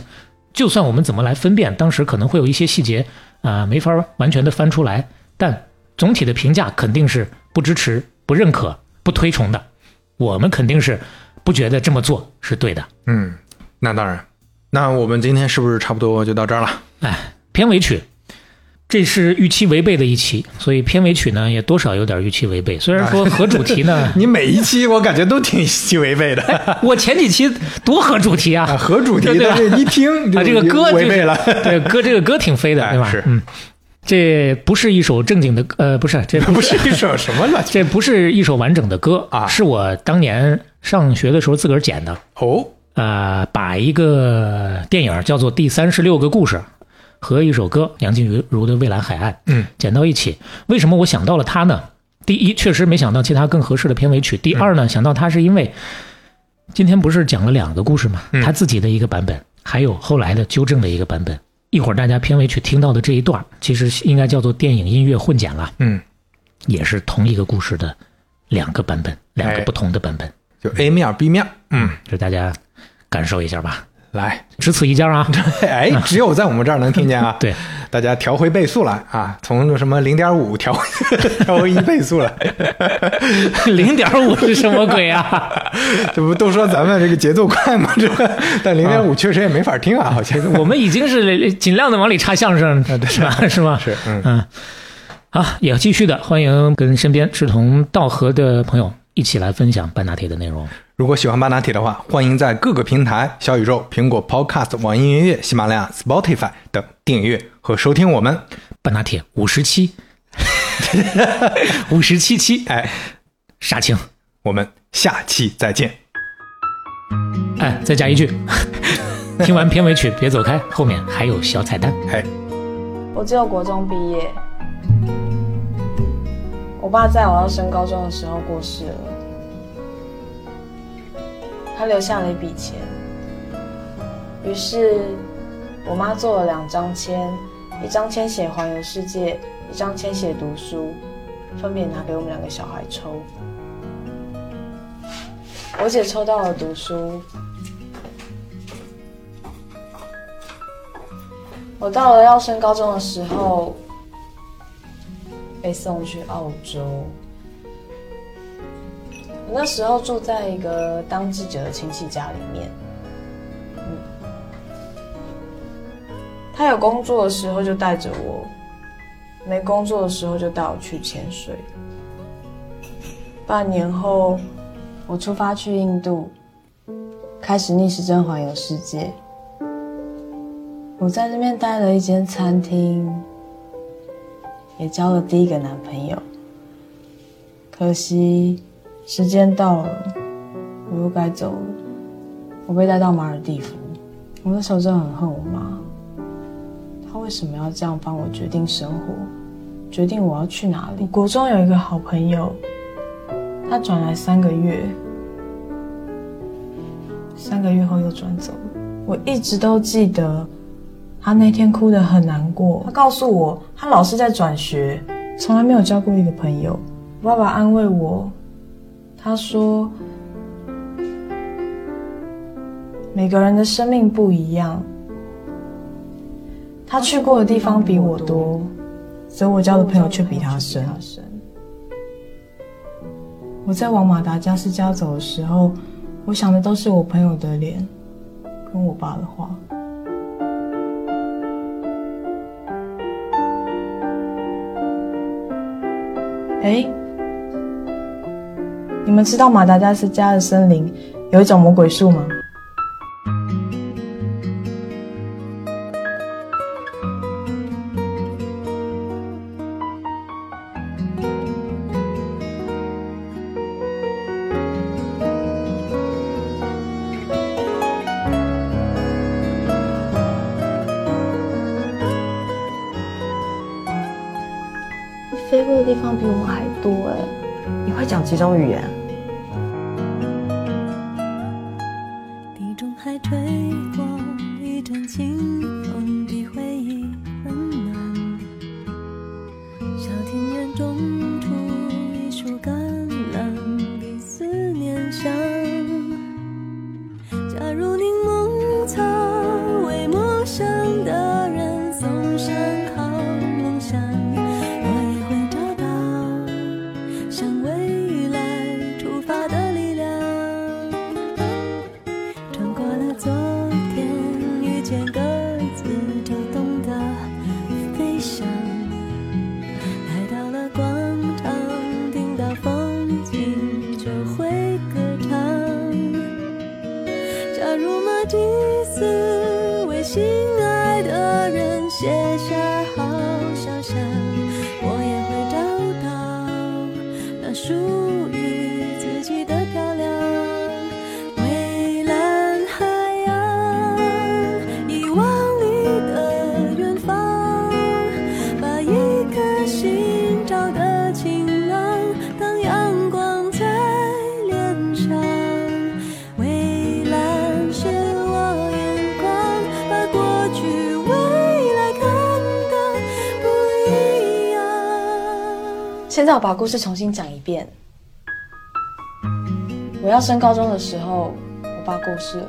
Speaker 2: 就算我们怎么来分辨，当时可能会有一些细节啊、没法完全的翻出来，但总体的评价肯定是不支持、不认可、不推崇的。我们肯定是不觉得这么做是对的。
Speaker 3: 嗯，那当然。那我们今天是不是差不多就到这儿了？
Speaker 2: 哎，片尾曲，这是预期违背的一期，所以片尾曲呢也多少有点预期违背。虽然说合主题呢，
Speaker 3: 你每一期我感觉都挺细违背的，
Speaker 2: 我前几期多合主题啊，
Speaker 3: 合主题
Speaker 2: 对
Speaker 3: 一 听就
Speaker 2: 啊，这个歌就是
Speaker 3: 违背了。
Speaker 2: 对歌这个歌挺飞的，对吧？嗯，这不是一首正经的，呃，不是，这
Speaker 3: 不是一首什么乱七
Speaker 2: 这不是一首完整的歌
Speaker 3: 啊
Speaker 2: 是我当年上学的时候自个儿剪的。
Speaker 3: 哦，
Speaker 2: 呃，把一个电影叫做《第三十六个故事》和一首歌梁静茹的《蔚蓝海岸》
Speaker 3: 嗯。
Speaker 2: 剪到一起。为什么我想到了它呢？第一，确实没想到其他更合适的片尾曲；第二呢，想到它是因为今天不是讲了两个故事嘛，
Speaker 3: 嗯。
Speaker 2: 他自己的一个版本，还有后来的纠正的一个版本。一会儿大家片尾曲听到的这一段，其实应该叫做电影音乐混剪了，
Speaker 3: 嗯，
Speaker 2: 也是同一个故事的两个版本，两个
Speaker 3: 哎。
Speaker 2: 不同的版本，
Speaker 3: 就 A 面 B 面，嗯，
Speaker 2: 这大家感受一下吧。
Speaker 3: 来，
Speaker 2: 只此一家啊！
Speaker 3: 哎，只有在我们这儿能听见啊。
Speaker 2: 对，
Speaker 3: 大家调回倍速来啊，从什么零点五调调回一倍速来，
Speaker 2: 零点五是什么鬼啊？
Speaker 3: 这不都说咱们这个节奏快吗？这个，但零点五确实也没法听啊，好像。
Speaker 2: 我们已经是尽量的往里插相声，是吧？是吗？
Speaker 3: 是，嗯，
Speaker 2: 嗯，好，也要继续的，欢迎跟身边志同道合的朋友一起来分享半拿铁的内容。
Speaker 3: 如果喜欢半拿铁的话，欢迎在各个平台小宇宙、苹果 Podcast、网易云音乐、喜马拉雅、Spotify 等订阅和收听我们。
Speaker 2: 半拿铁五十七，五十七期，
Speaker 3: 哎，
Speaker 2: 杀青。
Speaker 3: 我们下期再见。
Speaker 2: 哎，再加一句，听完片尾曲别走开，后面还有小彩蛋。
Speaker 3: 哎，
Speaker 6: 我只有国中毕业，我爸在我要升高中的时候过世了，他留下了一笔钱，于是我妈做了两张签，一张签写环游世界，一张签写读书，分别拿给我们两个小孩抽。我姐抽到了读书，我到了要升高中的时候，被送去澳洲。我那时候住在一个当记者的亲戚家里面，嗯，他有工作的时候就带着我，没工作的时候就带我去潜水。半年后，我出发去印度，开始逆时针环游世界。我在这边待了一间餐厅，也交了第一个男朋友。可惜时间到了，我又该走了。我被带到马尔地夫，我那时候真的很恨我妈，她为什么要这样帮我决定生活，决定我要去哪里？国中有一个好朋友，他转来三个月，三个月后又转走了。我一直都记得。他那天哭得很难过，他告诉我，他老是在转学，从来没有交过一个朋友。爸爸安慰我，他说：“每个人的生命不一样，他去过的地方比我多，所以我交的朋友却比他深。”我在往马达加斯加走的时候，我想的都是我朋友的脸，跟我爸的话。哎，你们知道马达加斯加的森林有一种魔鬼树吗？
Speaker 7: 飞过的地方比我们还多哎！
Speaker 8: 你会讲几种语言？
Speaker 9: 要。把
Speaker 6: 故事重新讲一遍。我要升高中的时候，我爸过世了，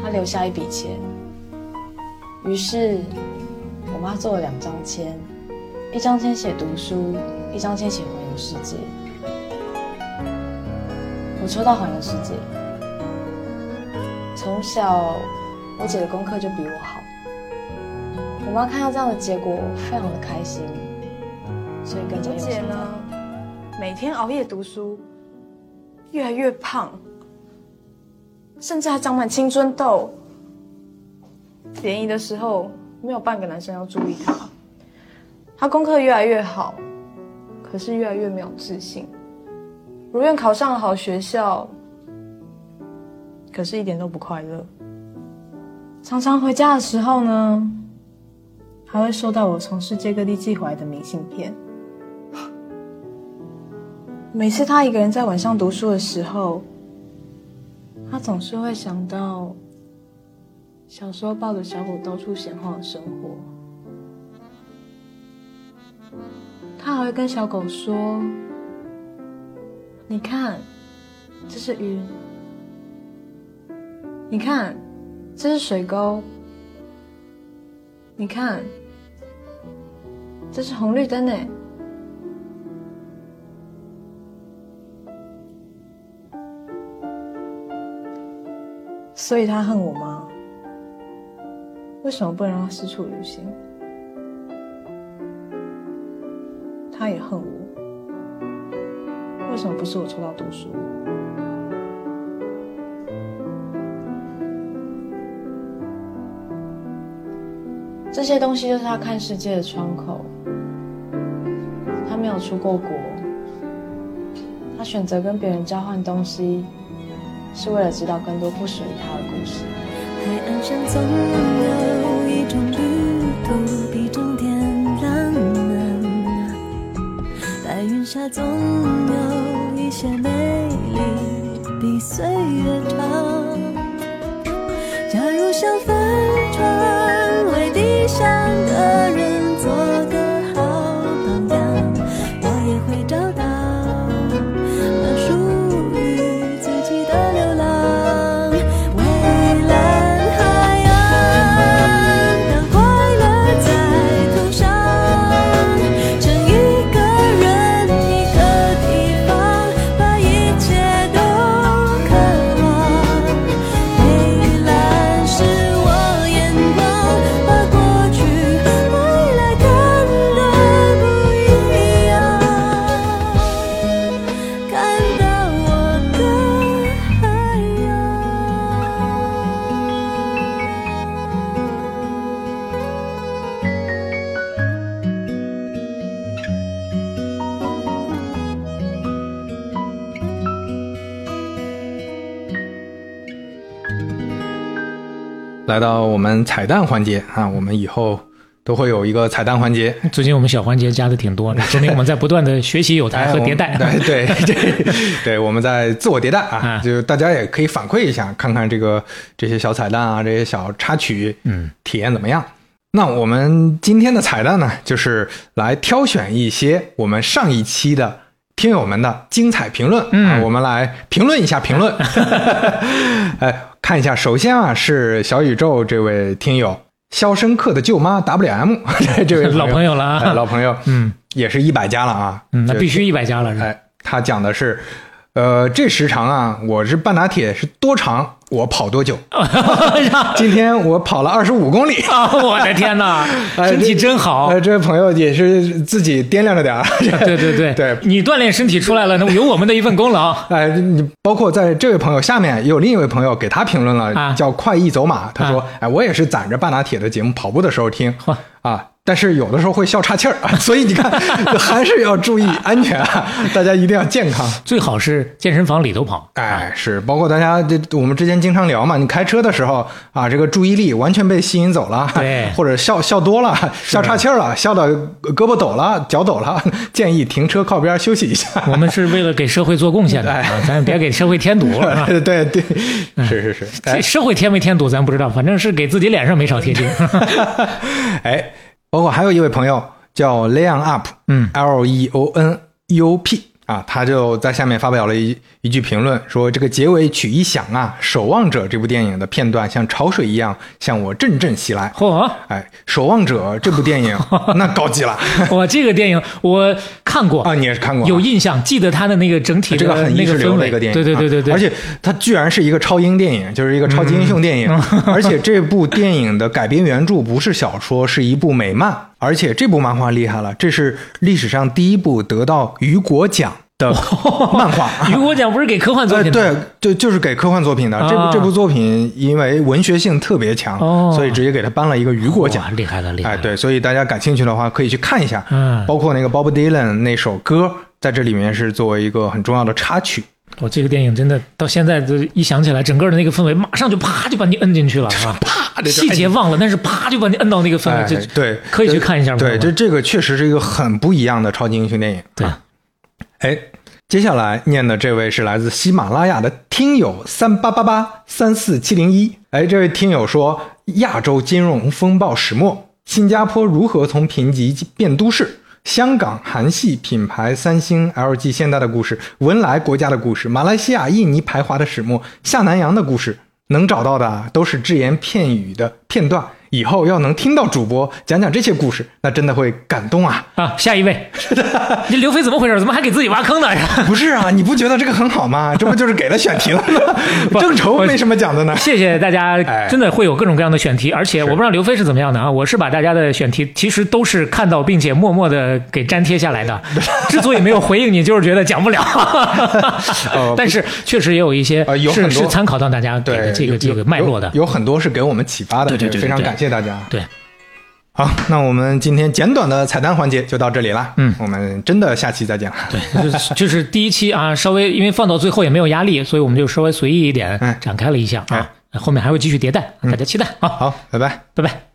Speaker 6: 他留下一笔钱，于是我妈做了两张签，一张签写读书，一张签写环游世界。我抽到环游世界。从小我姐的功课就比我好，我妈看到这样的结果，非常的开心。
Speaker 10: 天熬夜读书，越来越胖，甚至还长满青春痘。联谊的时候，没有半个男生要注意她。她功课越来越好，可是越来越没有自信。如愿考上了好学校，可是一点都不快乐。常常回家的时候呢，还会收到我从世界各地寄回来的明信片。每次他一个人在晚上读书的时候，他总是会想到小时候抱着小狗到处闲晃的生活。他还会跟小狗说：“你看，这是云；你看，这是水沟；你看，这是红绿灯呢。”所以他恨我吗？为什么不能让他四处旅行？他也恨我，为什么不是我抽到读书？
Speaker 6: 这些东西就是他看世界的窗口。他没有出过国，他选择跟别人交换东西，是为了知道更多不属于他的故事。
Speaker 9: 海岸上总有一种旅途比终点浪漫，白云下总有一些美丽比岁月长。假如像帆船为地上
Speaker 3: 来到我们彩蛋环节啊，我们以后都会有一个彩蛋环节。
Speaker 2: 最近我们小环节加的挺多的，说明我们在不断的学习有台和迭代。
Speaker 3: 哎 对对对对，我们在自我迭代啊，
Speaker 2: 啊
Speaker 3: 就大家也可以反馈一下，看看这个这些小彩蛋啊，这些小插曲，
Speaker 2: 嗯，
Speaker 3: 体验怎么样？那我们今天的彩蛋呢，就是来挑选一些我们上一期的听友们的精彩评论，
Speaker 2: 嗯
Speaker 3: 啊，我们来评论一下评论。哎，看一下，首先啊是小宇宙这位听友《肖申克的舅妈》WM 这位
Speaker 2: 老朋友了啊
Speaker 3: 哎老朋友，
Speaker 2: 嗯
Speaker 3: 也是一百加了啊，
Speaker 2: 嗯，那必须一百加了是吧？
Speaker 3: 哎，他讲的是，呃，这时长啊，我是半打铁是多长，我跑多久？今天我跑了二十五公里。
Speaker 2: 啊，我的天哪，
Speaker 3: 哎
Speaker 2: 身体真好。
Speaker 3: 呃，这位朋友也是自己掂量着点 儿。
Speaker 2: 对对对
Speaker 3: 对
Speaker 2: 你锻炼身体出来了，那有我们的一份功劳。
Speaker 3: 哎，你包括在这位朋友下面也有另一位朋友给他评论了，
Speaker 2: 啊
Speaker 3: 叫快意走马，他说：“哎，我也是攒着半打铁的节目跑步的时候听啊，但是有的时候会笑岔气儿啊，所以你看还是要注意安全啊，大家一定要健康。”
Speaker 2: 最好是健身房里头跑。
Speaker 3: 哎，是，包括大家这我们之前经常聊嘛，你开车的时候啊，这个注意力完全被吸引走了，
Speaker 2: 对
Speaker 3: 或者笑笑多了，笑岔气儿了，笑到胳膊抖了，脚抖了，建议停车靠边休息一下。
Speaker 2: 我们是为了给社会做贡献的
Speaker 3: 哎
Speaker 2: 啊，咱也别给社会添堵。
Speaker 3: 对对对，是是是，
Speaker 2: 社会添没添堵咱不知道，反正是给自己脸上没少贴金。
Speaker 3: 哎，包括还有一位朋友叫 Leon Up，
Speaker 2: 嗯
Speaker 3: ，L E O N U P 啊，他就在下面发表了一一句评论，说这个结尾曲一响啊，《守望者》这部电影的片段像潮水一样向我阵阵袭来。
Speaker 2: 嚯！
Speaker 3: 哎，《守望者》这部电影 那高级了
Speaker 2: 哇，这个电影我看过
Speaker 3: 啊！你也是看过啊？
Speaker 2: 有印象，记得它的那个整体的
Speaker 3: 这个很意识
Speaker 2: 那个氛围
Speaker 3: 流的一个电影，
Speaker 2: 对对对对对，
Speaker 3: 啊而且它居然是一个超英电影，就是一个超级英雄电影，
Speaker 2: 嗯
Speaker 3: 而且 这部电影的改编原著不是小说，是一部美漫，而且这部漫画厉害了，这是历史上第一部得到雨果奖的 漫画。
Speaker 2: 雨果奖不是给科幻作
Speaker 3: 呃，
Speaker 2: 品的
Speaker 3: 对，就就是给科幻作品的。这部
Speaker 2: 啊
Speaker 3: 这部作品因为文学性特别强，
Speaker 2: 哦
Speaker 3: 所以直接给他颁了一个雨果奖
Speaker 2: 哇。厉害了厉害
Speaker 3: 哎，对，所以大家感兴趣的话，可以去看一下。
Speaker 2: 嗯
Speaker 3: 包括那个 Bob Dylan 那首歌，在这里面是作为一个很重要的插曲。
Speaker 2: 我这个电影真的到现在都一想起来，整个的那个氛围马上就啪就把你摁进去了啊！细节忘了，但是啪就把你摁到那个氛围，
Speaker 3: 哎对，
Speaker 2: 可以去看一下。
Speaker 3: 对，这这个确实是一个很不一样的超级英雄电影。
Speaker 2: 对
Speaker 3: 啊，哎，接下来念的这位是来自喜马拉雅的听友三八八八三四七零一。哎，这位听友说，亚洲金融风暴始末，新加坡如何从贫瘠变都市？香港韩系品牌三星、LG、现代的故事，文莱国家的故事，马来西亚、印尼排华的始末，下南洋的故事，能找到的都是只言片语的片段。以后要能听到主播讲讲这些故事，那真的会感动啊！
Speaker 2: 啊，下一位，这刘飞怎么回事？怎么还给自己挖坑呢？
Speaker 3: 不是啊，你不觉得这个很好吗？这不就是给了选题了吗？正愁没什么讲的呢。
Speaker 2: 谢谢大家
Speaker 3: 哎，
Speaker 2: 真的会有各种各样的选题，而且我不知道刘飞是怎么样的啊，我是把大家的选题其实都是看到并且默默的给粘贴下来的。之所以没有回应你，就是觉得讲不了。但是确实也有一些
Speaker 3: 呃有
Speaker 2: 是是参考到大家的
Speaker 3: 对，
Speaker 2: 这个这个脉络的。
Speaker 3: 有有很多是给我们启发的，
Speaker 2: 对对对对
Speaker 3: 非常
Speaker 2: 对
Speaker 3: 感谢大家。
Speaker 2: 对，
Speaker 3: 好，那我们今天简短的彩蛋环节就到这里了。
Speaker 2: 嗯
Speaker 3: 我们真的下期再见了。
Speaker 2: 对，就是就是第一期啊，稍微因为放到最后也没有压力，所以我们就稍微随意一点
Speaker 3: 嗯
Speaker 2: 展开了一下啊。后面还会继续迭代，大家期待啊！
Speaker 3: 好，拜拜。
Speaker 2: 拜拜。